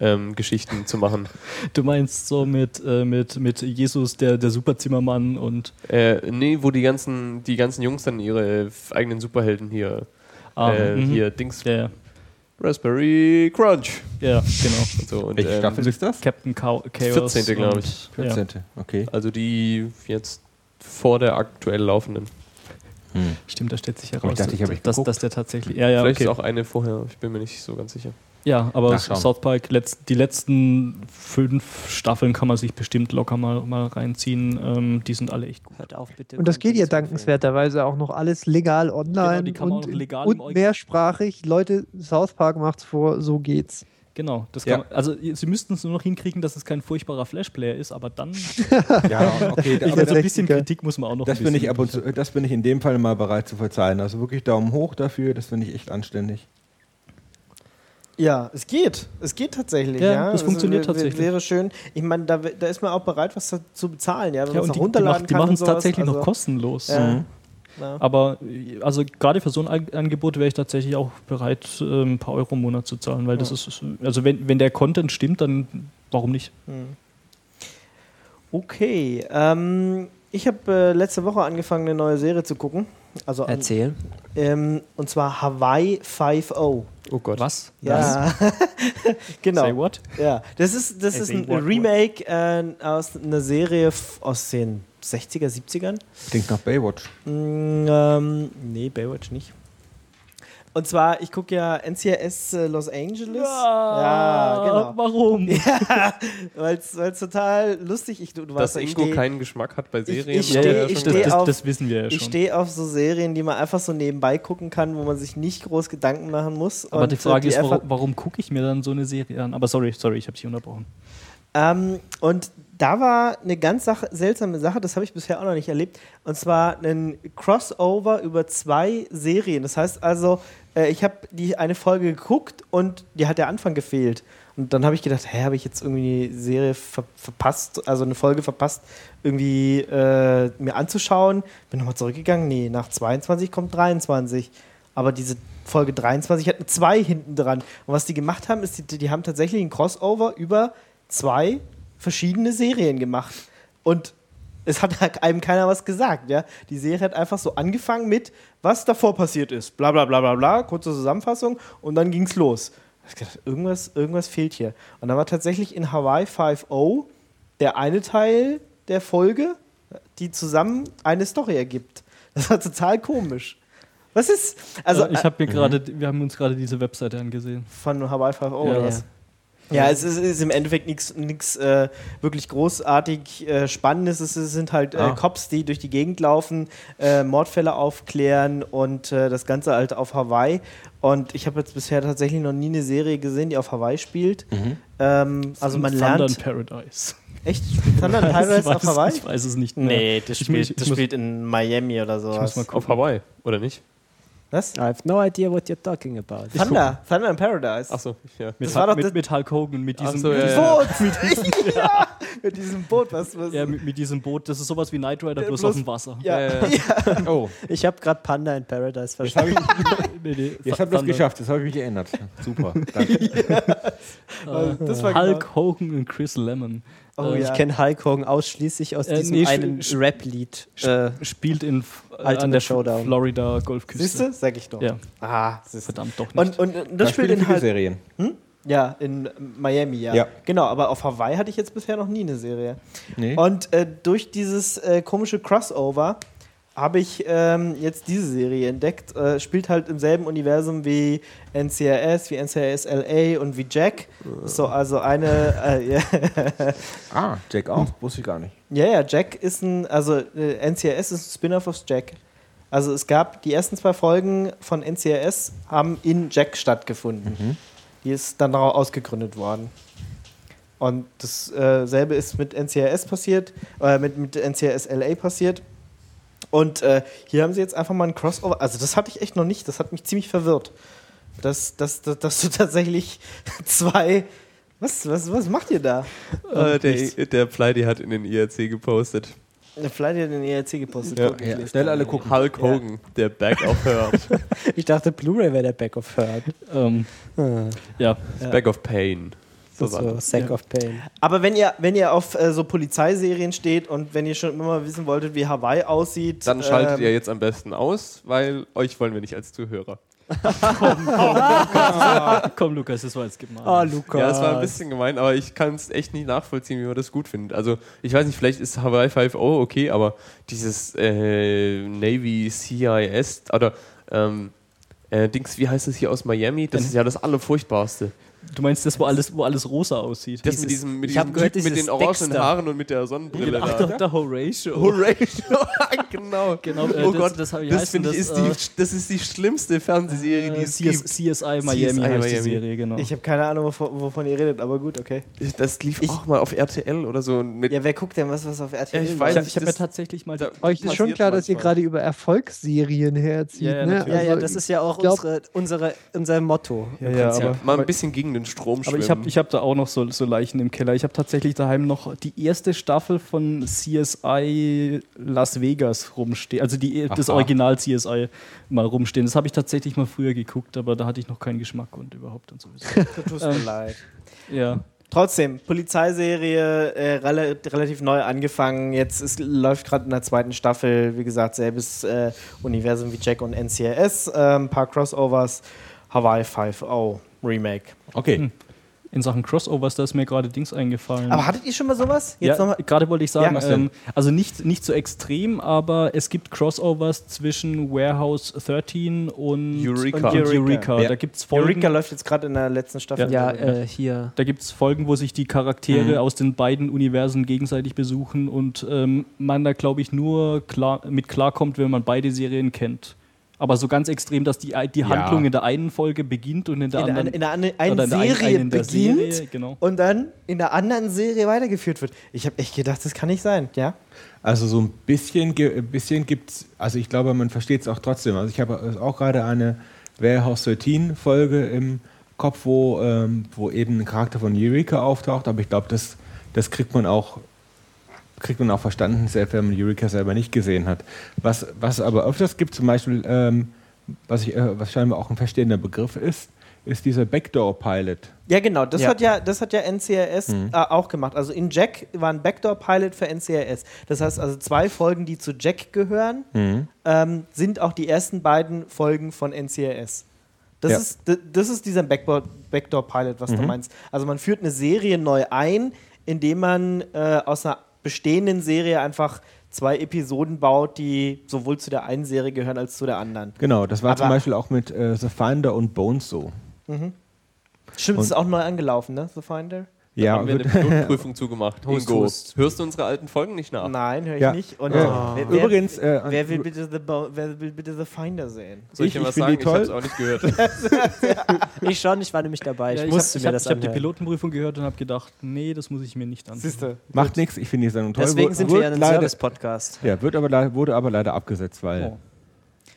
[SPEAKER 3] Ähm, Geschichten zu machen.
[SPEAKER 4] Du meinst so mit, äh, mit, mit Jesus, der, der Superzimmermann und
[SPEAKER 3] Äh, nee, wo die ganzen, die ganzen Jungs dann ihre eigenen Superhelden hier,
[SPEAKER 4] ah,
[SPEAKER 3] äh,
[SPEAKER 4] mhm.
[SPEAKER 3] hier Dings,
[SPEAKER 4] Ja, ja,
[SPEAKER 3] Raspberry Crunch
[SPEAKER 4] ja, genau.
[SPEAKER 3] und so. Und,
[SPEAKER 2] Welche
[SPEAKER 3] ähm,
[SPEAKER 2] Staffel ist das?
[SPEAKER 4] Captain Chao- Chaos.
[SPEAKER 3] 14. glaub
[SPEAKER 4] und-
[SPEAKER 3] ich.
[SPEAKER 4] Ja.
[SPEAKER 2] 14. Okay.
[SPEAKER 3] Also die jetzt vor der aktuell laufenden.
[SPEAKER 2] Hm.
[SPEAKER 4] Stimmt, da stellt sich heraus,
[SPEAKER 2] ich dachte, ich
[SPEAKER 4] dass, dass der tatsächlich. Ja, ja,
[SPEAKER 3] Vielleicht
[SPEAKER 4] okay.
[SPEAKER 3] ist auch eine vorher, ich bin mir nicht so ganz sicher.
[SPEAKER 4] Ja, aber
[SPEAKER 2] Nachschauen.
[SPEAKER 4] South Park, die letzten fünf Staffeln kann man sich bestimmt locker mal, mal reinziehen. Ähm, die sind alle echt gut.
[SPEAKER 5] Hört auf, bitte.
[SPEAKER 6] Und das geht ja dankenswerterweise auch noch alles legal online
[SPEAKER 4] Genau,
[SPEAKER 6] und,
[SPEAKER 4] legal
[SPEAKER 6] und mehrsprachig. Leute, South Park macht's vor, so geht's.
[SPEAKER 4] Genau. Das
[SPEAKER 2] Ja.
[SPEAKER 4] man, also sie müssten es nur noch hinkriegen, dass es kein furchtbarer Flashplayer ist, aber dann.
[SPEAKER 2] Ja, okay.
[SPEAKER 4] Ich
[SPEAKER 2] aber
[SPEAKER 4] also ein bisschen Kritik muss man auch noch.
[SPEAKER 2] das bin ich ab und zu, das bin ich in dem Fall mal bereit zu verzeihen. Also wirklich Daumen hoch dafür, das finde ich echt anständig.
[SPEAKER 1] Ja, es geht. Es geht tatsächlich.
[SPEAKER 4] Ja,
[SPEAKER 1] Ja,
[SPEAKER 4] das funktioniert
[SPEAKER 1] wär- wär-
[SPEAKER 4] tatsächlich.
[SPEAKER 1] Wäre schön. Ich meine, da, da ist man auch bereit, was zu bezahlen. Ja, wenn
[SPEAKER 4] Ja,
[SPEAKER 1] man es
[SPEAKER 4] und die,
[SPEAKER 1] noch
[SPEAKER 4] die,
[SPEAKER 1] runterladen
[SPEAKER 4] machen- die
[SPEAKER 1] kann.
[SPEAKER 4] machen es tatsächlich noch
[SPEAKER 1] Also,
[SPEAKER 4] kostenlos.
[SPEAKER 1] Ja.
[SPEAKER 2] Mhm.
[SPEAKER 1] Ja.
[SPEAKER 4] Aber also gerade für so ein An- Angebot wäre ich tatsächlich auch bereit, äh, ein paar Euro im Monat zu zahlen, weil das ist, also wenn, wenn der Content stimmt, dann warum nicht?
[SPEAKER 1] Okay. Ähm, ich habe äh, letzte Woche angefangen, eine neue Serie zu gucken. Also an,
[SPEAKER 5] Erzähl.
[SPEAKER 1] ähm, und zwar Hawaii 5.0.
[SPEAKER 3] Oh Gott.
[SPEAKER 4] Was?
[SPEAKER 1] Ja, genau.
[SPEAKER 4] Say what?
[SPEAKER 1] Ja, das ist, das ist ein
[SPEAKER 4] what, what?
[SPEAKER 1] Remake äh, aus einer Serie aus den 60er, 70ern.
[SPEAKER 2] Klingt nach Baywatch.
[SPEAKER 1] Mm, ähm, nee, Baywatch nicht. Und zwar, ich gucke ja NCIS äh, Los Angeles. Ja, genau.
[SPEAKER 4] Warum?
[SPEAKER 1] Ja, weil es total lustig ist.
[SPEAKER 3] Dass
[SPEAKER 1] weißt, ich
[SPEAKER 3] Ingo
[SPEAKER 1] stehe
[SPEAKER 3] keinen Geschmack hat bei Serien.
[SPEAKER 1] ich
[SPEAKER 3] wir
[SPEAKER 1] steh-
[SPEAKER 3] ja
[SPEAKER 1] ich
[SPEAKER 3] schon
[SPEAKER 1] steh
[SPEAKER 4] das,
[SPEAKER 1] auf-
[SPEAKER 4] das wissen wir ja
[SPEAKER 1] ich
[SPEAKER 4] schon.
[SPEAKER 1] stehe auf so Serien, die man einfach so nebenbei gucken kann, wo man sich nicht groß Gedanken machen muss.
[SPEAKER 4] Aber
[SPEAKER 1] Und,
[SPEAKER 4] die
[SPEAKER 1] äh,
[SPEAKER 4] Frage ist,
[SPEAKER 1] einfach-
[SPEAKER 4] warum, warum gucke ich mir dann so eine Serie an? Aber sorry, sorry, ich habe dich unterbrochen.
[SPEAKER 1] Ähm, und da war eine ganz Sache, seltsame Sache, das habe ich bisher auch noch nicht erlebt. Und zwar ein Crossover über zwei Serien. Das heißt also, äh, ich habe die eine Folge geguckt und die hat der Anfang gefehlt. Und dann habe ich gedacht, hä, habe ich jetzt irgendwie eine Serie ver verpasst, also eine Folge verpasst, irgendwie äh, mir anzuschauen. Bin nochmal zurückgegangen, nee, nach 22 kommt 23. Aber diese Folge 23 hat eine 2 hinten dran. Und was die gemacht haben, ist, die, die haben tatsächlich ein Crossover über zwei verschiedene Serien gemacht. Und es hat halt einem keiner was gesagt, ja. Die Serie hat einfach so angefangen mit, was davor passiert ist. Bla bla bla bla bla, kurze Zusammenfassung und dann ging's los. Ich gedacht, irgendwas, irgendwas fehlt hier. Und dann war tatsächlich in Hawaii 5.0 der eine Teil der Folge, die zusammen eine Story ergibt. Das war total komisch. Was ist? Also
[SPEAKER 4] äh, ich habe mir gerade, wir haben uns gerade diese Webseite angesehen.
[SPEAKER 1] von Hawaii 5.0
[SPEAKER 4] Ja,
[SPEAKER 1] oder was? Ja, es ist, ist im Endeffekt nichts äh, wirklich großartig äh, Spannendes. Es sind halt äh,
[SPEAKER 2] Ah.
[SPEAKER 1] Cops, die durch die Gegend laufen, äh, Mordfälle aufklären und äh, das Ganze halt auf Hawaii. Und ich habe jetzt bisher tatsächlich noch nie eine Serie gesehen, die auf Hawaii spielt. Ähm, also man
[SPEAKER 4] Thunder
[SPEAKER 1] lernt.
[SPEAKER 4] in Paradise.
[SPEAKER 1] Echt? Spielt Thunder in Paradise
[SPEAKER 4] weiß,
[SPEAKER 1] auf Hawaii?
[SPEAKER 4] ich weiß es nicht mehr.
[SPEAKER 1] Nee, das spielt, das
[SPEAKER 4] muss-
[SPEAKER 1] spielt in Miami oder
[SPEAKER 4] mal
[SPEAKER 3] Auf. Hawaii, oder nicht?
[SPEAKER 1] Was?
[SPEAKER 5] I have no idea what you're talking about.
[SPEAKER 1] Thunder, Thunder in Paradise.
[SPEAKER 3] Achso, ja.
[SPEAKER 4] Mit,
[SPEAKER 1] Das war doch
[SPEAKER 4] mit,
[SPEAKER 1] das-
[SPEAKER 4] mit Hulk Hogan, mit diesem,
[SPEAKER 3] so,
[SPEAKER 4] mit,
[SPEAKER 3] ja,
[SPEAKER 4] diesem
[SPEAKER 1] Boot! ja, mit diesem Boot, was, was
[SPEAKER 4] ja, mit, mit diesem Boot. Das ist sowas wie Knight Rider, bloß,
[SPEAKER 1] bloß-
[SPEAKER 4] auf dem Wasser.
[SPEAKER 1] ja,
[SPEAKER 3] Ja, ja.
[SPEAKER 2] Oh,
[SPEAKER 5] Ich habe gerade Panda in Paradise
[SPEAKER 2] jetzt
[SPEAKER 5] verstanden.
[SPEAKER 2] habe ich
[SPEAKER 4] Nee, nee,
[SPEAKER 2] jetzt hab ich das geschafft, jetzt habe ich mich erinnert. Super. Danke.
[SPEAKER 1] das war
[SPEAKER 4] Hulk Hogan und Chris Lemon.
[SPEAKER 1] Oh,
[SPEAKER 4] Äh,
[SPEAKER 1] ja.
[SPEAKER 5] Ich kenne Hulk Hogan ausschließlich aus
[SPEAKER 4] Äh,
[SPEAKER 5] diesem
[SPEAKER 4] nee,
[SPEAKER 5] einen Rap-Lied. Äh,
[SPEAKER 4] Spielt in, äh,
[SPEAKER 5] Ultimate
[SPEAKER 4] an der
[SPEAKER 5] Showdown.
[SPEAKER 4] Florida Golfküste.
[SPEAKER 1] Siehst du? Sag ich doch.
[SPEAKER 4] Ja,
[SPEAKER 1] Ah,
[SPEAKER 4] verdammt doch nicht.
[SPEAKER 1] Und, und, und das
[SPEAKER 2] Da
[SPEAKER 1] spielt in halt,
[SPEAKER 2] Serien.
[SPEAKER 1] ja, in Miami, ja.
[SPEAKER 2] Ja.
[SPEAKER 1] Genau, aber auf Hawaii hatte ich jetzt bisher noch nie eine Serie.
[SPEAKER 2] Nee.
[SPEAKER 1] Und äh, durch dieses äh, komische Crossover habe ich ähm, jetzt diese Serie entdeckt. Äh, spielt halt im selben Universum wie NCIS, wie NCIS LA und wie Jack. So, also eine, äh, ja,
[SPEAKER 2] Ah, Jack auch. Wusste ich gar nicht.
[SPEAKER 1] ja, ja, Jack ist ein, also äh, NCIS ist ein Spin-off aus Jack. Also es gab die ersten zwei Folgen von NCIS haben in Jack stattgefunden. Die ist dann daraus ausgegründet worden. Und dasselbe ist mit NCIS passiert, äh, mit, mit NCIS LA passiert. Und äh, hier haben sie jetzt einfach mal ein Crossover. Also das hatte ich echt noch nicht. Das hat mich ziemlich verwirrt. Dass, dass, dass, dass du tatsächlich zwei. Was, was, was macht ihr da?
[SPEAKER 3] Äh, der, der Pleidi hat in den IRC gepostet.
[SPEAKER 1] Vielleicht hat den ERC gepostet.
[SPEAKER 3] Ja.
[SPEAKER 2] Ja, schnell alle gucken.
[SPEAKER 3] Hulk
[SPEAKER 1] Ja.
[SPEAKER 3] Hogan, der Back of Hurt.
[SPEAKER 5] ich dachte, Blu-ray wäre der Back of Hurt.
[SPEAKER 4] ähm,
[SPEAKER 5] Ah,
[SPEAKER 4] ja,
[SPEAKER 3] Back of Pain. So
[SPEAKER 5] so. Sack
[SPEAKER 4] Ja.
[SPEAKER 5] of Pain.
[SPEAKER 1] Aber wenn ihr, wenn ihr auf äh, so Polizeiserien steht und wenn ihr schon immer mal wissen wolltet, wie Hawaii aussieht,
[SPEAKER 3] Dann schaltet
[SPEAKER 1] ähm,
[SPEAKER 3] ihr jetzt am besten aus, weil euch wollen wir nicht als Zuhörer.
[SPEAKER 4] komm Lukas, das war jetzt gemein.
[SPEAKER 5] Oh, Lukas.
[SPEAKER 3] Ja, es war ein bisschen gemein, aber ich kann es echt nicht nachvollziehen, wie man das gut findet. Also, ich weiß nicht, vielleicht ist Hawaii 5 O okay, aber dieses äh, Navy CIS oder ähm, äh, Dings, wie heißt das hier aus Miami? Das ist ja das Allerfurchtbarste.
[SPEAKER 4] Du meinst das, wo alles, wo alles rosa aussieht?
[SPEAKER 3] Das mit diesem, mit
[SPEAKER 5] ich
[SPEAKER 3] diesem
[SPEAKER 5] gehört,
[SPEAKER 3] Typen mit den orangenen
[SPEAKER 5] Dexter.
[SPEAKER 3] Haaren und mit der Sonnenbrille
[SPEAKER 4] Ach
[SPEAKER 3] da.
[SPEAKER 4] der Horatio.
[SPEAKER 3] Horatio, genau.
[SPEAKER 4] Genau, äh,
[SPEAKER 3] oh
[SPEAKER 4] das-
[SPEAKER 3] Gott,
[SPEAKER 4] das ich-
[SPEAKER 3] das
[SPEAKER 4] heißt
[SPEAKER 3] finde ich, ist
[SPEAKER 4] das,
[SPEAKER 3] die, das ist die schlimmste Fernsehserie, die
[SPEAKER 4] Äh,
[SPEAKER 3] es
[SPEAKER 4] CS,
[SPEAKER 3] gibt.
[SPEAKER 4] CSI Miami
[SPEAKER 3] CSI
[SPEAKER 4] heißt die
[SPEAKER 3] Miami.
[SPEAKER 4] Serie, genau.
[SPEAKER 1] Ich habe keine Ahnung, wovon, wovon ihr redet, aber gut, okay.
[SPEAKER 3] Das lief
[SPEAKER 1] Ich-
[SPEAKER 3] auch mal auf RTL oder so. Mit,
[SPEAKER 1] Ja, wer guckt denn was, was auf RTL
[SPEAKER 3] Ja, ich weiß
[SPEAKER 4] ich habe
[SPEAKER 3] nicht,
[SPEAKER 4] hab mir
[SPEAKER 3] das-
[SPEAKER 4] tatsächlich mal.
[SPEAKER 3] da-
[SPEAKER 6] Euch ist schon klar, dass ihr gerade über Erfolgsserien herzieht.
[SPEAKER 4] Ja, ja,
[SPEAKER 6] ne?
[SPEAKER 5] Ja, ja,
[SPEAKER 6] Also,
[SPEAKER 5] das ist ja auch
[SPEAKER 6] ich glaub-
[SPEAKER 5] unsere, unsere, unser Motto.
[SPEAKER 4] Ja, ja, aber,
[SPEAKER 3] mal ein bisschen gegen den Strom
[SPEAKER 4] aber ich
[SPEAKER 3] schwimmen.
[SPEAKER 4] habe ich hab da auch noch so, so Leichen im Keller. Ich habe tatsächlich daheim noch die erste Staffel von CSI Las Vegas rumstehen. Also die, das. Original CSI mal rumstehen. Das habe ich tatsächlich mal früher geguckt, aber da hatte ich noch keinen Geschmack und überhaupt und sowieso.
[SPEAKER 1] Tut mir
[SPEAKER 4] Ähm,
[SPEAKER 1] leid.
[SPEAKER 4] ja.
[SPEAKER 1] Trotzdem, Polizeiserie äh, rela relativ neu angefangen. Jetzt ist, läuft gerade in der zweiten Staffel, wie gesagt, selbes äh, Universum wie Jack und NCIS. Äh, ein paar Crossovers. Hawaii 5.0 Remake.
[SPEAKER 2] Okay.
[SPEAKER 4] Hm. In Sachen Crossovers, da ist mir gerade Dings eingefallen.
[SPEAKER 1] Aber hattet ihr schon mal sowas?
[SPEAKER 4] ja,
[SPEAKER 1] noch mal-
[SPEAKER 4] gerade wollte ich sagen,
[SPEAKER 1] Ja.
[SPEAKER 4] Ähm, also nicht, nicht so extrem, aber es gibt Crossovers zwischen Warehouse 13 und
[SPEAKER 3] Eureka.
[SPEAKER 4] Und Eureka.
[SPEAKER 2] Ja.
[SPEAKER 4] Da gibt es Folgen,
[SPEAKER 1] Eureka läuft jetzt gerade in der letzten Staffel.
[SPEAKER 5] Ja, äh, hier.
[SPEAKER 4] da gibt's Folgen, wo sich die Charaktere
[SPEAKER 2] Mhm.
[SPEAKER 4] aus den beiden Universen gegenseitig besuchen und ähm, man da, glaube ich, nur klar, mit klarkommt, wenn man beide Serien kennt. Aber so ganz extrem, dass die, die
[SPEAKER 2] Ja.
[SPEAKER 4] Handlung in der einen Folge beginnt und in der
[SPEAKER 1] in, der,
[SPEAKER 4] anderen
[SPEAKER 1] in der eine, eine
[SPEAKER 4] oder in der einen-
[SPEAKER 1] Serie
[SPEAKER 4] einen der
[SPEAKER 1] beginnt
[SPEAKER 4] Serie, genau.
[SPEAKER 1] und dann in der anderen Serie weitergeführt wird. Ich habe echt gedacht, das kann nicht sein, ja?
[SPEAKER 2] Also so ein bisschen, bisschen gibt es, also ich glaube, man versteht es auch trotzdem. Also ich habe auch gerade eine Warehouse 13 Folge im Kopf, wo, ähm, wo eben ein Charakter von Eureka auftaucht, aber ich glaube, das, das kriegt man auch kriegt man auch verstanden, selbst wenn man Eureka selber nicht gesehen hat. Was, was aber öfters gibt, zum Beispiel, ähm, was, ich, äh, was scheinbar auch ein verstehender Begriff ist, ist dieser Backdoor-Pilot.
[SPEAKER 1] Ja, genau. Das,
[SPEAKER 5] Ja.
[SPEAKER 1] Hat ja, das hat ja NCRS
[SPEAKER 2] Mhm.
[SPEAKER 1] äh, auch gemacht. Also in Jack war ein Backdoor-Pilot für NCRS. Das heißt also zwei Folgen, die zu Jack gehören, ähm, sind auch die ersten beiden Folgen von NCRS. Das,
[SPEAKER 2] Ja.
[SPEAKER 1] ist, das ist dieser Backdoor- Backdoor-Pilot, was du
[SPEAKER 2] Mhm.
[SPEAKER 1] meinst. Also man führt eine Serie neu ein, indem man äh, aus einer bestehenden Serie einfach zwei Episoden baut, die sowohl zu der einen Serie gehören als zu der anderen.
[SPEAKER 2] Genau, das war zum
[SPEAKER 1] Aber-
[SPEAKER 2] Beispiel auch mit äh, The Finder und Bones so.
[SPEAKER 1] Stimmt,
[SPEAKER 2] Und-
[SPEAKER 1] ist auch neu angelaufen, ne? The Finder?
[SPEAKER 2] Ja,
[SPEAKER 3] haben wir eine
[SPEAKER 2] wird-
[SPEAKER 3] Pilotprüfung zugemacht.
[SPEAKER 5] Hust,
[SPEAKER 3] Ingo,
[SPEAKER 5] hust.
[SPEAKER 3] hörst du unsere alten Folgen nicht nach?
[SPEAKER 1] Nein, höre ich
[SPEAKER 2] Ja.
[SPEAKER 1] nicht. Und
[SPEAKER 2] Äh,
[SPEAKER 1] wer, wer,
[SPEAKER 2] übrigens, äh,
[SPEAKER 1] wer, will bitte the wer will bitte The Finder sehen?
[SPEAKER 3] Soll ich,
[SPEAKER 2] Ich-
[SPEAKER 3] dir was
[SPEAKER 2] ich
[SPEAKER 3] sagen?
[SPEAKER 2] die
[SPEAKER 3] Ich habe es auch nicht gehört.
[SPEAKER 5] Ich schon, ich war nämlich dabei. Ich
[SPEAKER 4] Ja,
[SPEAKER 5] musste
[SPEAKER 4] hab,
[SPEAKER 5] mir
[SPEAKER 4] ich
[SPEAKER 5] das
[SPEAKER 4] habe hab die. Pilotenprüfung gehört und habe gedacht, nee, das muss ich mir nicht ansehen.
[SPEAKER 1] Siehste.
[SPEAKER 2] macht nichts, ich finde die Sendung toll.
[SPEAKER 5] Deswegen sind wir ja ein Service-Podcast.
[SPEAKER 2] Ja, wird aber, wurde aber leider abgesetzt, weil
[SPEAKER 4] Oh.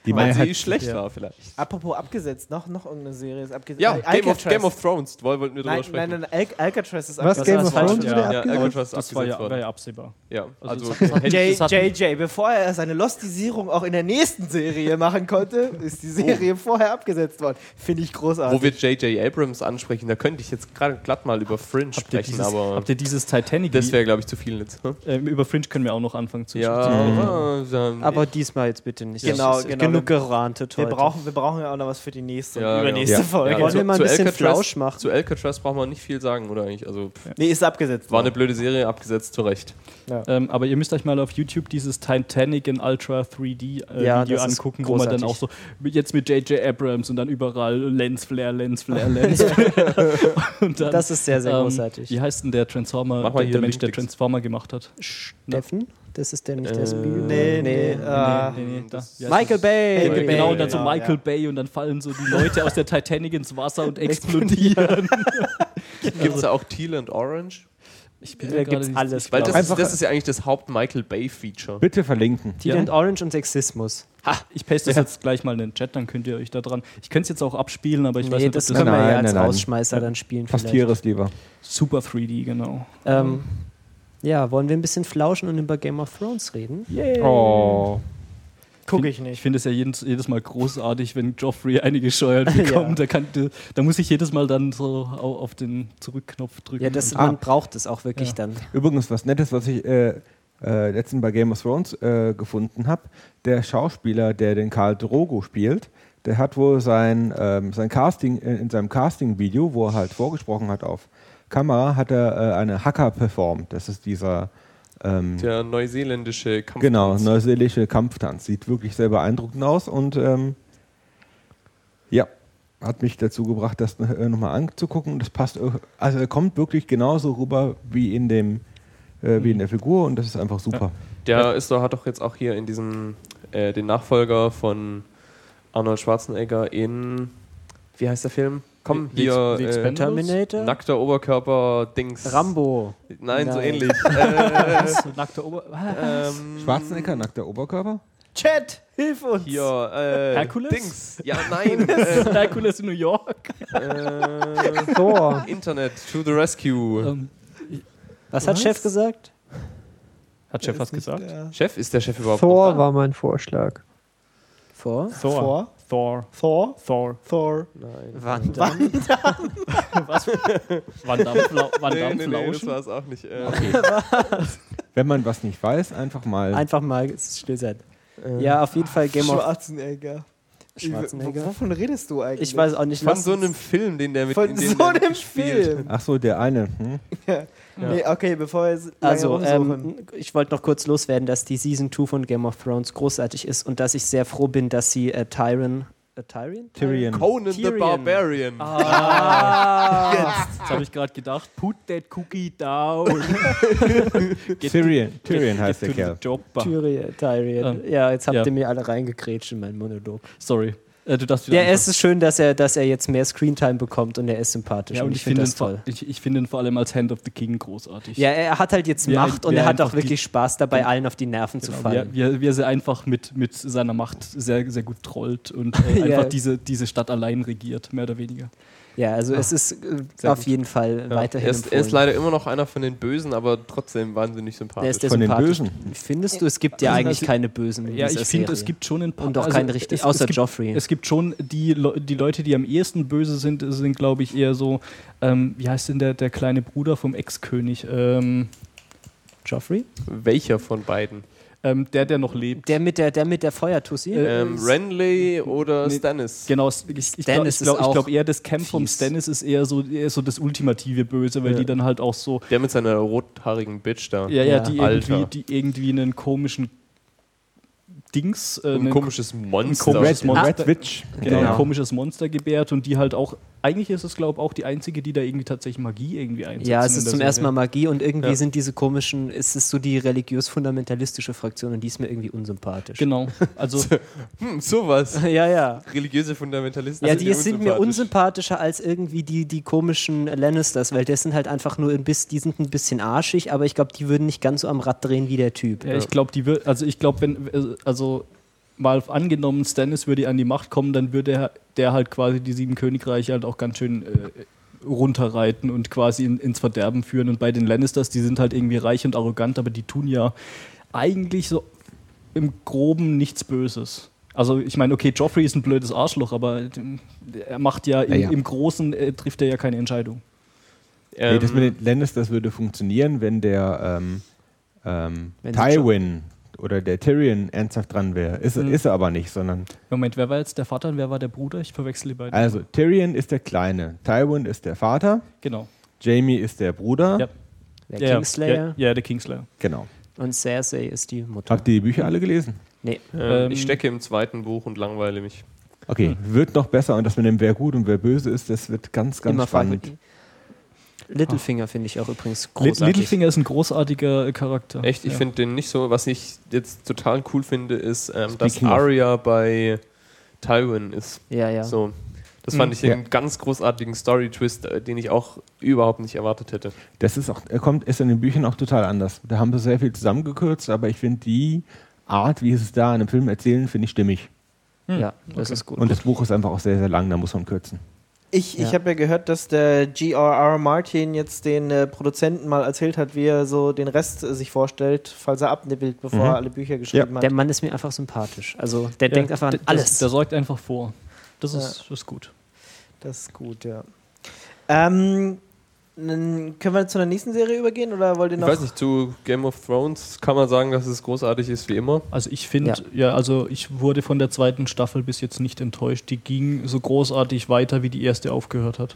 [SPEAKER 2] Die
[SPEAKER 3] Weil
[SPEAKER 2] Mehrheit
[SPEAKER 3] sie schlecht
[SPEAKER 4] ja.
[SPEAKER 3] war vielleicht.
[SPEAKER 1] Apropos abgesetzt, noch, noch irgendeine Serie ist abgesetzt.
[SPEAKER 3] Ja,
[SPEAKER 1] Äh,
[SPEAKER 3] Game of. Game of Thrones. Woll- wollten wir drüber
[SPEAKER 1] Nein,
[SPEAKER 3] sprechen.
[SPEAKER 1] nein, nein, Al Alcatraz ist
[SPEAKER 6] Was,
[SPEAKER 1] abgesetzt.
[SPEAKER 6] Game of Thrones
[SPEAKER 4] ja,
[SPEAKER 3] ja,
[SPEAKER 6] abgesetzt?
[SPEAKER 3] Alcatraz ist
[SPEAKER 4] Das war ja,
[SPEAKER 3] abgesetzt
[SPEAKER 4] war ja absehbar.
[SPEAKER 3] Ja,
[SPEAKER 4] Also
[SPEAKER 3] also,
[SPEAKER 1] JJ, bevor er seine Lostisierung auch in der nächsten Serie machen konnte, ist die Serie vorher abgesetzt worden. Finde ich großartig.
[SPEAKER 3] wo wir J.J. Abrams ansprechen, da könnte ich jetzt gerade glatt mal über Fringe
[SPEAKER 4] Habt
[SPEAKER 3] sprechen,
[SPEAKER 4] dieses,
[SPEAKER 3] aber
[SPEAKER 4] habt ihr dieses Titanic?
[SPEAKER 3] das wäre, glaube ich, zu viel jetzt. Hm?
[SPEAKER 4] äh, über Fringe können wir auch noch anfangen zu
[SPEAKER 3] Ja,
[SPEAKER 4] sprechen.
[SPEAKER 3] dann-
[SPEAKER 5] Aber diesmal jetzt bitte nicht.
[SPEAKER 1] Genau, genau.
[SPEAKER 5] Genug gerantet
[SPEAKER 1] wir
[SPEAKER 5] heute.
[SPEAKER 1] brauchen, wir brauchen ja auch noch was für die nächste
[SPEAKER 3] Ja,
[SPEAKER 1] und
[SPEAKER 3] genau.
[SPEAKER 1] übernächste
[SPEAKER 2] Ja.
[SPEAKER 1] Folge.
[SPEAKER 3] Ja,
[SPEAKER 5] Wollen wir mal ein
[SPEAKER 3] zu
[SPEAKER 5] bisschen
[SPEAKER 3] Alcatraz-
[SPEAKER 5] Flausch machen?
[SPEAKER 3] Zu Alcatraz braucht man nicht viel sagen, oder eigentlich? Also, pff,
[SPEAKER 1] Nee, ist abgesetzt
[SPEAKER 3] war eine blöde Serie, abgesetzt, zu Recht.
[SPEAKER 4] Ähm, aber ihr müsst euch mal auf YouTube dieses Titanic in Ultra 3D äh,
[SPEAKER 5] Ja,
[SPEAKER 4] Video angucken, wo man dann auch so jetzt mit J.J. Abrams und dann überall Lens Flare, Lens Flare, Lens Flare. und dann,
[SPEAKER 5] Das ist sehr, sehr
[SPEAKER 4] ähm,
[SPEAKER 5] großartig.
[SPEAKER 4] Wie heißt denn der Transformer, der, der Mensch, der Transformer gemacht hat?
[SPEAKER 5] Steffen? Das ist der nicht der
[SPEAKER 3] Äh,
[SPEAKER 5] Spiel.
[SPEAKER 1] Nee, nee, äh,
[SPEAKER 4] nee, nee,
[SPEAKER 3] das-
[SPEAKER 4] heißt
[SPEAKER 5] Michael
[SPEAKER 4] das?
[SPEAKER 5] Bay.
[SPEAKER 4] Äh,
[SPEAKER 3] Michael
[SPEAKER 4] genau,
[SPEAKER 3] Bay,
[SPEAKER 4] und dann so
[SPEAKER 1] genau,
[SPEAKER 4] Michael
[SPEAKER 1] ja.
[SPEAKER 4] Bay und dann fallen so die Leute aus der Titanic ins Wasser und explodieren.
[SPEAKER 3] Gibt es da auch Teal and Orange?
[SPEAKER 4] Ich bin
[SPEAKER 5] Da gibt's
[SPEAKER 4] nicht
[SPEAKER 5] alles.
[SPEAKER 3] Weil das,
[SPEAKER 2] Einfach-
[SPEAKER 3] ist, das ist ja eigentlich das Haupt-Michael Bay-Feature.
[SPEAKER 2] bitte verlinken.
[SPEAKER 5] Teal
[SPEAKER 4] Ja.
[SPEAKER 5] and Orange und Sexismus.
[SPEAKER 4] Ha, ich paste das jetzt gleich mal in den Chat, dann könnt ihr euch da dran. Ich könnte es jetzt auch abspielen, aber ich weiß
[SPEAKER 5] nee,
[SPEAKER 4] nicht,
[SPEAKER 5] das
[SPEAKER 4] ob
[SPEAKER 5] können
[SPEAKER 4] das
[SPEAKER 5] wir ja
[SPEAKER 2] Nein,
[SPEAKER 5] als
[SPEAKER 2] nein, nein.
[SPEAKER 5] Rausschmeißer dann spielen. vielleicht.
[SPEAKER 2] Pastiere es lieber.
[SPEAKER 4] Super 3D, genau.
[SPEAKER 5] Ähm, ja, wollen wir ein bisschen flauschen und über Game of Thrones reden?
[SPEAKER 2] Oh.
[SPEAKER 1] Gucke ich
[SPEAKER 4] Ich
[SPEAKER 1] nicht.
[SPEAKER 4] finde es ja jedes, jedes Mal großartig, wenn Joffrey einige Steuern bekommt. da, kann, da muss ich jedes Mal dann so au- auf den Zurückknopf drücken.
[SPEAKER 5] Ja, das,
[SPEAKER 4] Und-
[SPEAKER 5] man braucht es auch wirklich
[SPEAKER 4] Ja.
[SPEAKER 5] dann.
[SPEAKER 2] Übrigens, was Nettes, was ich äh, äh, letztens bei Game of Thrones äh, gefunden habe, der Schauspieler, der den Karl Drogo spielt, der hat wohl sein, ähm, sein Casting, äh, in seinem Casting-Video, wo er halt vorgesprochen hat auf Kamera, hat er äh, eine Hacker performt. Das ist dieser ähm,
[SPEAKER 3] Der neuseeländische Kampf.
[SPEAKER 2] Genau, neuseelische Kampftanz. Sieht wirklich sehr beeindruckend aus und ähm, ja, hat mich dazu gebracht, das äh, nochmal anzugucken. Das passt, also er kommt wirklich genauso rüber wie in dem, äh, wie in der Figur und das ist einfach super.
[SPEAKER 3] Der ist doch, hat doch jetzt auch hier in diesem, äh, den Nachfolger von Arnold Schwarzenegger in, wie heißt der Film? Komm, hier,
[SPEAKER 4] The
[SPEAKER 3] äh?
[SPEAKER 5] Terminator?
[SPEAKER 3] nackter Oberkörper-Dings.
[SPEAKER 5] Rambo.
[SPEAKER 3] Nein, so
[SPEAKER 5] Nein.
[SPEAKER 3] ähnlich. äh,
[SPEAKER 4] Nackter Ober.
[SPEAKER 3] ähm,
[SPEAKER 2] Schwarzenegger, nackter Oberkörper?
[SPEAKER 1] Chat, hilf uns!
[SPEAKER 3] Hier, äh,
[SPEAKER 4] Herkules?
[SPEAKER 3] Dings. Ja, nein. äh,
[SPEAKER 4] Herkules in New York.
[SPEAKER 3] äh,
[SPEAKER 6] Thor.
[SPEAKER 3] Internet to the rescue.
[SPEAKER 4] Ähm,
[SPEAKER 5] Was hat
[SPEAKER 1] Was?
[SPEAKER 5] Chef gesagt?
[SPEAKER 4] hat Chef was gesagt?
[SPEAKER 3] Chef, ist der Chef überhaupt
[SPEAKER 6] Thor
[SPEAKER 3] noch da?
[SPEAKER 6] war mein Vorschlag.
[SPEAKER 5] Vor?
[SPEAKER 1] Thor.
[SPEAKER 4] Thor.
[SPEAKER 1] Thor.
[SPEAKER 4] Thor.
[SPEAKER 1] Thor.
[SPEAKER 3] Nein.
[SPEAKER 5] Wann dann?
[SPEAKER 4] Was? Van Damme, Fla Van
[SPEAKER 3] Nee,
[SPEAKER 4] Damme
[SPEAKER 3] nee, nee, das
[SPEAKER 4] Flauschen?
[SPEAKER 3] war es auch nicht. Äh,
[SPEAKER 2] Wenn man was nicht weiß, einfach mal.
[SPEAKER 5] Einfach mal still sein. Ja, auf jeden Fall Game of
[SPEAKER 1] Schwarzenegger.
[SPEAKER 5] Schwarzenegger.
[SPEAKER 1] Wovon redest du eigentlich?
[SPEAKER 5] Ich weiß auch nicht,
[SPEAKER 3] Von so einem Film, den der mit
[SPEAKER 1] Von so einem. Film.
[SPEAKER 2] Ach so, der eine. Hm?
[SPEAKER 1] Nee, okay, bevor wir
[SPEAKER 5] Also, ähm, ich wollte noch kurz loswerden, dass die Season 2 von Game of Thrones großartig ist und dass ich sehr froh bin, dass sie äh, Tyrion. Äh, Tyrion?
[SPEAKER 2] Tyrion.
[SPEAKER 3] Conan the
[SPEAKER 5] Tyrion.
[SPEAKER 3] Barbarian.
[SPEAKER 4] Ah, jetzt habe ich gerade gedacht, put that cookie down. Get
[SPEAKER 2] Tyrion, Tyrion
[SPEAKER 4] get-
[SPEAKER 2] heißt
[SPEAKER 4] get
[SPEAKER 2] der
[SPEAKER 4] the
[SPEAKER 2] Kerl.
[SPEAKER 5] Tyrion. Tyrion. Ja, jetzt habt
[SPEAKER 4] ja.
[SPEAKER 5] ihr mir alle reingekrätscht in meinen Monolog.
[SPEAKER 4] Sorry. Äh, du darfst wieder
[SPEAKER 5] Ja,
[SPEAKER 4] anfangen.
[SPEAKER 5] es ist schön, dass er, dass er jetzt mehr Screentime bekommt und er ist sympathisch.
[SPEAKER 4] Ja, und ich,
[SPEAKER 5] find
[SPEAKER 4] finde ihn,
[SPEAKER 5] das
[SPEAKER 4] vor-
[SPEAKER 5] toll.
[SPEAKER 4] ich, ich finde ihn vor allem als Hand of the King großartig.
[SPEAKER 5] Ja, er hat halt jetzt Macht und
[SPEAKER 4] wie
[SPEAKER 5] er hat auch wirklich Spaß dabei, allen auf die Nerven zu
[SPEAKER 4] Genau, er,
[SPEAKER 5] fallen.
[SPEAKER 4] wie, er, wie er sie einfach mit, mit seiner Macht sehr, sehr gut trollt und äh, einfach diese, diese Stadt allein regiert, mehr oder weniger.
[SPEAKER 5] Ja, also es ist äh, auf
[SPEAKER 4] gut.
[SPEAKER 5] jeden Fall
[SPEAKER 3] Ja.
[SPEAKER 5] weiterhin
[SPEAKER 3] Er, ist, er ist leider immer noch einer von den Bösen, aber trotzdem wahnsinnig
[SPEAKER 5] Er
[SPEAKER 3] sympathisch.
[SPEAKER 5] ist der
[SPEAKER 2] Von den
[SPEAKER 5] sympathisch.
[SPEAKER 2] Bösen.
[SPEAKER 5] Findest du, es gibt ja
[SPEAKER 4] Also,
[SPEAKER 5] eigentlich
[SPEAKER 4] also-
[SPEAKER 5] keine Bösen in
[SPEAKER 4] Ja, ich finde, es gibt schon ein paar.
[SPEAKER 5] Und auch keine richtig-
[SPEAKER 4] es,
[SPEAKER 5] außer
[SPEAKER 4] es gibt,
[SPEAKER 5] Joffrey.
[SPEAKER 4] Es gibt schon die, Le die Leute, die am ehesten böse sind, sind glaube ich eher so, ähm, wie heißt denn der, der kleine Bruder vom Ex-König? Ähm,
[SPEAKER 5] Joffrey?
[SPEAKER 3] Welcher von beiden?
[SPEAKER 4] Ähm, der, der noch lebt.
[SPEAKER 5] Der mit der, der mit der Feuertussi?
[SPEAKER 4] Äh,
[SPEAKER 3] Ähm, Renly oder
[SPEAKER 4] Nee,
[SPEAKER 3] Stannis?
[SPEAKER 4] Genau, ich, ich glaube glaub, glaub eher das Camp vom
[SPEAKER 5] fies.
[SPEAKER 4] Stannis ist eher so, eher so das ultimative Böse, weil
[SPEAKER 3] Ja.
[SPEAKER 4] die dann halt auch so,
[SPEAKER 3] Der mit seiner rothaarigen Bitch da.
[SPEAKER 4] ja, ja,
[SPEAKER 5] Ja.
[SPEAKER 4] die,
[SPEAKER 3] Alter.
[SPEAKER 4] irgendwie, die irgendwie einen komischen Dings, äh,
[SPEAKER 3] Ein
[SPEAKER 4] einen
[SPEAKER 3] komisches Monster.
[SPEAKER 4] komisches
[SPEAKER 2] Red,
[SPEAKER 4] Monster.
[SPEAKER 2] Red Witch.
[SPEAKER 4] genau,
[SPEAKER 5] Genau.
[SPEAKER 4] ein komisches Monster gebärt und die halt auch, eigentlich ist es glaube ich auch die einzige, die da irgendwie tatsächlich Magie irgendwie einsetzt.
[SPEAKER 5] ja, es ist zum ersten Mal Magie und irgendwie
[SPEAKER 3] Ja.
[SPEAKER 5] sind diese komischen, es ist so die religiös-fundamentalistische Fraktion und die ist mir irgendwie unsympathisch.
[SPEAKER 4] Genau, also
[SPEAKER 3] Hm, sowas.
[SPEAKER 5] Ja, ja.
[SPEAKER 3] Religiöse Fundamentalisten.
[SPEAKER 5] Ja,
[SPEAKER 3] sind
[SPEAKER 5] die sind mir
[SPEAKER 3] unsympathisch.
[SPEAKER 5] unsympathischer als irgendwie die, die komischen Lannisters, weil das sind halt einfach nur ein bisschen, die sind ein bisschen arschig, aber ich glaube, die würden nicht ganz so am Rad drehen wie der Typ.
[SPEAKER 4] Ja, ich glaube, die wird, also ich glaube, wenn, äh, also mal angenommen, Stannis würde an die Macht kommen, dann würde er, der halt quasi die sieben Königreiche halt auch ganz schön äh, runterreiten und quasi in, ins Verderben führen. Und bei den Lannisters, die sind halt irgendwie reich und arrogant, aber die tun ja eigentlich so im Groben nichts Böses. Also ich meine, okay, Joffrey ist ein blödes Arschloch, aber äh, er macht ja, im,
[SPEAKER 2] Ja, ja.
[SPEAKER 4] im Großen äh, trifft er ja keine Entscheidung.
[SPEAKER 3] Ähm,
[SPEAKER 2] nee, das mit den Lannisters würde funktionieren, wenn der ähm, ähm, Tywin oder der Tyrion ernsthaft dran wäre. Ist,
[SPEAKER 4] Mhm.
[SPEAKER 2] ist er aber nicht, sondern.
[SPEAKER 4] Moment, wer war jetzt der Vater und wer war der Bruder? Ich verwechsel die beiden.
[SPEAKER 2] Also, Tyrion ist der Kleine, Tywin ist der Vater,
[SPEAKER 4] genau.
[SPEAKER 2] Jamie ist der Bruder.
[SPEAKER 4] Ja.
[SPEAKER 5] Der
[SPEAKER 4] Ja,
[SPEAKER 5] Kingslayer
[SPEAKER 4] Ja, ja, der Kingslayer.
[SPEAKER 2] Genau.
[SPEAKER 5] und Cersei ist die Mutter.
[SPEAKER 2] Habt ihr die Bücher alle gelesen?
[SPEAKER 5] Nee.
[SPEAKER 3] ähm,
[SPEAKER 4] ähm,
[SPEAKER 3] ich stecke im zweiten Buch und langweile mich.
[SPEAKER 2] Okay, wird noch besser und das mit dem wer gut und wer böse ist, das wird ganz, ganz
[SPEAKER 5] Immer
[SPEAKER 2] spannend.
[SPEAKER 5] fragwürdig. Littlefinger finde ich auch übrigens großartig.
[SPEAKER 4] Littlefinger ist ein großartiger Charakter.
[SPEAKER 3] Echt, ich
[SPEAKER 4] ja.
[SPEAKER 3] finde den nicht so. Was ich jetzt total cool finde, ist, ähm, dass. Arya bei Tywin ist.
[SPEAKER 5] Ja, ja.
[SPEAKER 3] So. Das fand
[SPEAKER 4] Mhm.
[SPEAKER 3] ich einen ganz großartigen Story-Twist, äh, den ich auch überhaupt nicht erwartet hätte.
[SPEAKER 2] Das ist auch, er kommt, ist in den Büchern auch total anders. Da haben sie sehr viel zusammengekürzt, aber ich finde die Art, wie sie es da in einem Film erzählen, finde ich stimmig.
[SPEAKER 5] ja, das
[SPEAKER 4] okay.
[SPEAKER 5] ist gut.
[SPEAKER 2] Und das Buch ist einfach auch sehr, sehr lang, da muss man kürzen.
[SPEAKER 1] Ich, ich
[SPEAKER 5] Ja.
[SPEAKER 1] habe ja gehört, dass der G.R.R. Martin jetzt den äh, Produzenten mal erzählt hat, wie er so den Rest äh, sich vorstellt, falls er abnippelt, bevor
[SPEAKER 2] Mhm.
[SPEAKER 1] er alle Bücher geschrieben hat.
[SPEAKER 5] der Mann ist mir einfach sympathisch. Also der
[SPEAKER 4] Ja,
[SPEAKER 5] denkt einfach an alles.
[SPEAKER 4] Der, der sorgt einfach vor. Das
[SPEAKER 1] Ja.
[SPEAKER 4] ist, das ist gut.
[SPEAKER 1] Das ist gut, ja. Ähm, dann können wir zu der nächsten Serie übergehen oder wollt ihr
[SPEAKER 3] Ich
[SPEAKER 1] noch?
[SPEAKER 3] weiß nicht, zu Game of Thrones kann man sagen, dass es großartig ist wie immer.
[SPEAKER 4] Also ich finde, ja. also ich wurde von der zweiten Staffel bis jetzt nicht enttäuscht. Die ging so großartig weiter, wie die erste aufgehört hat.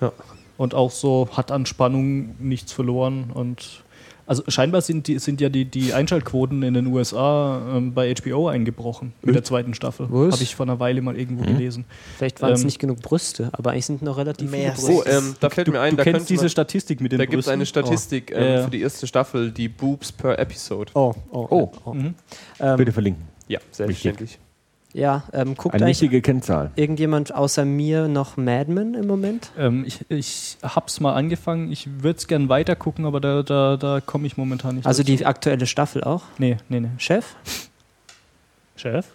[SPEAKER 3] Ja.
[SPEAKER 4] Und auch so hat an Spannung nichts verloren und also scheinbar sind, die, sind ja die, die Einschaltquoten in den USA ähm, bei HBO eingebrochen mit der zweiten Staffel.
[SPEAKER 5] Was?
[SPEAKER 4] Habe ich vor einer Weile mal irgendwo
[SPEAKER 2] Mhm.
[SPEAKER 4] gelesen.
[SPEAKER 5] Vielleicht waren es
[SPEAKER 4] ähm,
[SPEAKER 5] nicht genug Brüste, aber eigentlich sind noch relativ
[SPEAKER 1] Mehr
[SPEAKER 5] viele
[SPEAKER 3] Oh,
[SPEAKER 5] Brüste.
[SPEAKER 3] ähm, da fällt
[SPEAKER 4] du,
[SPEAKER 3] mir ein,
[SPEAKER 4] du
[SPEAKER 3] da,
[SPEAKER 4] kennst diese
[SPEAKER 3] man,
[SPEAKER 4] Statistik mit den
[SPEAKER 3] da gibt es
[SPEAKER 4] Brüsten?
[SPEAKER 3] eine Statistik
[SPEAKER 4] Oh.
[SPEAKER 3] ähm,
[SPEAKER 4] ja.
[SPEAKER 3] für die erste Staffel, die Boobs per Episode.
[SPEAKER 5] oh, oh,
[SPEAKER 2] Oh.
[SPEAKER 5] oh.
[SPEAKER 4] Mhm.
[SPEAKER 5] Ähm,
[SPEAKER 2] Bitte verlinken.
[SPEAKER 3] Ja, selbstverständlich.
[SPEAKER 5] Ja, ähm, guckt
[SPEAKER 2] Eine
[SPEAKER 5] eigentlich
[SPEAKER 2] wichtige Kennzahl.
[SPEAKER 5] irgendjemand außer mir noch Mad Men im Moment?
[SPEAKER 4] Ähm, ich ich habe es mal angefangen. Ich würde es gerne weiter gucken, aber da, da, da komme ich momentan nicht
[SPEAKER 5] Also
[SPEAKER 4] dazu.
[SPEAKER 5] die aktuelle Staffel auch?
[SPEAKER 4] Nee, nee, nee.
[SPEAKER 5] Chef?
[SPEAKER 4] Chef?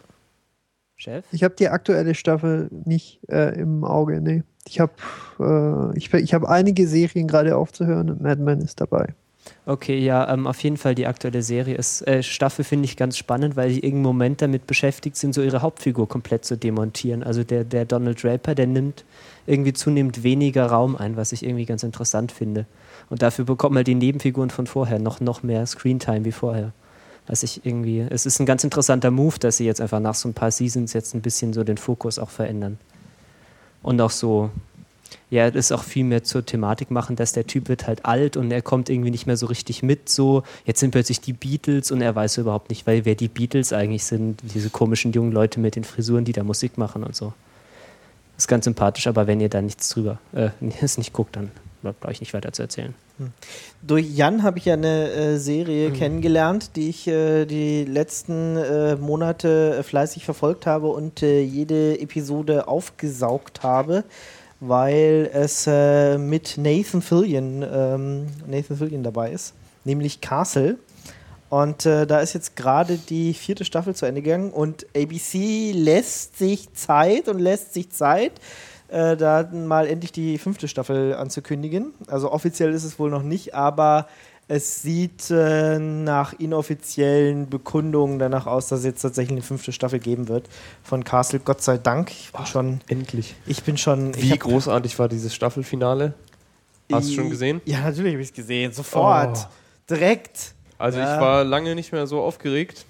[SPEAKER 5] Chef?
[SPEAKER 6] Ich habe die aktuelle Staffel nicht äh, im Auge, nee. Ich habe äh, ich, ich hab einige Serien gerade aufzuhören und Mad Men ist dabei.
[SPEAKER 5] Okay, ja, ähm, auf jeden Fall die aktuelle Serie ist, äh, Staffel finde ich ganz spannend, weil die irgendeinen Moment damit beschäftigt sind, so ihre Hauptfigur komplett zu demontieren. Also der, der Donald Draper, der nimmt irgendwie zunehmend weniger Raum ein, was ich irgendwie ganz interessant finde. Und dafür bekommen halt die Nebenfiguren von vorher noch, noch mehr Screentime wie vorher. Was ich irgendwie, es ist ein ganz interessanter Move, dass sie jetzt einfach nach so ein paar Seasons jetzt ein bisschen so den Fokus auch verändern. Und auch so, ja, das auch viel mehr zur Thematik machen, dass der Typ wird halt alt und er kommt irgendwie nicht mehr so richtig mit. So, jetzt sind plötzlich die Beatles und er weiß überhaupt nicht, weil wer die Beatles eigentlich sind, diese komischen jungen Leute mit den Frisuren, die da Musik machen und so. Ist ganz sympathisch, aber wenn ihr da nichts drüber, äh, es nicht guckt, dann brauche ich nicht weiter zu erzählen.
[SPEAKER 1] Durch Jan habe ich ja eine äh, Serie kennengelernt, die ich äh, die letzten äh, Monate fleißig verfolgt habe und äh, jede Episode aufgesaugt habe, weil es äh, mit Nathan Fillion, ähm, Nathan Fillion dabei ist, nämlich Castle. Und äh, da ist jetzt gerade die vierte Staffel zu Ende gegangen und ABC lässt sich Zeit und lässt sich Zeit, äh, da mal endlich die fünfte Staffel anzukündigen. Also offiziell ist es wohl noch nicht, aber es sieht äh, nach inoffiziellen Bekundungen danach aus, dass es jetzt tatsächlich eine fünfte Staffel geben wird von Castle. Gott sei Dank. Ich bin schon,
[SPEAKER 3] Endlich.
[SPEAKER 1] ich bin schon.
[SPEAKER 3] Wie großartig war dieses Staffelfinale? Hast du schon gesehen?
[SPEAKER 1] Ja, natürlich habe ich es gesehen. Sofort. Direkt.
[SPEAKER 3] Also
[SPEAKER 1] Ja.
[SPEAKER 3] ich war lange nicht mehr so aufgeregt.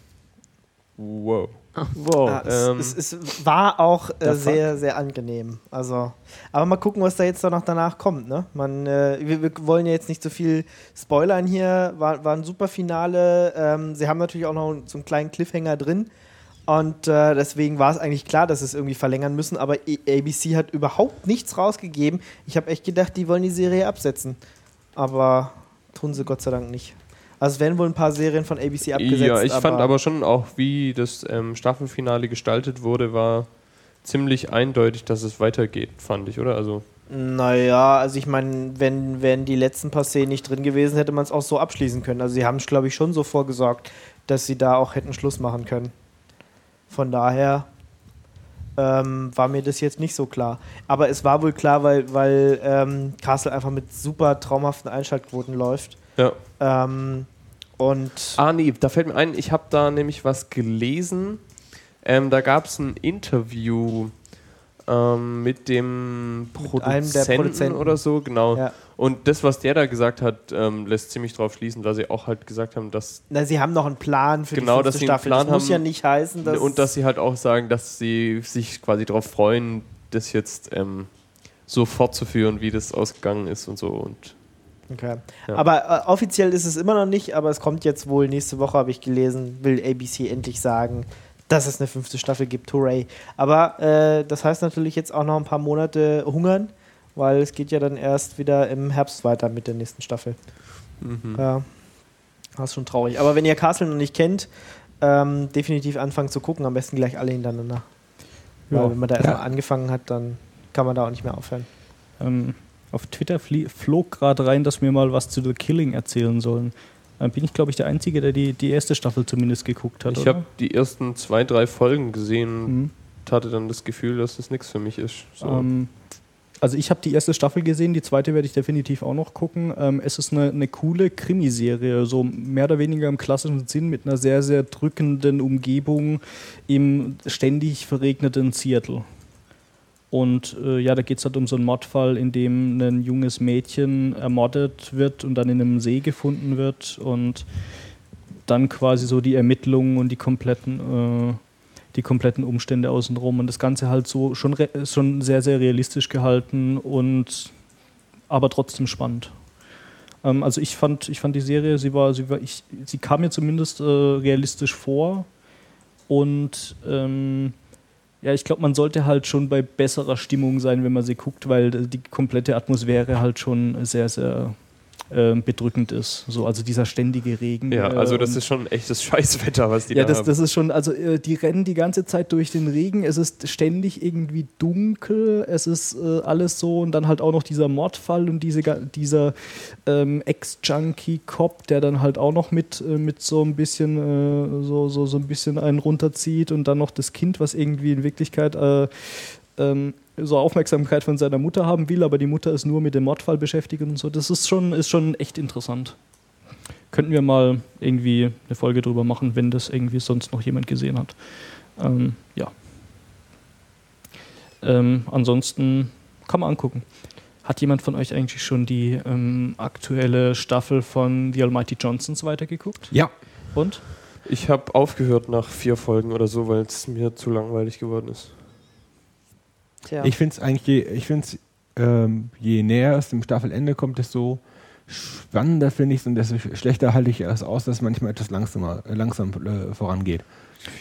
[SPEAKER 3] Wow.
[SPEAKER 5] Wow.
[SPEAKER 1] Ah,
[SPEAKER 3] ähm,
[SPEAKER 1] es, es, es war auch äh, sehr, sehr angenehm. Also, aber mal gucken, was da jetzt noch danach kommt. Ne? Man, äh, wir, wir wollen ja jetzt nicht so viel spoilern hier. War, war ein super Finale. Ähm, sie haben natürlich auch noch so einen kleinen Cliffhanger drin. Und äh, deswegen war es eigentlich klar, dass sie es irgendwie verlängern müssen. Aber A- ABC hat überhaupt nichts rausgegeben. Ich habe echt gedacht, die wollen die Serie absetzen. Aber tun sie Gott sei Dank nicht. Also es werden wohl ein paar Serien von ABC abgesetzt.
[SPEAKER 3] Ja, ich fand aber schon auch, wie das ähm, Staffelfinale gestaltet wurde, war ziemlich eindeutig, dass es weitergeht, fand ich, oder? Also
[SPEAKER 1] Naja, also ich meine, wenn, wenn die letzten paar Szenen nicht drin gewesen, hätte man es auch so abschließen können. Also sie haben es, glaube ich, schon so vorgesorgt, dass sie da auch hätten Schluss machen können. Von daher ähm, war mir das jetzt nicht so klar. Aber es war wohl klar, weil, weil ähm, Castle einfach mit super traumhaften Einschaltquoten läuft.
[SPEAKER 3] Ja.
[SPEAKER 1] Ähm, und
[SPEAKER 3] Ah, nee, da fällt mir ein, ich habe da nämlich was gelesen. Ähm, da gab es ein Interview ähm, mit dem
[SPEAKER 1] Mit einem der
[SPEAKER 3] Produzenten,
[SPEAKER 1] Produzenten.
[SPEAKER 3] oder so, genau.
[SPEAKER 1] ja.
[SPEAKER 3] Und das, was der da gesagt hat, ähm, lässt ziemlich drauf schließen, dass sie auch halt gesagt haben, dass
[SPEAKER 1] Na, sie haben noch einen Plan für
[SPEAKER 3] Genau,
[SPEAKER 1] die
[SPEAKER 3] dass
[SPEAKER 1] fünfte Staffel.
[SPEAKER 3] Plan
[SPEAKER 1] das muss
[SPEAKER 3] haben.
[SPEAKER 1] ja nicht heißen, dass
[SPEAKER 3] und dass sie halt auch sagen, dass sie sich quasi darauf freuen, das jetzt ähm, so fortzuführen, wie das ausgegangen ist und so. Und
[SPEAKER 1] Okay.
[SPEAKER 3] Ja.
[SPEAKER 1] Aber äh, offiziell ist es immer noch nicht, aber es kommt jetzt wohl nächste Woche, habe ich gelesen, will ABC endlich sagen, dass es eine fünfte Staffel gibt. Hooray. Aber äh, das heißt natürlich jetzt auch noch ein paar Monate hungern, weil es geht ja dann erst wieder im Herbst weiter mit der nächsten Staffel.
[SPEAKER 3] mhm.
[SPEAKER 1] Ja. Das ist schon traurig. Aber wenn ihr Castle noch nicht kennt, ähm, definitiv anfangen zu gucken, am besten gleich alle hintereinander.
[SPEAKER 4] Ja.
[SPEAKER 1] Weil wenn man da
[SPEAKER 2] Ja.
[SPEAKER 1] erstmal angefangen hat, dann kann man da auch nicht mehr aufhören.
[SPEAKER 4] Ähm, auf Twitter flog gerade rein, dass wir mal was zu The Killing erzählen sollen. Dann bin ich, glaube ich, der Einzige, der die, die erste Staffel zumindest geguckt hat.
[SPEAKER 3] ich habe die ersten zwei, drei Folgen gesehen
[SPEAKER 4] Mhm.
[SPEAKER 3] und hatte dann das Gefühl, dass das nichts für mich ist. So.
[SPEAKER 4] Ähm, also ich habe die erste Staffel gesehen, die zweite werde ich definitiv auch noch gucken. Ähm, es ist eine, eine coole Krimiserie, so mehr oder weniger im klassischen Sinn mit einer sehr, sehr drückenden Umgebung im ständig verregneten Seattle. Und äh, ja, da geht es halt um so einen Mordfall, in dem ein junges Mädchen ermordet wird und dann in einem See gefunden wird und dann quasi so die Ermittlungen und die kompletten, äh, die kompletten Umstände außenrum und das Ganze halt so schon, schon sehr, sehr realistisch gehalten und aber trotzdem spannend. Ähm, also ich fand, ich fand die Serie, sie war, sie war, ich, sie kam mir zumindest äh, realistisch vor und ähm, ja, ich glaube, man sollte halt schon bei besserer Stimmung sein, wenn man sie guckt, weil die komplette Atmosphäre halt schon sehr, sehr äh, bedrückend ist. So, also dieser ständige Regen.
[SPEAKER 3] ja, also das
[SPEAKER 4] und-
[SPEAKER 3] ist schon echtes Scheißwetter, was die
[SPEAKER 4] ja,
[SPEAKER 3] da
[SPEAKER 4] das,
[SPEAKER 3] haben.
[SPEAKER 4] das ist schon, also äh, die rennen die ganze Zeit durch den Regen, es ist ständig irgendwie dunkel, es ist äh, alles so und dann halt auch noch dieser Mordfall und diese, dieser ähm, Ex-Junkie-Cop, der dann halt auch noch mit, äh, mit so ein bisschen äh, so, so, so ein bisschen einen runterzieht und dann noch das Kind, was irgendwie in Wirklichkeit äh, ähm, so Aufmerksamkeit von seiner Mutter haben will, aber die Mutter ist nur mit dem Mordfall beschäftigt und so. Das ist schon, ist schon echt interessant. Könnten wir mal irgendwie eine Folge drüber machen, wenn das irgendwie sonst noch jemand gesehen hat. Ähm, ja. Ähm, ansonsten kann man angucken. Hat jemand von euch eigentlich schon die ähm, aktuelle Staffel von The Almighty Johnsons weitergeguckt?
[SPEAKER 2] Ja.
[SPEAKER 4] Und?
[SPEAKER 3] Ich habe aufgehört nach vier Folgen oder so, weil es mir zu langweilig geworden ist.
[SPEAKER 1] Tja.
[SPEAKER 2] Ich finde es eigentlich, je, ich find's, ähm, je näher es dem Staffelende kommt, desto spannender finde ich es und desto schlechter halte ich es aus, dass es manchmal etwas langsamer, äh, langsam äh, vorangeht.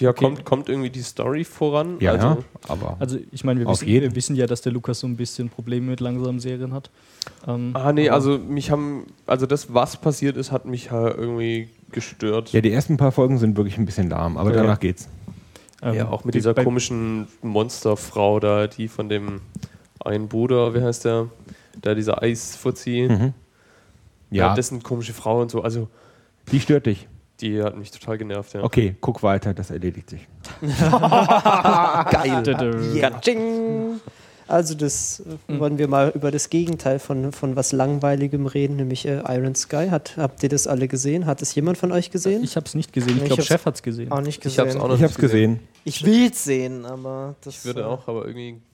[SPEAKER 3] Ja, kommt, kommt irgendwie die Story voran?
[SPEAKER 2] Ja,
[SPEAKER 3] also,
[SPEAKER 2] ja, aber
[SPEAKER 4] Also ich meine, wir, wissen- wir wissen ja, dass der Lukas so ein bisschen Probleme mit langsamen Serien hat. Ähm,
[SPEAKER 3] Ah, nee, also mich haben, also das, was passiert ist, hat mich halt irgendwie gestört.
[SPEAKER 2] ja, die ersten paar Folgen sind wirklich ein bisschen lahm, aber
[SPEAKER 3] Ja.
[SPEAKER 2] danach geht's.
[SPEAKER 4] Ähm,
[SPEAKER 3] Ja, auch mit
[SPEAKER 4] die-
[SPEAKER 3] dieser komischen Monsterfrau da, die von dem einen Bruder, wie heißt der? Da dieser Eisfuzzi.
[SPEAKER 2] Mhm.
[SPEAKER 3] Ja,
[SPEAKER 2] Ja,
[SPEAKER 3] das sind komische Frauen und so. Also,
[SPEAKER 2] die stört dich.
[SPEAKER 3] die hat mich total genervt, ja.
[SPEAKER 2] Okay, guck weiter, das erledigt sich.
[SPEAKER 5] Geil.
[SPEAKER 4] Dö-dö.
[SPEAKER 5] Also das äh, wollen wir mal über das Gegenteil von, von was Langweiligem reden, nämlich äh, Iron Sky. Hat, habt ihr das alle gesehen? Hat es jemand von euch gesehen?
[SPEAKER 4] Ich habe es nicht gesehen. Ich
[SPEAKER 1] Ich
[SPEAKER 4] glaube, Chef hat es gesehen.
[SPEAKER 1] Auch nicht
[SPEAKER 3] Ich
[SPEAKER 1] gesehen.
[SPEAKER 3] hab's auch noch
[SPEAKER 2] Ich hab's gesehen.
[SPEAKER 1] Ich will es sehen, aber das
[SPEAKER 3] Ich würde
[SPEAKER 1] äh,
[SPEAKER 3] auch, aber irgendwie ich.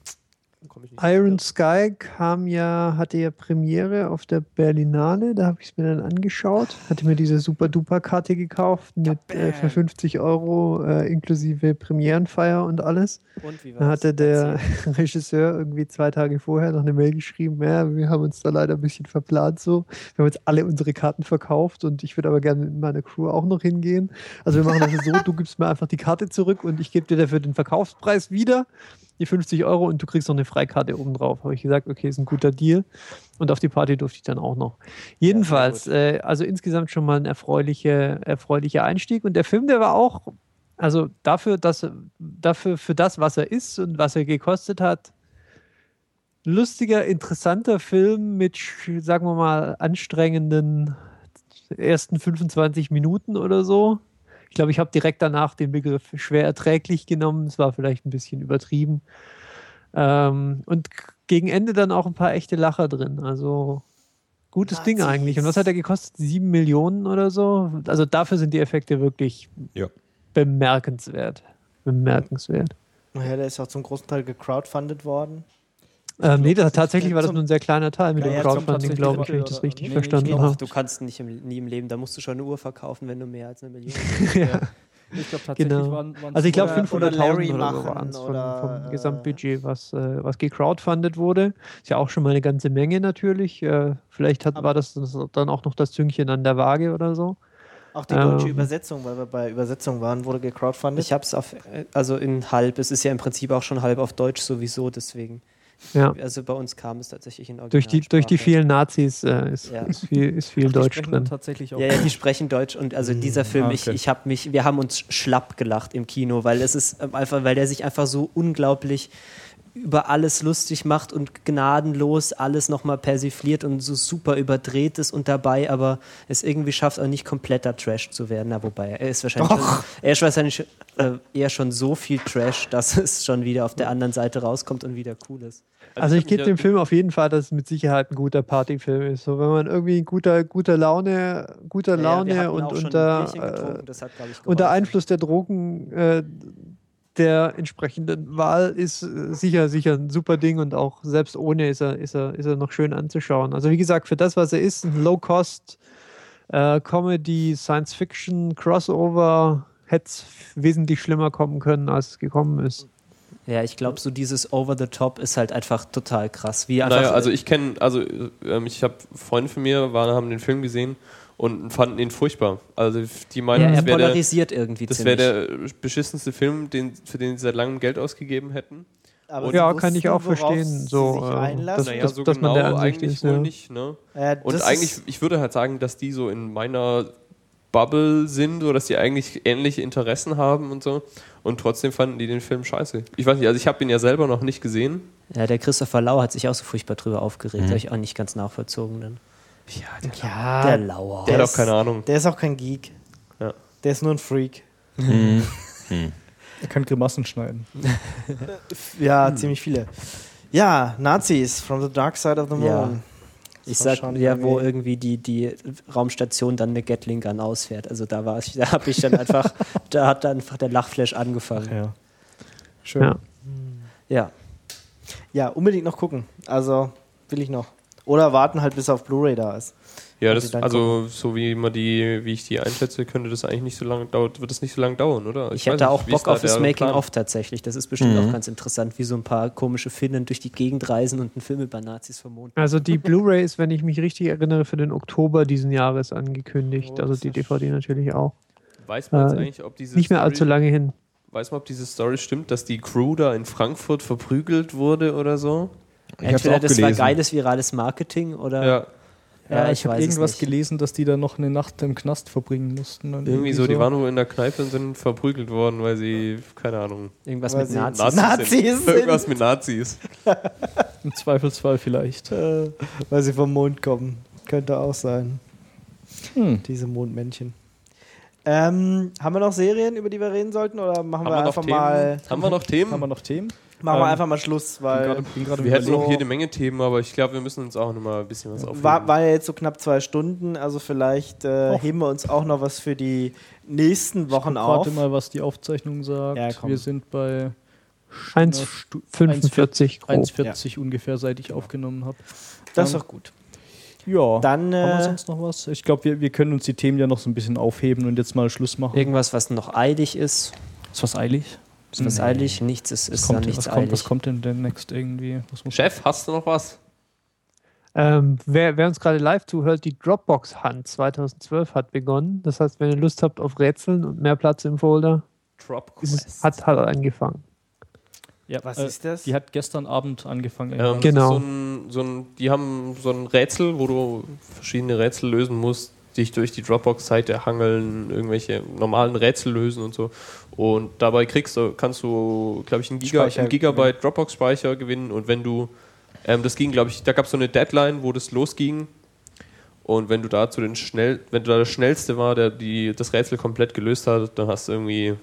[SPEAKER 6] Iron Sky kam ja, hatte ja Premiere auf der Berlinale, da habe ich es mir dann angeschaut, hatte mir diese super duper Karte gekauft mit äh, für 50 Euro äh, inklusive Premierenfeier und alles.
[SPEAKER 5] Und wie
[SPEAKER 6] Dann hatte der. Regisseur irgendwie zwei Tage vorher noch eine Mail geschrieben, ja, wir haben uns da leider ein bisschen verplant so. Wir haben jetzt alle unsere Karten verkauft und ich würde aber gerne mit meiner Crew auch noch hingehen. Also wir machen das so, du gibst mir einfach die Karte zurück und ich gebe dir dafür den Verkaufspreis wieder, die 50 Euro und du kriegst noch eine Freikarte obendrauf. Habe ich gesagt, okay, ist ein guter Deal. Und auf die Party durfte ich dann auch noch. Jedenfalls, äh, also insgesamt schon mal ein erfreulicher, erfreulicher Einstieg. Und der Film, der war auch, also dafür, dass, dafür, für das, was er ist und was er gekostet hat, lustiger, interessanter Film mit, sagen wir mal, anstrengenden ersten 25 Minuten oder so. Ich glaube, ich habe direkt danach den Begriff schwer erträglich genommen. Es war vielleicht ein bisschen übertrieben. Ähm, und gegen Ende dann auch ein paar echte Lacher drin. Also gutes Ding
[SPEAKER 1] Nazis.
[SPEAKER 6] eigentlich. Und was hat er gekostet? Sieben Millionen oder so? Also dafür sind die Effekte wirklich
[SPEAKER 2] Ja.
[SPEAKER 6] bemerkenswert. Bemerkenswert.
[SPEAKER 1] Naja, der ist auch zum großen Teil gecrowdfundet worden.
[SPEAKER 6] Ähm, nee, das, tatsächlich war das nur ein sehr kleiner Teil mit
[SPEAKER 1] Ja,
[SPEAKER 6] dem Crowdfunding, glaube ich, wenn ich das
[SPEAKER 1] oder-
[SPEAKER 6] richtig
[SPEAKER 1] nee,
[SPEAKER 6] verstanden
[SPEAKER 1] ich
[SPEAKER 6] habe.
[SPEAKER 5] Du kannst nicht im, nie im Leben, da musst du schon eine Uhr verkaufen, wenn du mehr als eine Million
[SPEAKER 6] ja.
[SPEAKER 4] Ich glaube tatsächlich
[SPEAKER 6] Genau.
[SPEAKER 4] waren, waren
[SPEAKER 6] Also ich glaube
[SPEAKER 1] Oder- oder
[SPEAKER 6] 500.000
[SPEAKER 1] Larry
[SPEAKER 6] oder, so waren es vom,
[SPEAKER 1] oder,
[SPEAKER 6] vom
[SPEAKER 1] äh,
[SPEAKER 6] Gesamtbudget, was, äh, was gecrowdfundet wurde. Ist ja auch schon mal eine ganze Menge natürlich. Äh, vielleicht hat,
[SPEAKER 1] Aber-
[SPEAKER 6] war das dann auch noch das Züngchen an der Waage oder so.
[SPEAKER 1] Auch die deutsche
[SPEAKER 6] Ähm.
[SPEAKER 1] Übersetzung, weil wir bei Übersetzung waren, wurde gecrowdfundet.
[SPEAKER 5] Ich habe es auf, äh, also in halb, es ist ja im Prinzip auch schon halb auf Deutsch sowieso, deswegen.
[SPEAKER 6] Ja.
[SPEAKER 5] Also bei uns kam es tatsächlich in
[SPEAKER 6] Durch die, durch die vielen Nazis äh, ist,
[SPEAKER 5] Ja.
[SPEAKER 6] ist viel, ist viel
[SPEAKER 4] die
[SPEAKER 6] Deutsch drin.
[SPEAKER 4] tatsächlich auch.
[SPEAKER 5] Ja, ja, die sprechen Deutsch und also dieser Film,
[SPEAKER 4] Ah,
[SPEAKER 5] ich,
[SPEAKER 4] okay.
[SPEAKER 5] ich habe mich, wir haben uns schlapp gelacht im Kino, weil es ist ähm, einfach, weil der sich einfach so unglaublich über alles lustig macht und gnadenlos alles nochmal persifliert und so super überdreht ist und dabei aber es irgendwie schafft, auch nicht kompletter Trash zu werden. Na, wobei, er ist wahrscheinlich, schon, er ist wahrscheinlich äh, eher schon so viel Trash, dass es schon wieder auf der anderen Seite rauskommt und wieder cool ist.
[SPEAKER 6] Also ich
[SPEAKER 3] hab
[SPEAKER 6] gebe dem Film auf jeden Fall, dass es mit Sicherheit ein guter Partyfilm ist. So, wenn man irgendwie in guter, guter Laune, guter
[SPEAKER 5] Ja,
[SPEAKER 6] Laune
[SPEAKER 5] hatten
[SPEAKER 6] und unter, äh,
[SPEAKER 5] das hat, glaub ich,
[SPEAKER 6] unter. Einfluss der Drogen äh, der entsprechenden Wahl ist äh, sicher, sicher ein super Ding und auch selbst ohne ist er, ist er, ist er noch schön anzuschauen. Also wie gesagt, für das, was er ist, ein Low-Cost äh, Comedy, Science-Fiction, Crossover, hätte es wesentlich schlimmer kommen können, als es gekommen ist.
[SPEAKER 5] Ja, ich glaube, so dieses Over the Top ist halt einfach total krass. Wie einfach,
[SPEAKER 3] Naja, also ich kenne, also ähm, ich habe Freunde von mir, waren, haben den Film gesehen und fanden ihn furchtbar. Also die meinen,
[SPEAKER 5] ja, er
[SPEAKER 3] das wäre der,
[SPEAKER 5] polarisiert irgendwie
[SPEAKER 3] das
[SPEAKER 5] ziemlich.
[SPEAKER 3] wär der beschissenste Film, den, für den sie seit langem Geld ausgegeben hätten.
[SPEAKER 1] Aber
[SPEAKER 3] Und-
[SPEAKER 6] Ja, kann ich auch verstehen, so, äh,
[SPEAKER 1] einlassen.
[SPEAKER 6] Das-
[SPEAKER 3] naja, so
[SPEAKER 6] dass man
[SPEAKER 3] genau
[SPEAKER 6] der Ansicht
[SPEAKER 3] eigentlich
[SPEAKER 6] ist,
[SPEAKER 3] wohl
[SPEAKER 6] ja.
[SPEAKER 3] nicht. Ne?
[SPEAKER 1] Äh,
[SPEAKER 3] Und eigentlich, ich würde halt sagen, dass die so in meiner Bubble sind oder dass die eigentlich ähnliche Interessen haben und so. Und trotzdem fanden die den Film scheiße. Ich weiß nicht, also ich habe ihn ja selber noch nicht gesehen.
[SPEAKER 5] ja, der Christopher Lau hat sich auch so furchtbar drüber aufgeregt.
[SPEAKER 2] Mhm.
[SPEAKER 5] Habe ich auch nicht ganz nachvollzogen. Dann.
[SPEAKER 3] Ja, der,
[SPEAKER 1] ja,
[SPEAKER 5] Der Lauer.
[SPEAKER 3] der
[SPEAKER 1] der
[SPEAKER 3] hat auch keine Ahnung.
[SPEAKER 1] Der ist auch kein Geek.
[SPEAKER 3] Ja.
[SPEAKER 1] Der ist nur ein Freak.
[SPEAKER 4] Er kann Grimassen schneiden.
[SPEAKER 1] Ja,
[SPEAKER 5] Hm.
[SPEAKER 1] ziemlich viele. Ja, Nazis from the dark side of the moon.
[SPEAKER 5] Ja. Ich sag
[SPEAKER 1] schon
[SPEAKER 5] ja, wo
[SPEAKER 1] irgendwie-
[SPEAKER 5] irgendwie die, die Raumstation dann eine Gatling Gun ausfährt. Also da war ich, da habe ich dann einfach, da hat dann einfach der Lachflash angefangen.
[SPEAKER 1] Ja. Schön.
[SPEAKER 6] Ja.
[SPEAKER 1] Ja. ja. unbedingt noch gucken. Also will ich noch. Oder warten halt, bis er auf Blu-ray da ist.
[SPEAKER 3] Ja, das, also so wie man die, wie ich die einschätze, könnte das eigentlich nicht so lange dauert, wird das nicht so lange dauern, oder?
[SPEAKER 5] Ich
[SPEAKER 3] weiß
[SPEAKER 5] hätte
[SPEAKER 3] nicht,
[SPEAKER 5] auch Bock auf das? Making-of tatsächlich. Das ist bestimmt auch ganz interessant, wie so ein paar komische Finnen durch die Gegend reisen und einen Film über Nazis vermuten.
[SPEAKER 6] Also die Blu-ray ist, wenn ich mich richtig erinnere, für den Oktober diesen Jahres angekündigt.
[SPEAKER 1] Oh,
[SPEAKER 6] also die DVD natürlich auch.
[SPEAKER 3] Weiß man jetzt
[SPEAKER 6] Äh,
[SPEAKER 3] eigentlich, ob diese
[SPEAKER 6] Nicht mehr
[SPEAKER 3] Story,
[SPEAKER 6] allzu lange hin.
[SPEAKER 3] Weiß man, ob diese Story stimmt, dass die Crew da in Frankfurt verprügelt wurde oder so?
[SPEAKER 2] Ich
[SPEAKER 5] Entweder das war
[SPEAKER 2] gelesen.
[SPEAKER 5] geiles virales Marketing oder.
[SPEAKER 3] Ja,
[SPEAKER 4] Ja,
[SPEAKER 5] Ja,
[SPEAKER 4] ich
[SPEAKER 5] ich
[SPEAKER 4] habe irgendwas
[SPEAKER 5] nicht.
[SPEAKER 4] gelesen, dass die da noch eine Nacht im Knast verbringen mussten. und
[SPEAKER 3] irgendwie so, die waren wohl in der Kneipe und sind verprügelt worden, weil sie, keine Ahnung,
[SPEAKER 5] Irgendwas mit
[SPEAKER 1] sie
[SPEAKER 5] Nazis.
[SPEAKER 1] Nazis sind.
[SPEAKER 3] Irgendwas mit Nazis.
[SPEAKER 4] Im Zweifelsfall vielleicht.
[SPEAKER 1] Äh, weil sie vom Mond kommen. Könnte auch sein.
[SPEAKER 4] Hm.
[SPEAKER 1] Diese Mondmännchen. Ähm, haben wir noch Serien, über die wir reden sollten? Oder machen
[SPEAKER 3] Haben
[SPEAKER 1] wir, einfach
[SPEAKER 3] Themen?
[SPEAKER 1] mal,
[SPEAKER 3] Haben wir noch Themen?
[SPEAKER 4] Haben wir noch Themen?
[SPEAKER 1] Machen wir
[SPEAKER 4] Ähm,
[SPEAKER 1] einfach mal Schluss?
[SPEAKER 4] Bin
[SPEAKER 1] Weil
[SPEAKER 4] gerade- bin gerade
[SPEAKER 3] wir hätten noch jede Menge Themen, aber ich glaube, wir müssen uns auch noch mal ein bisschen was aufnehmen.
[SPEAKER 1] war, war ja jetzt so knapp zwei Stunden. Also vielleicht äh, heben wir uns auch noch was für die nächsten Wochen
[SPEAKER 4] Guck
[SPEAKER 1] auf.
[SPEAKER 4] Warte mal, was die Aufzeichnung sagt.
[SPEAKER 1] Ja,
[SPEAKER 4] wir sind bei
[SPEAKER 6] 1,45 grob.
[SPEAKER 4] 1,40 ungefähr, seit ich aufgenommen habe.
[SPEAKER 1] Das ist
[SPEAKER 4] Ähm,
[SPEAKER 1] doch gut.
[SPEAKER 4] Ja.
[SPEAKER 1] Dann
[SPEAKER 4] Haben wir
[SPEAKER 1] äh,
[SPEAKER 4] sonst noch was? Ich glaube, wir, wir können uns die Themen ja noch so ein bisschen aufheben und jetzt mal Schluss machen.
[SPEAKER 5] Irgendwas, was noch eilig ist.
[SPEAKER 4] Ist was eilig?
[SPEAKER 5] Ist was eilig? Nichts ist,
[SPEAKER 4] Was
[SPEAKER 5] ist
[SPEAKER 4] kommt,
[SPEAKER 5] dann
[SPEAKER 4] denn-
[SPEAKER 5] nichts
[SPEAKER 4] was, kommt, was
[SPEAKER 5] eilig.
[SPEAKER 4] kommt denn demnächst irgendwie? Was muss
[SPEAKER 3] Chef, hast du noch was?
[SPEAKER 6] Ähm, wer, wer uns gerade live zuhört, die Dropbox Hunt 2012 hat begonnen. Das heißt, wenn ihr Lust habt auf Rätseln und mehr Platz im Folder, ist hat, hat angefangen.
[SPEAKER 4] ja,
[SPEAKER 1] was
[SPEAKER 4] äh,
[SPEAKER 1] ist das?
[SPEAKER 4] Die hat gestern Abend angefangen.
[SPEAKER 3] Ähm.
[SPEAKER 6] Genau.
[SPEAKER 3] So ein, so ein, die haben so ein Rätsel, wo du verschiedene Rätsel lösen musst, dich durch die Dropbox-Seite hangeln, irgendwelche normalen Rätsel lösen und so. Und dabei kriegst du, kannst du, glaube ich, einen, Giga, einen Gigabyte Dropbox-Speicher gewinnen. Und wenn du, ähm, das ging, glaube ich, da gab es so eine Deadline, wo das losging. Und wenn du da zu den schnell, wenn du da der schnellste war, der die das Rätsel komplett gelöst hat, dann hast du irgendwie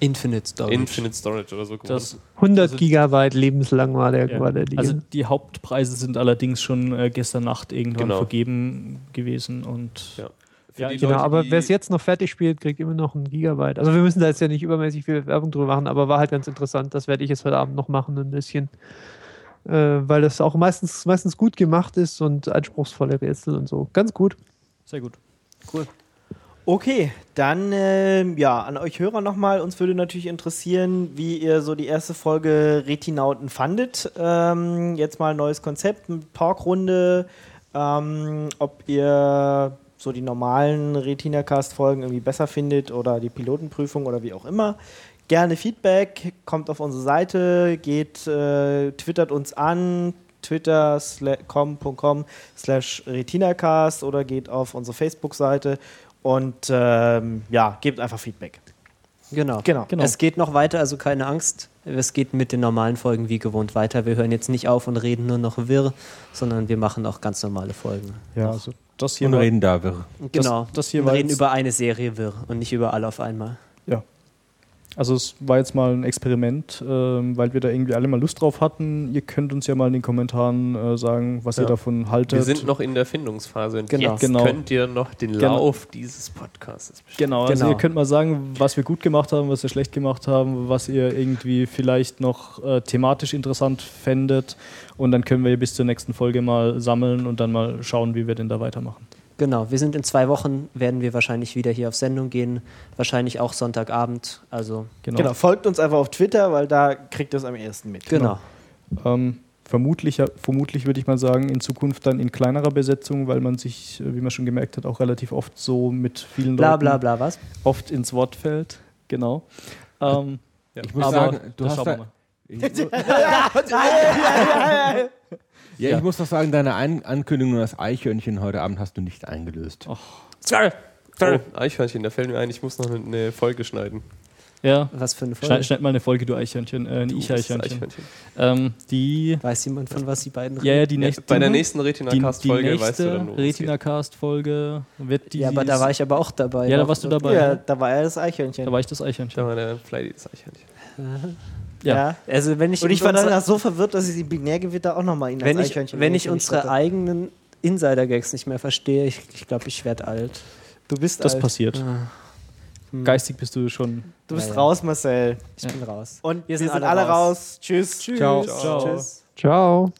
[SPEAKER 5] Infinite Storage.
[SPEAKER 3] Infinite Storage oder so.
[SPEAKER 4] Das,
[SPEAKER 6] 100
[SPEAKER 4] Also-
[SPEAKER 6] Gigabyte lebenslang war der,
[SPEAKER 4] ja.
[SPEAKER 6] war der Deal.
[SPEAKER 4] Also die Hauptpreise sind allerdings schon äh, gestern Nacht irgendwann
[SPEAKER 3] Genau.
[SPEAKER 4] vergeben gewesen und
[SPEAKER 3] Ja.
[SPEAKER 4] Ja,
[SPEAKER 6] genau,
[SPEAKER 3] Leute,
[SPEAKER 6] aber wer es jetzt noch fertig spielt, kriegt immer noch ein Gigabyte. Also wir müssen da jetzt ja nicht übermäßig viel Werbung drüber machen, aber war halt ganz interessant. Das werde ich jetzt heute Abend noch machen, ein bisschen. Äh, weil das auch meistens, meistens gut gemacht ist und anspruchsvolle Rätsel und so. Ganz gut.
[SPEAKER 4] sehr gut.
[SPEAKER 1] Okay, dann ähm, ja, an euch Hörer nochmal. Uns würde natürlich interessieren, wie ihr so die erste Folge Retinauten fandet. Ähm, jetzt mal ein neues Konzept, eine Talkrunde. Ähm, ob ihr so die normalen Retina-Cast-Folgen irgendwie besser findet oder die Pilotenprüfung oder wie auch immer. Gerne Feedback, kommt auf unsere Seite, geht, äh, twittert uns an, twitter.com slash retinacast oder geht auf unsere Facebook-Seite und ähm, ja, gebt einfach Feedback.
[SPEAKER 5] Genau.
[SPEAKER 1] Genau.
[SPEAKER 4] Genau.
[SPEAKER 5] Es geht noch weiter, also keine Angst. Es geht mit den normalen Folgen wie gewohnt weiter. Wir hören jetzt nicht auf und reden nur noch wirr, sondern wir machen auch ganz normale Folgen.
[SPEAKER 4] Ja, also das hier
[SPEAKER 2] Und
[SPEAKER 4] war,
[SPEAKER 2] reden da wirr.
[SPEAKER 5] Genau.
[SPEAKER 4] das hier
[SPEAKER 5] wir reden über eine Serie wirr und nicht über alle auf einmal.
[SPEAKER 4] ja. Also es war jetzt mal ein Experiment, ähm, weil wir da irgendwie alle mal Lust drauf hatten. Ihr könnt uns ja mal in den Kommentaren äh, sagen, was
[SPEAKER 3] Ja.
[SPEAKER 4] ihr davon haltet.
[SPEAKER 3] Wir sind noch in der Findungsphase und
[SPEAKER 5] Genau.
[SPEAKER 3] jetzt
[SPEAKER 4] Genau.
[SPEAKER 3] könnt ihr noch den
[SPEAKER 4] Genau.
[SPEAKER 3] Lauf dieses Podcasts bestimmen.
[SPEAKER 4] Genau, also
[SPEAKER 5] Genau.
[SPEAKER 4] ihr könnt mal sagen, was wir gut gemacht haben, was wir schlecht gemacht haben, was ihr irgendwie vielleicht noch äh, thematisch interessant fändet. Und dann können wir bis zur nächsten Folge mal sammeln und dann mal schauen, wie wir denn da weitermachen.
[SPEAKER 5] Genau, wir sind in zwei Wochen, werden wir wahrscheinlich wieder hier auf Sendung gehen. Wahrscheinlich auch Sonntagabend. Also,
[SPEAKER 4] Genau.
[SPEAKER 1] Genau, folgt uns einfach auf Twitter, weil da kriegt ihr es am ersten mit.
[SPEAKER 5] genau.
[SPEAKER 4] Ähm, vermutlich, vermutlich würde ich mal sagen, in Zukunft dann in kleinerer Besetzung, weil man sich, äh, wie man schon gemerkt hat, auch relativ oft so mit vielen
[SPEAKER 5] Bla
[SPEAKER 4] Leuten
[SPEAKER 5] bla bla, was?
[SPEAKER 4] oft ins Wort fällt. Genau. Ähm,
[SPEAKER 2] Ich muss
[SPEAKER 4] aber
[SPEAKER 2] sagen, du hast
[SPEAKER 4] schauen wir
[SPEAKER 2] da,
[SPEAKER 4] mal.
[SPEAKER 2] ja, ich muss doch sagen, deine Ein Ankündigung an das Eichhörnchen heute Abend hast du nicht eingelöst.
[SPEAKER 3] Oh, Eichhörnchen, da fällt mir ein, ich muss noch eine, Folge schneiden.
[SPEAKER 4] Ja,
[SPEAKER 5] Was für eine Folge?
[SPEAKER 4] schneid, schneid mal eine Folge, du Eichhörnchen, äh, ein
[SPEAKER 3] Das
[SPEAKER 4] Ich-Eichhörnchen.
[SPEAKER 3] Eichhörnchen.
[SPEAKER 4] Ähm, die,
[SPEAKER 5] Weiß jemand, von was die beiden
[SPEAKER 4] ja, ja, die
[SPEAKER 3] Ja,
[SPEAKER 4] nächste,
[SPEAKER 3] bei der nächsten Retina-Cast-Folge weißt du dann.
[SPEAKER 4] Retina-Cast-Folge wird die.
[SPEAKER 5] Ja, aber da war ich aber auch dabei.
[SPEAKER 4] Ja, da warst du dabei.
[SPEAKER 1] Ja, da war er das Eichhörnchen.
[SPEAKER 4] Da war ich das Eichhörnchen.
[SPEAKER 3] Da war der Flighty das Eichhörnchen.
[SPEAKER 4] Ja.
[SPEAKER 5] Also wenn ich,
[SPEAKER 1] Und ich war
[SPEAKER 5] unsere-
[SPEAKER 1] danach so verwirrt, dass ich die Binärgewitter auch nochmal ihn
[SPEAKER 5] wenn ich, wenn ich unsere
[SPEAKER 1] hatte.
[SPEAKER 5] eigenen Insider-Gags nicht mehr verstehe, ich glaube, ich, glaub, ich werde alt.
[SPEAKER 1] Du bist
[SPEAKER 4] Das
[SPEAKER 1] alt.
[SPEAKER 4] passiert.
[SPEAKER 5] Hm.
[SPEAKER 4] Geistig bist du schon.
[SPEAKER 1] Du bist
[SPEAKER 5] Ja, ja.
[SPEAKER 1] raus, Marcel.
[SPEAKER 5] Ich bin raus.
[SPEAKER 1] Und wir
[SPEAKER 5] Wir
[SPEAKER 1] sind,
[SPEAKER 5] sind
[SPEAKER 1] alle
[SPEAKER 5] alle
[SPEAKER 1] raus. Tschüss.
[SPEAKER 4] Ciao.
[SPEAKER 1] Tschüss.
[SPEAKER 4] Ciao.
[SPEAKER 1] Tschüss.
[SPEAKER 6] Ciao.